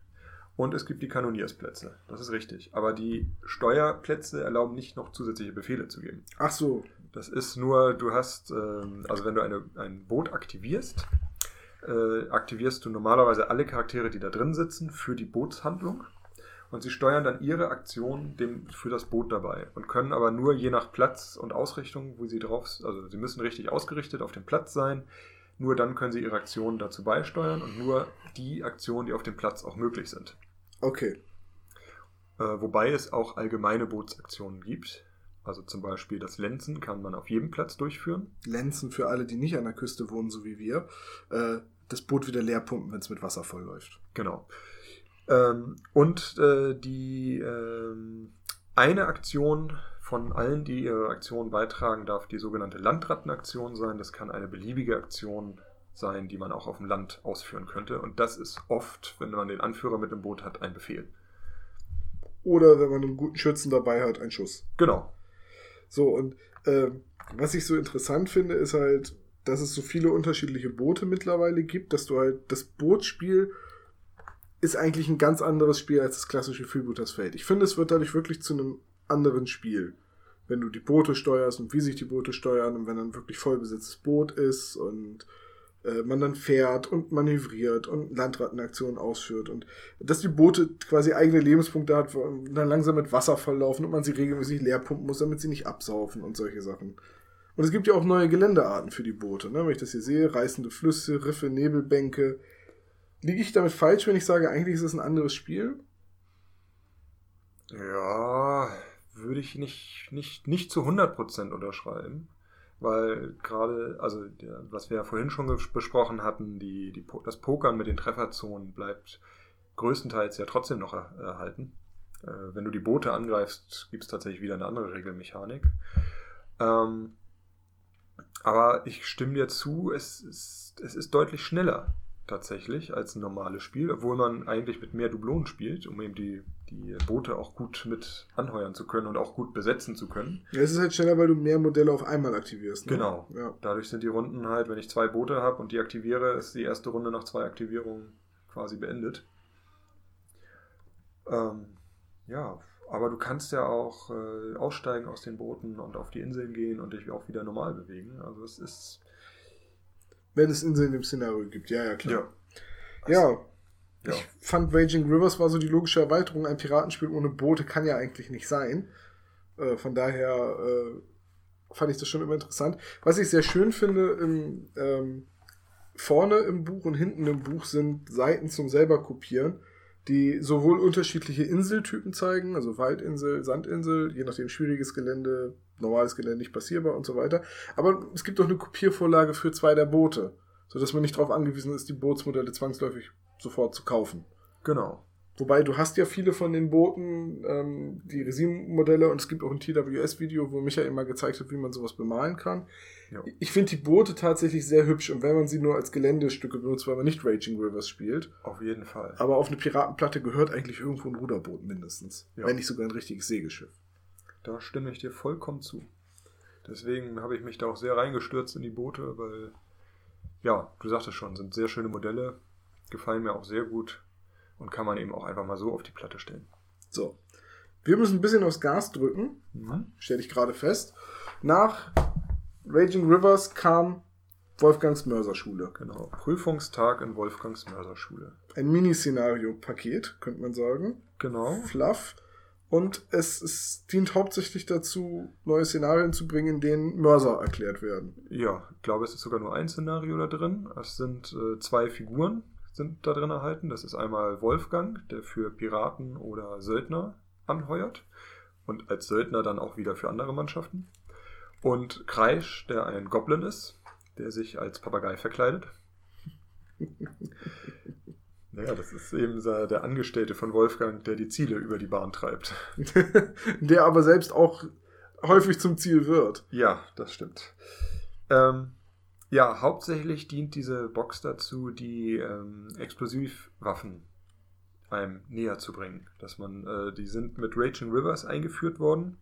B: Und es gibt die Kanoniersplätze. Das ist richtig. Aber die Steuerplätze erlauben nicht noch zusätzliche Befehle zu geben.
A: Ach so.
B: Das ist nur, du hast, ähm, also wenn du eine, ein Boot aktivierst, äh, aktivierst du normalerweise alle Charaktere, die da drin sitzen, für die Bootshandlung. Und sie steuern dann ihre Aktion dem, für das Boot dabei und können aber nur je nach Platz und Ausrichtung, wo sie drauf, also sie müssen richtig ausgerichtet auf dem Platz sein. Nur dann können sie ihre Aktionen dazu beisteuern und nur die Aktionen, die auf dem Platz auch möglich sind.
A: Okay.
B: Äh, wobei es auch allgemeine Bootsaktionen gibt. Also zum Beispiel das Lenzen kann man auf jedem Platz durchführen.
A: Lenzen für alle, die nicht an der Küste wohnen, so wie wir. Äh, das Boot wieder leer pumpen, wenn es mit Wasser voll läuft.
B: Genau. Ähm, und äh, die ähm, eine Aktion von allen, die ihre Aktion beitragen, darf die sogenannte Landrattenaktion sein. Das kann eine beliebige Aktion sein, die man auch auf dem Land ausführen könnte. Und das ist oft, wenn man den Anführer mit dem Boot hat, ein Befehl.
A: Oder wenn man einen guten Schützen dabei hat, ein Schuss.
B: Genau.
A: So, und äh, was ich so interessant finde, ist halt, dass es so viele unterschiedliche Boote mittlerweile gibt, dass du halt das Bootspiel ist eigentlich ein ganz anderes Spiel als das klassische Freebooters Fate. Ich finde, es wird dadurch wirklich zu einem anderen Spiel. Wenn du die Boote steuerst und wie sich die Boote steuern und wenn dann wirklich vollbesetztes Boot ist und äh, man dann fährt und manövriert und Landrattenaktionen ausführt und dass die Boote quasi eigene Lebenspunkte hat dann langsam mit Wasser volllaufen und man sie regelmäßig leer pumpen muss, damit sie nicht absaufen und solche Sachen. Und es gibt ja auch neue Geländearten für die Boote. Ne? Wenn ich das hier sehe, reißende Flüsse, Riffe, Nebelbänke. Liege ich damit falsch, wenn ich sage, eigentlich ist es ein anderes Spiel?
B: Ja, würde ich nicht, nicht, nicht zu 100% unterschreiben. Weil gerade, also was wir ja vorhin schon besprochen hatten, die, die, das Pokern mit den Trefferzonen bleibt größtenteils ja trotzdem noch er, erhalten. Äh, wenn du die Boote angreifst, gibt es tatsächlich wieder eine andere Regelmechanik. Ähm, aber ich stimme dir zu, es ist, es ist deutlich schneller tatsächlich als ein normales Spiel, obwohl man eigentlich mit mehr Dublonen spielt, um eben die, die Boote auch gut mit anheuern zu können und auch gut besetzen zu können.
A: Ja, es ist halt schneller, weil du mehr Modelle auf einmal aktivierst. Ne?
B: Genau.
A: Ja.
B: Dadurch sind die Runden halt, wenn ich zwei Boote habe und die aktiviere, ist die erste Runde nach zwei Aktivierungen quasi beendet. Ähm, ja, aber du kannst ja auch äh, aussteigen aus den Booten und auf die Inseln gehen und dich auch wieder normal bewegen. Also es ist
A: Wenn es Inseln im Szenario gibt, ja, ja, klar.
B: ja.
A: Ja,
B: ja.
A: ich fand Raging Rivers war so die logische Erweiterung. Ein Piratenspiel ohne Boote kann ja eigentlich nicht sein. Äh, von daher äh, fand ich das schon immer interessant. Was ich sehr schön finde, im, ähm, vorne im Buch und hinten im Buch sind Seiten zum selber kopieren, die sowohl unterschiedliche Inseltypen zeigen, also Waldinsel, Sandinsel, je nachdem schwieriges Gelände, normales Gelände nicht passierbar und so weiter. Aber es gibt auch eine Kopiervorlage für zwei der Boote, sodass man nicht darauf angewiesen ist, die Bootsmodelle zwangsläufig sofort zu kaufen.
B: Genau.
A: Wobei du hast ja viele von den Booten, ähm, die Resin-Modelle und es gibt auch ein TWS-Video, wo Michael immer gezeigt hat, wie man sowas bemalen kann.
B: Ja.
A: Ich finde die Boote tatsächlich sehr hübsch und wenn man sie nur als Geländestücke benutzt, weil man nicht Raging Rivers spielt.
B: Auf jeden Fall.
A: Aber auf eine Piratenplatte gehört eigentlich irgendwo ein Ruderboot mindestens.
B: Ja.
A: Wenn nicht sogar ein richtiges Segelschiff.
B: Da stimme ich dir vollkommen zu. Deswegen habe ich mich da auch sehr reingestürzt in die Boote, weil, ja, du sagtest schon, sind sehr schöne Modelle, gefallen mir auch sehr gut und kann man eben auch einfach mal so auf die Platte stellen.
A: So. Wir müssen ein bisschen aufs Gas drücken. stelle ich gerade fest. Nach Raging Rivers kam Wolfgangs Mörserschule.
B: Genau. Prüfungstag in Wolfgangs Mörserschule.
A: Ein Miniszenario-Paket, könnte man sagen.
B: Genau.
A: Fluff. Und es, es dient hauptsächlich dazu, neue Szenarien zu bringen, in denen Mörser erklärt werden.
B: Ja, ich glaube, es ist sogar nur ein Szenario da drin. Es sind äh, zwei Figuren sind da drin erhalten. Das ist einmal Wolfgang, der für Piraten oder Söldner anheuert und als Söldner dann auch wieder für andere Mannschaften. Und Kreisch, der ein Goblin ist, der sich als Papagei verkleidet. Naja, das ist eben der Angestellte von Wolfgang, der die Ziele über die Bahn treibt.
A: der aber selbst auch häufig zum Ziel wird.
B: Ja, das stimmt. Ähm, ja, hauptsächlich dient diese Box dazu, die ähm, Explosivwaffen einem näher zu bringen. Dass man, äh, die sind mit Raging Rivers eingeführt worden.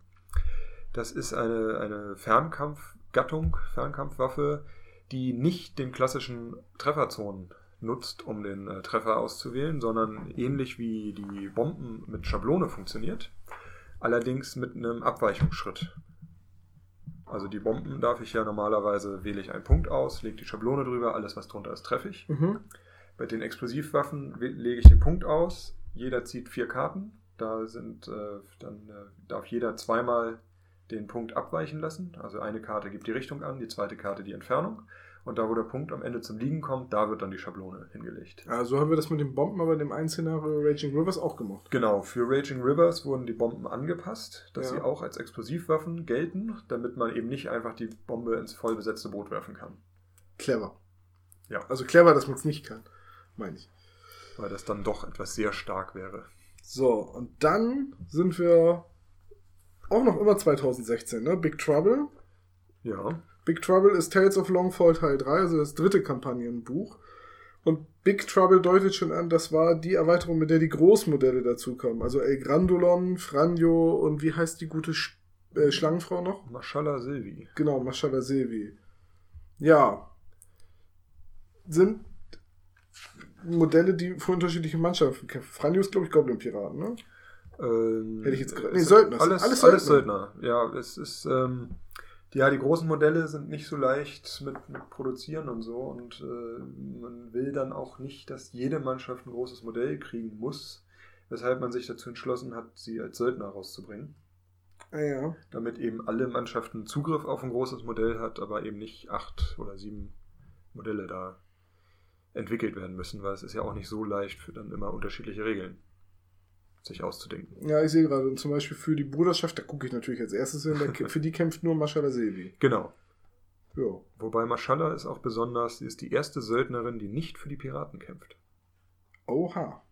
B: Das ist eine, eine Fernkampfgattung, Fernkampfwaffe, die nicht den klassischen Trefferzonen nutzt, um den äh, Treffer auszuwählen, sondern ähnlich wie die Bomben mit Schablone funktioniert, allerdings mit einem Abweichungsschritt. Also die Bomben darf ich ja normalerweise wähle ich einen Punkt aus, lege die Schablone drüber, alles was drunter ist, treffe ich.
A: Mhm.
B: Bei den Explosivwaffen lege ich den Punkt aus, jeder zieht vier Karten, da sind äh, dann äh, darf jeder zweimal den Punkt abweichen lassen. Also eine Karte gibt die Richtung an, die zweite Karte die Entfernung. Und da, wo der Punkt am Ende zum Liegen kommt, da wird dann die Schablone hingelegt.
A: Ja, so haben wir das mit den Bomben aber in dem einen Szenario Raging Rivers auch gemacht.
B: Genau, für Raging Rivers wurden die Bomben angepasst, dass
A: Ja.
B: sie auch als Explosivwaffen gelten, damit man eben nicht einfach die Bombe ins voll besetzte Boot werfen kann.
A: Clever.
B: Ja.
A: Also clever, dass man es nicht kann, meine ich.
B: Weil das dann doch etwas sehr stark wäre.
A: So, und dann sind wir auch noch immer 2016, ne? Big Trouble.
B: Ja,
A: Big Trouble ist Tales of Longfall Teil 3, also das dritte Kampagnenbuch. Und Big Trouble deutet schon an, das war die Erweiterung, mit der die Großmodelle dazukommen. Also El Grandolon, Franjo und wie heißt die gute Sch äh, Schlangenfrau noch?
B: Mashallah Silvi.
A: Genau, Mashallah Silvi. Ja. Sind Modelle, die für unterschiedliche Mannschaften kämpfen. Franjo ist, glaube ich, Goblin-Piraten, ne?
B: Ähm,
A: Hätte ich jetzt gerade- nee, Söldner.
B: Alles,
A: Alles
B: alles,
A: Söldner.
B: Söldner. Ja, es ist. Ähm, ja, die großen Modelle sind nicht so leicht mit, mit Produzieren und so. Und äh, man will dann auch nicht, dass jede Mannschaft ein großes Modell kriegen muss. Weshalb man sich dazu entschlossen hat, sie als Söldner rauszubringen.
A: Ah ja.
B: Damit eben alle Mannschaften Zugriff auf ein großes Modell hat, aber eben nicht acht oder sieben Modelle da entwickelt werden müssen, weil es ist ja auch nicht so leicht für dann immer unterschiedliche Regeln sich auszudenken.
A: Ja, ich sehe gerade. Und zum Beispiel für die Bruderschaft, da gucke ich natürlich als erstes hin, für die kämpft nur Mashallah Silvi.
B: Genau.
A: Ja.
B: Wobei Mashallah ist auch besonders, sie ist die erste Söldnerin, die nicht für die Piraten kämpft.
A: Oha.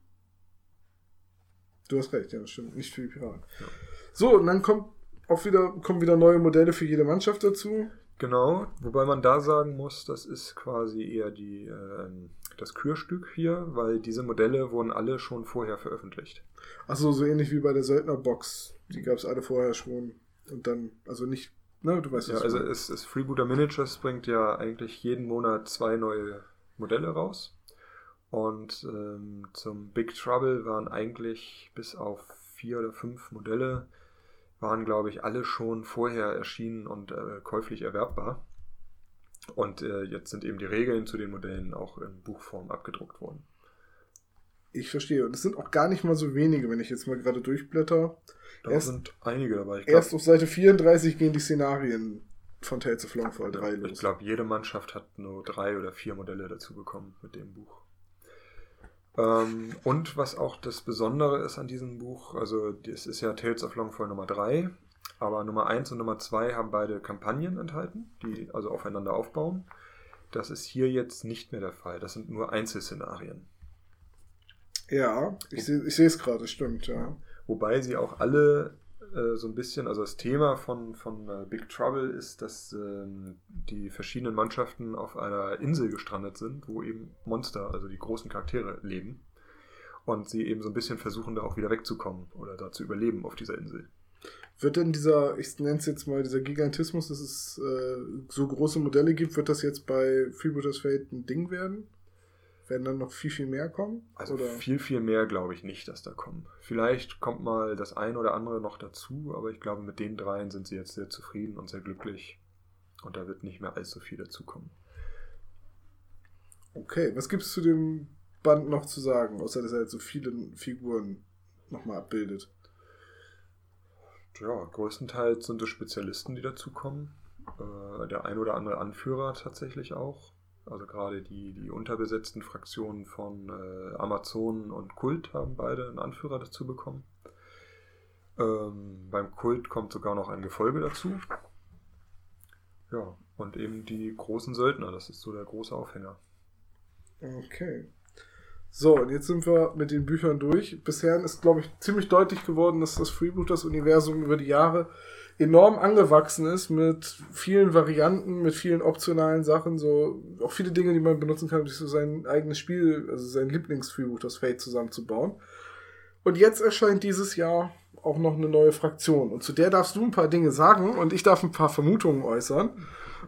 A: Du hast recht, ja, das stimmt. Nicht für die Piraten.
B: Ja.
A: So, und dann kommt auch wieder, kommen wieder neue Modelle für jede Mannschaft dazu.
B: Genau, wobei man da sagen muss, das ist quasi eher die, ähm, das Kürstück hier, weil diese Modelle wurden alle schon vorher veröffentlicht.
A: Achso, so ähnlich wie bei der Söldnerbox. Die gab es alle vorher schon. Und dann, also nicht, ne, du weißt
B: Ja, also es, es Freebooter Miniatures bringt ja eigentlich jeden Monat zwei neue Modelle raus. Und ähm, zum Big Trouble waren eigentlich bis auf vier oder fünf Modelle, waren glaube ich alle schon vorher erschienen und äh, käuflich erwerbbar. Und äh, jetzt sind eben die Regeln zu den Modellen auch in Buchform abgedruckt worden.
A: Ich verstehe. Und es sind auch gar nicht mal so wenige, wenn ich jetzt mal gerade durchblätter.
B: Da
A: Erst-
B: sind einige dabei. Ich
A: Erst
B: glaube,
A: auf Seite 34 gehen die Szenarien von Tales of Longfall 3 los.
B: ich glaub, jede Mannschaft hat nur drei oder vier Modelle dazu bekommen mit dem Buch. Ähm, und was auch das Besondere ist an diesem Buch, also es ist ja Tales of Longfall Nummer 3, aber Nummer 1 und Nummer 2 haben beide Kampagnen enthalten, die also aufeinander aufbauen. Das ist hier jetzt nicht mehr der Fall. Das sind nur Einzelszenarien.
A: Ja, ich sehe ich es gerade, stimmt, ja.
B: Wobei sie auch alle äh, so ein bisschen, also das Thema von, von äh, Big Trouble ist, dass ähm, die verschiedenen Mannschaften auf einer Insel gestrandet sind, wo eben Monster, also die großen Charaktere, leben. Und sie eben so ein bisschen versuchen, da auch wieder wegzukommen oder da zu überleben auf dieser Insel.
A: Wird denn dieser, ich nenne es jetzt mal, dieser Gigantismus, dass es äh, so große Modelle gibt, wird das jetzt bei Freebooters Fate ein Ding werden? Werden dann noch viel, viel mehr kommen?
B: Also oder? viel, viel mehr glaube ich nicht, dass da kommen. Vielleicht kommt mal das ein oder andere noch dazu, aber ich glaube, mit den dreien sind sie jetzt sehr zufrieden und sehr glücklich. Und da wird nicht mehr allzu viel dazukommen.
A: Okay, was gibt es zu dem Band noch zu sagen, außer dass er jetzt so viele Figuren nochmal abbildet?
B: Ja, größtenteils sind es Spezialisten, die dazukommen. Äh, der ein oder andere Anführer tatsächlich auch. Also gerade die, die unterbesetzten Fraktionen von äh, Amazonen und Kult haben beide einen Anführer dazu bekommen. Ähm, beim Kult kommt sogar noch ein Gefolge dazu. Ja, und eben die großen Söldner, das ist so der große Aufhänger.
A: Okay. So, und jetzt sind wir mit den Büchern durch. Bisher ist, glaube ich, ziemlich deutlich geworden, dass das Freebooters-Universum über die Jahre enorm angewachsen ist mit vielen Varianten, mit vielen optionalen Sachen, so auch viele Dinge, die man benutzen kann, um sich so sein eigenes Spiel, also sein Lieblingsfreebooters Fate zusammenzubauen. Und jetzt erscheint dieses Jahr auch noch eine neue Fraktion. Und zu der darfst du ein paar Dinge sagen und ich darf ein paar Vermutungen äußern.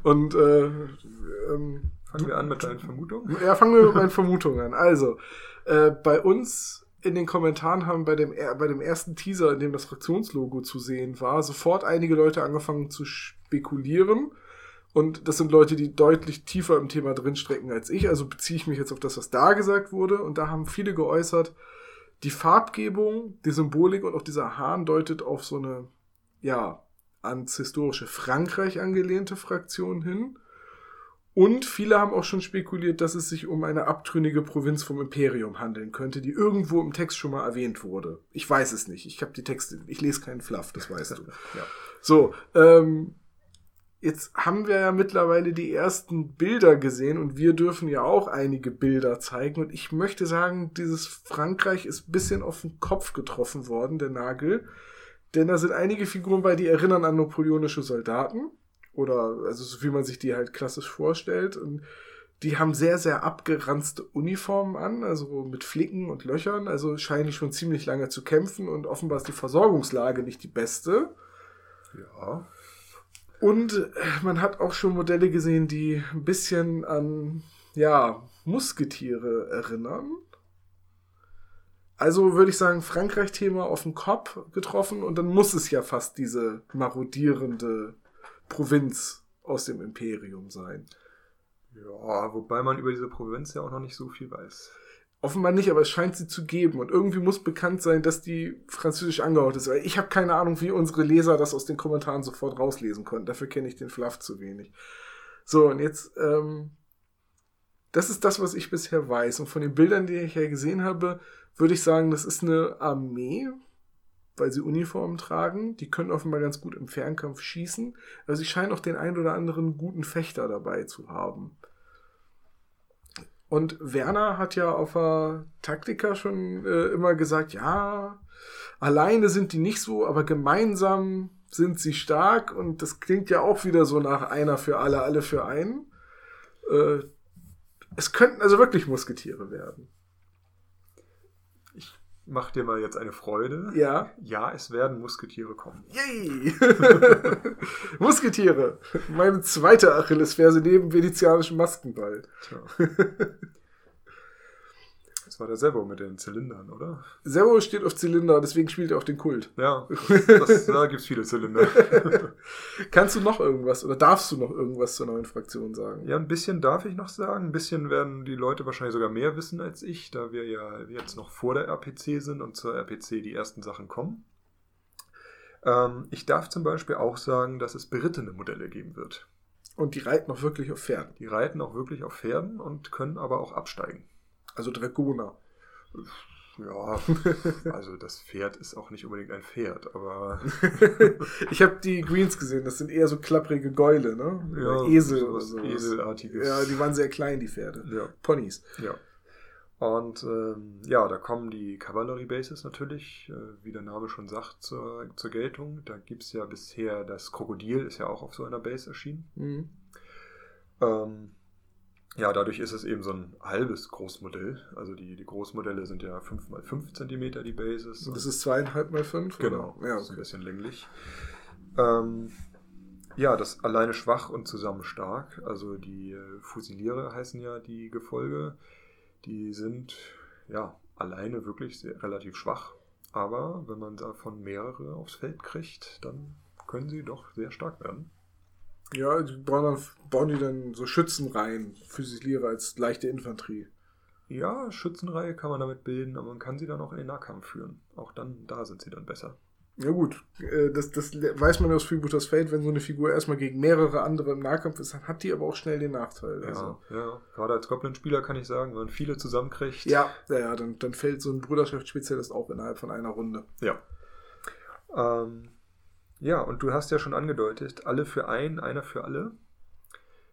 A: Und äh, ähm,
B: fangen wir an mit deinen Vermutungen?
A: Ja, fangen wir mit meinen Vermutungen an. Also, äh, bei uns in den Kommentaren haben bei dem, bei dem ersten Teaser, in dem das Fraktionslogo zu sehen war, sofort einige Leute angefangen zu spekulieren. Und das sind Leute, die deutlich tiefer im Thema drinstrecken als ich. Also beziehe ich mich jetzt auf das, was da gesagt wurde. Und da haben viele geäußert, die Farbgebung, die Symbolik und auch dieser Hahn deutet auf so eine, ja, ans historische Frankreich angelehnte Fraktion hin. Und viele haben auch schon spekuliert, dass es sich um eine abtrünnige Provinz vom Imperium handeln könnte, die irgendwo im Text schon mal erwähnt wurde. Ich weiß es nicht. Ich habe die Texte, ich lese keinen Fluff, das weißt du. ja. So, ähm, jetzt haben wir ja mittlerweile die ersten Bilder gesehen und wir dürfen ja auch einige Bilder zeigen. Und ich möchte sagen, dieses Frankreich ist ein bisschen auf den Kopf getroffen worden, der Nagel. Denn da sind einige Figuren bei, die erinnern an napoleonische Soldaten oder also so wie man sich die halt klassisch vorstellt. Und die haben sehr, sehr abgeranzte Uniformen an, also mit Flicken und Löchern, also scheinen schon ziemlich lange zu kämpfen und offenbar ist die Versorgungslage nicht die beste.
B: Ja.
A: Und äh, man hat auch schon Modelle gesehen, die ein bisschen an, ja, Musketiere erinnern. Also würde ich sagen, Frankreich-Thema auf den Kopf getroffen und dann muss es ja fast diese marodierende Provinz aus dem Imperium sein.
B: Ja, wobei man über diese Provinz ja auch noch nicht so viel weiß.
A: Offenbar nicht, aber es scheint sie zu geben. Und irgendwie muss bekannt sein, dass die französisch angehaucht ist. Weil ich habe keine Ahnung, wie unsere Leser das aus den Kommentaren sofort rauslesen konnten. Dafür kenne ich den Fluff zu wenig. So, und jetzt, ähm, das ist das, was ich bisher weiß. Und von den Bildern, die ich ja gesehen habe, würde ich sagen, das ist eine Armee weil sie Uniformen tragen. Die können offenbar ganz gut im Fernkampf schießen. Also sie scheinen auch den ein oder anderen guten Fechter dabei zu haben. Und Werner hat ja auf der Taktika schon äh, immer gesagt, ja, alleine sind die nicht so, aber gemeinsam sind sie stark. Und das klingt ja auch wieder so nach einer für alle, alle für einen. Äh, es könnten also wirklich Musketiere werden
B: mach dir mal jetzt eine Freude.
A: Ja.
B: Ja, es werden Musketiere kommen.
A: Yay! Musketiere. Meine zweite Achillesferse neben venezianischem Maskenball. Tja.
B: Das war der Servo mit den Zylindern, oder?
A: Servo steht auf Zylinder, deswegen spielt er auch den Kult.
B: Ja, das, da gibt es viele Zylinder.
A: Kannst du noch irgendwas oder darfst du noch irgendwas zur neuen Fraktion sagen?
B: Ja, ein bisschen darf ich noch sagen. Ein bisschen werden die Leute wahrscheinlich sogar mehr wissen als ich, da wir ja jetzt noch vor der RPC sind und zur RPC die ersten Sachen kommen. Ähm, ich darf zum Beispiel auch sagen, dass es berittene Modelle geben wird.
A: Und die reiten auch wirklich auf Pferden.
B: Die reiten auch wirklich auf Pferden und können aber auch absteigen.
A: Also Dragoner.
B: Ja, also das Pferd ist auch nicht unbedingt ein Pferd, aber.
A: ich habe die Greens gesehen, das sind eher so klapprige Gäule, ne?
B: Ja,
A: Esel oder so.
B: Eselartiges.
A: Ja, die waren sehr klein, die Pferde.
B: Ja.
A: Ponys.
B: Ja. Und ähm, ja, da kommen die Cavalry Bases natürlich, äh, wie der Name schon sagt, zur, zur Geltung. Da gibt es ja bisher das Krokodil, ist ja auch auf so einer Base erschienen.
A: Mhm.
B: Ähm, ja, dadurch ist es eben so ein halbes Großmodell. Also die, die Großmodelle sind ja 5 mal 5 cm die Bases.
A: Und das ist zweieinhalb mal fünf?
B: Genau,
A: Oder? Ja,
B: das ist ein
A: okay.
B: bisschen länglich. Ähm, ja, das alleine schwach und zusammen stark. Also die äh, Fusiliere heißen ja die Gefolge. Die sind ja alleine wirklich sehr, relativ schwach. Aber wenn man davon mehrere aufs Feld kriegt, dann können sie doch sehr stark werden.
A: Ja, die bauen, dann, bauen die dann so Schützenreihen, Füsiliere als leichte Infanterie.
B: Ja, Schützenreihe kann man damit bilden, aber man kann sie dann auch in den Nahkampf führen. Auch dann, da sind sie dann besser.
A: Ja gut, äh, das, das weiß man aus Freebooters Fate, wenn so eine Figur erstmal gegen mehrere andere im Nahkampf ist, dann hat die aber auch schnell den Nachteil.
B: Ja,
A: Also,
B: ja. Gerade als Goblin-Spieler kann ich sagen, wenn man viele zusammenkriegt.
A: ja, ja, ja dann, dann fällt so ein Bruderschaftsspezialist auch innerhalb von einer Runde.
B: Ja. Ähm, ja, und du hast ja schon angedeutet, alle für ein, einer für alle.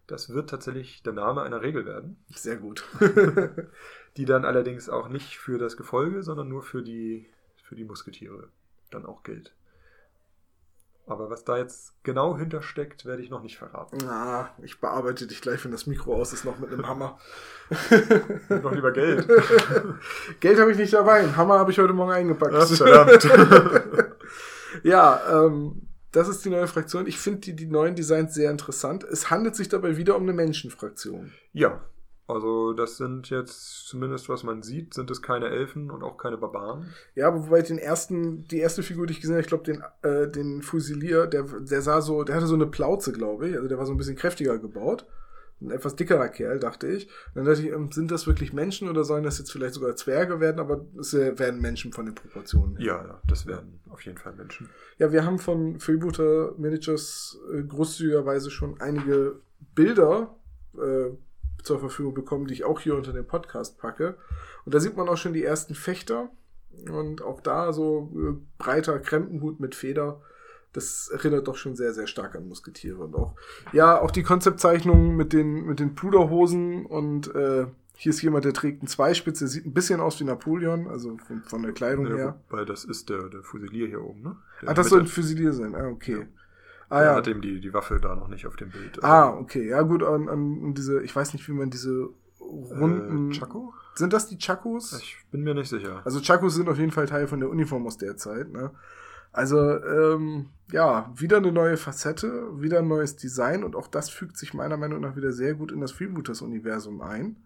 B: Das wird tatsächlich der Name einer Regel werden,
A: Sehr gut.
B: die dann allerdings auch nicht für das Gefolge, sondern nur für die, für die Musketiere dann auch gilt. Aber was da jetzt genau hintersteckt, werde ich noch nicht verraten.
A: Na, ich bearbeite dich gleich, wenn das Mikro aus ist, noch mit einem Hammer.
B: noch lieber Geld.
A: Geld habe ich nicht dabei. Einen Hammer habe ich heute Morgen eingepackt.
B: Ach, verdammt.
A: Ja, ähm, das ist die neue Fraktion. Ich finde die, die neuen Designs sehr interessant. Es handelt sich dabei wieder um eine Menschenfraktion.
B: ja, also das sind jetzt, zumindest was man sieht, sind es keine Elfen und auch keine Barbaren.
A: Ja, aber wobei den ersten, die erste Figur, die ich gesehen habe, ich glaube, den, äh, den Fusilier, der, der sah so, der hatte so eine Plauze, glaube ich. Also der war so ein bisschen kräftiger gebaut. Ein etwas dickerer Kerl, dachte ich. Und dann dachte ich, ähm, sind das wirklich Menschen oder sollen das jetzt vielleicht sogar Zwerge werden? Aber es äh, werden Menschen von den Proportionen. her.
B: Ja, ja, das werden auf jeden Fall Menschen.
A: Ja, wir haben von Freebooter Miniatures äh, großzügigerweise schon einige Bilder äh, zur Verfügung bekommen, die ich auch hier unter den Podcast packe. Und da sieht man auch schon die ersten Fechter. Und auch da so äh, breiter Krempenhut mit Feder. Das erinnert doch schon sehr, sehr stark an Musketiere. Und auch, ja, auch die Konzeptzeichnungen mit den, mit den Pluderhosen und äh, hier ist jemand, der trägt einen Zweispitze, sieht ein bisschen aus wie Napoleon, also von, von der Kleidung her.
B: Ja, weil das ist der, der Fusilier hier oben, ne? Der
A: Ach, das soll ein. Fusilier sein. Ah, okay.
B: Ja.
A: Ah,
B: Der
A: ja.
B: hat eben die, die Waffe da noch nicht auf dem Bild.
A: Ah, okay. Ja, gut, an, an, diese, ich weiß nicht, wie man diese runden.
B: Äh, Chaco?
A: Sind das die Chakos?
B: Ich bin mir nicht sicher.
A: Also Chakos sind auf jeden Fall Teil von der Uniform aus der Zeit, ne? Also, ähm, ja, wieder eine neue Facette, wieder ein neues Design und auch das fügt sich meiner Meinung nach wieder sehr gut in das Freebooters-Universum ein.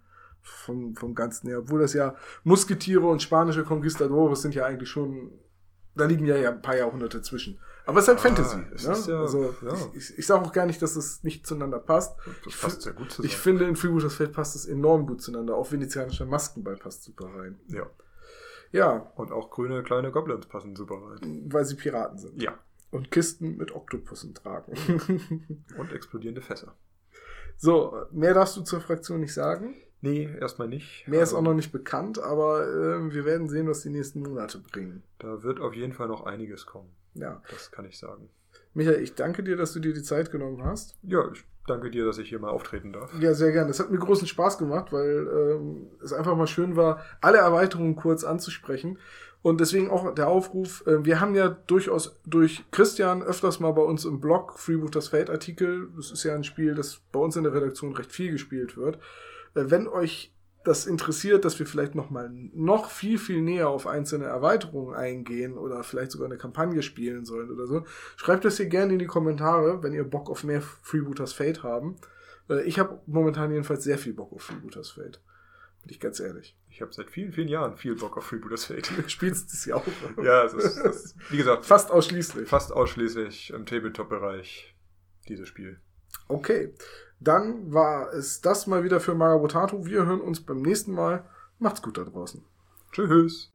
A: Vom, vom Ganzen her. Obwohl das ja Musketiere und spanische Conquistadores sind ja eigentlich schon, da liegen ja, ja ein paar Jahrhunderte zwischen. Aber es ist halt
B: Ah,
A: Fantasy. Ne?
B: ja-
A: also,
B: ja.
A: ich, ich, ich sage auch gar nicht, dass es nicht zueinander passt.
B: Das
A: Ich
B: passt sehr gut zusammen.
A: Ich finde, in Freebooters Feld passt es enorm gut zueinander. Auch venezianischer Maskenball passt super rein.
B: ja.
A: Ja,
B: Und auch grüne kleine Goblins passen super rein.
A: weil sie Piraten sind.
B: Ja.
A: Und Kisten mit Oktopussen tragen.
B: Und explodierende Fässer.
A: so, mehr darfst du zur Fraktion nicht sagen.
B: Nee, erstmal nicht.
A: Mehr ist
B: Also,
A: auch noch nicht bekannt, aber äh, wir werden sehen, was die nächsten Monate bringen.
B: Da wird auf jeden Fall noch einiges kommen.
A: Ja.
B: Das kann ich sagen.
A: Michael, ich danke dir, dass du dir die Zeit genommen hast.
B: Ja, ich danke dir, dass ich hier mal auftreten darf.
A: Ja, sehr gerne. Es hat mir großen Spaß gemacht, weil ähm, es einfach mal schön war, alle Erweiterungen kurz anzusprechen. Und deswegen auch der Aufruf, äh, wir haben ja durchaus durch Christian öfters mal bei uns im Blog Freebooters Fate Artikel, das ist ja ein Spiel, das bei uns in der Redaktion recht viel gespielt wird. Äh, wenn euch das interessiert, dass wir vielleicht noch mal noch viel, viel näher auf einzelne Erweiterungen eingehen oder vielleicht sogar eine Kampagne spielen sollen oder so, schreibt das hier gerne in die Kommentare, wenn ihr Bock auf mehr Freebooters Fate haben. Äh, Ich habe momentan jedenfalls sehr viel Bock auf Freebooters Fate. Bin ich ganz ehrlich.
B: Ich habe seit vielen, vielen Jahren viel Bock auf Freebooters Fate.
A: Spielst das ja auch?
B: ja, es ist, es ist, wie gesagt,
A: Fast ausschließlich.
B: fast ausschließlich im Tabletop-Bereich dieses Spiel.
A: Okay. Dann war es das mal wieder für Magabotato. Wir hören uns beim nächsten Mal. Macht's gut da draußen.
B: Tschüss.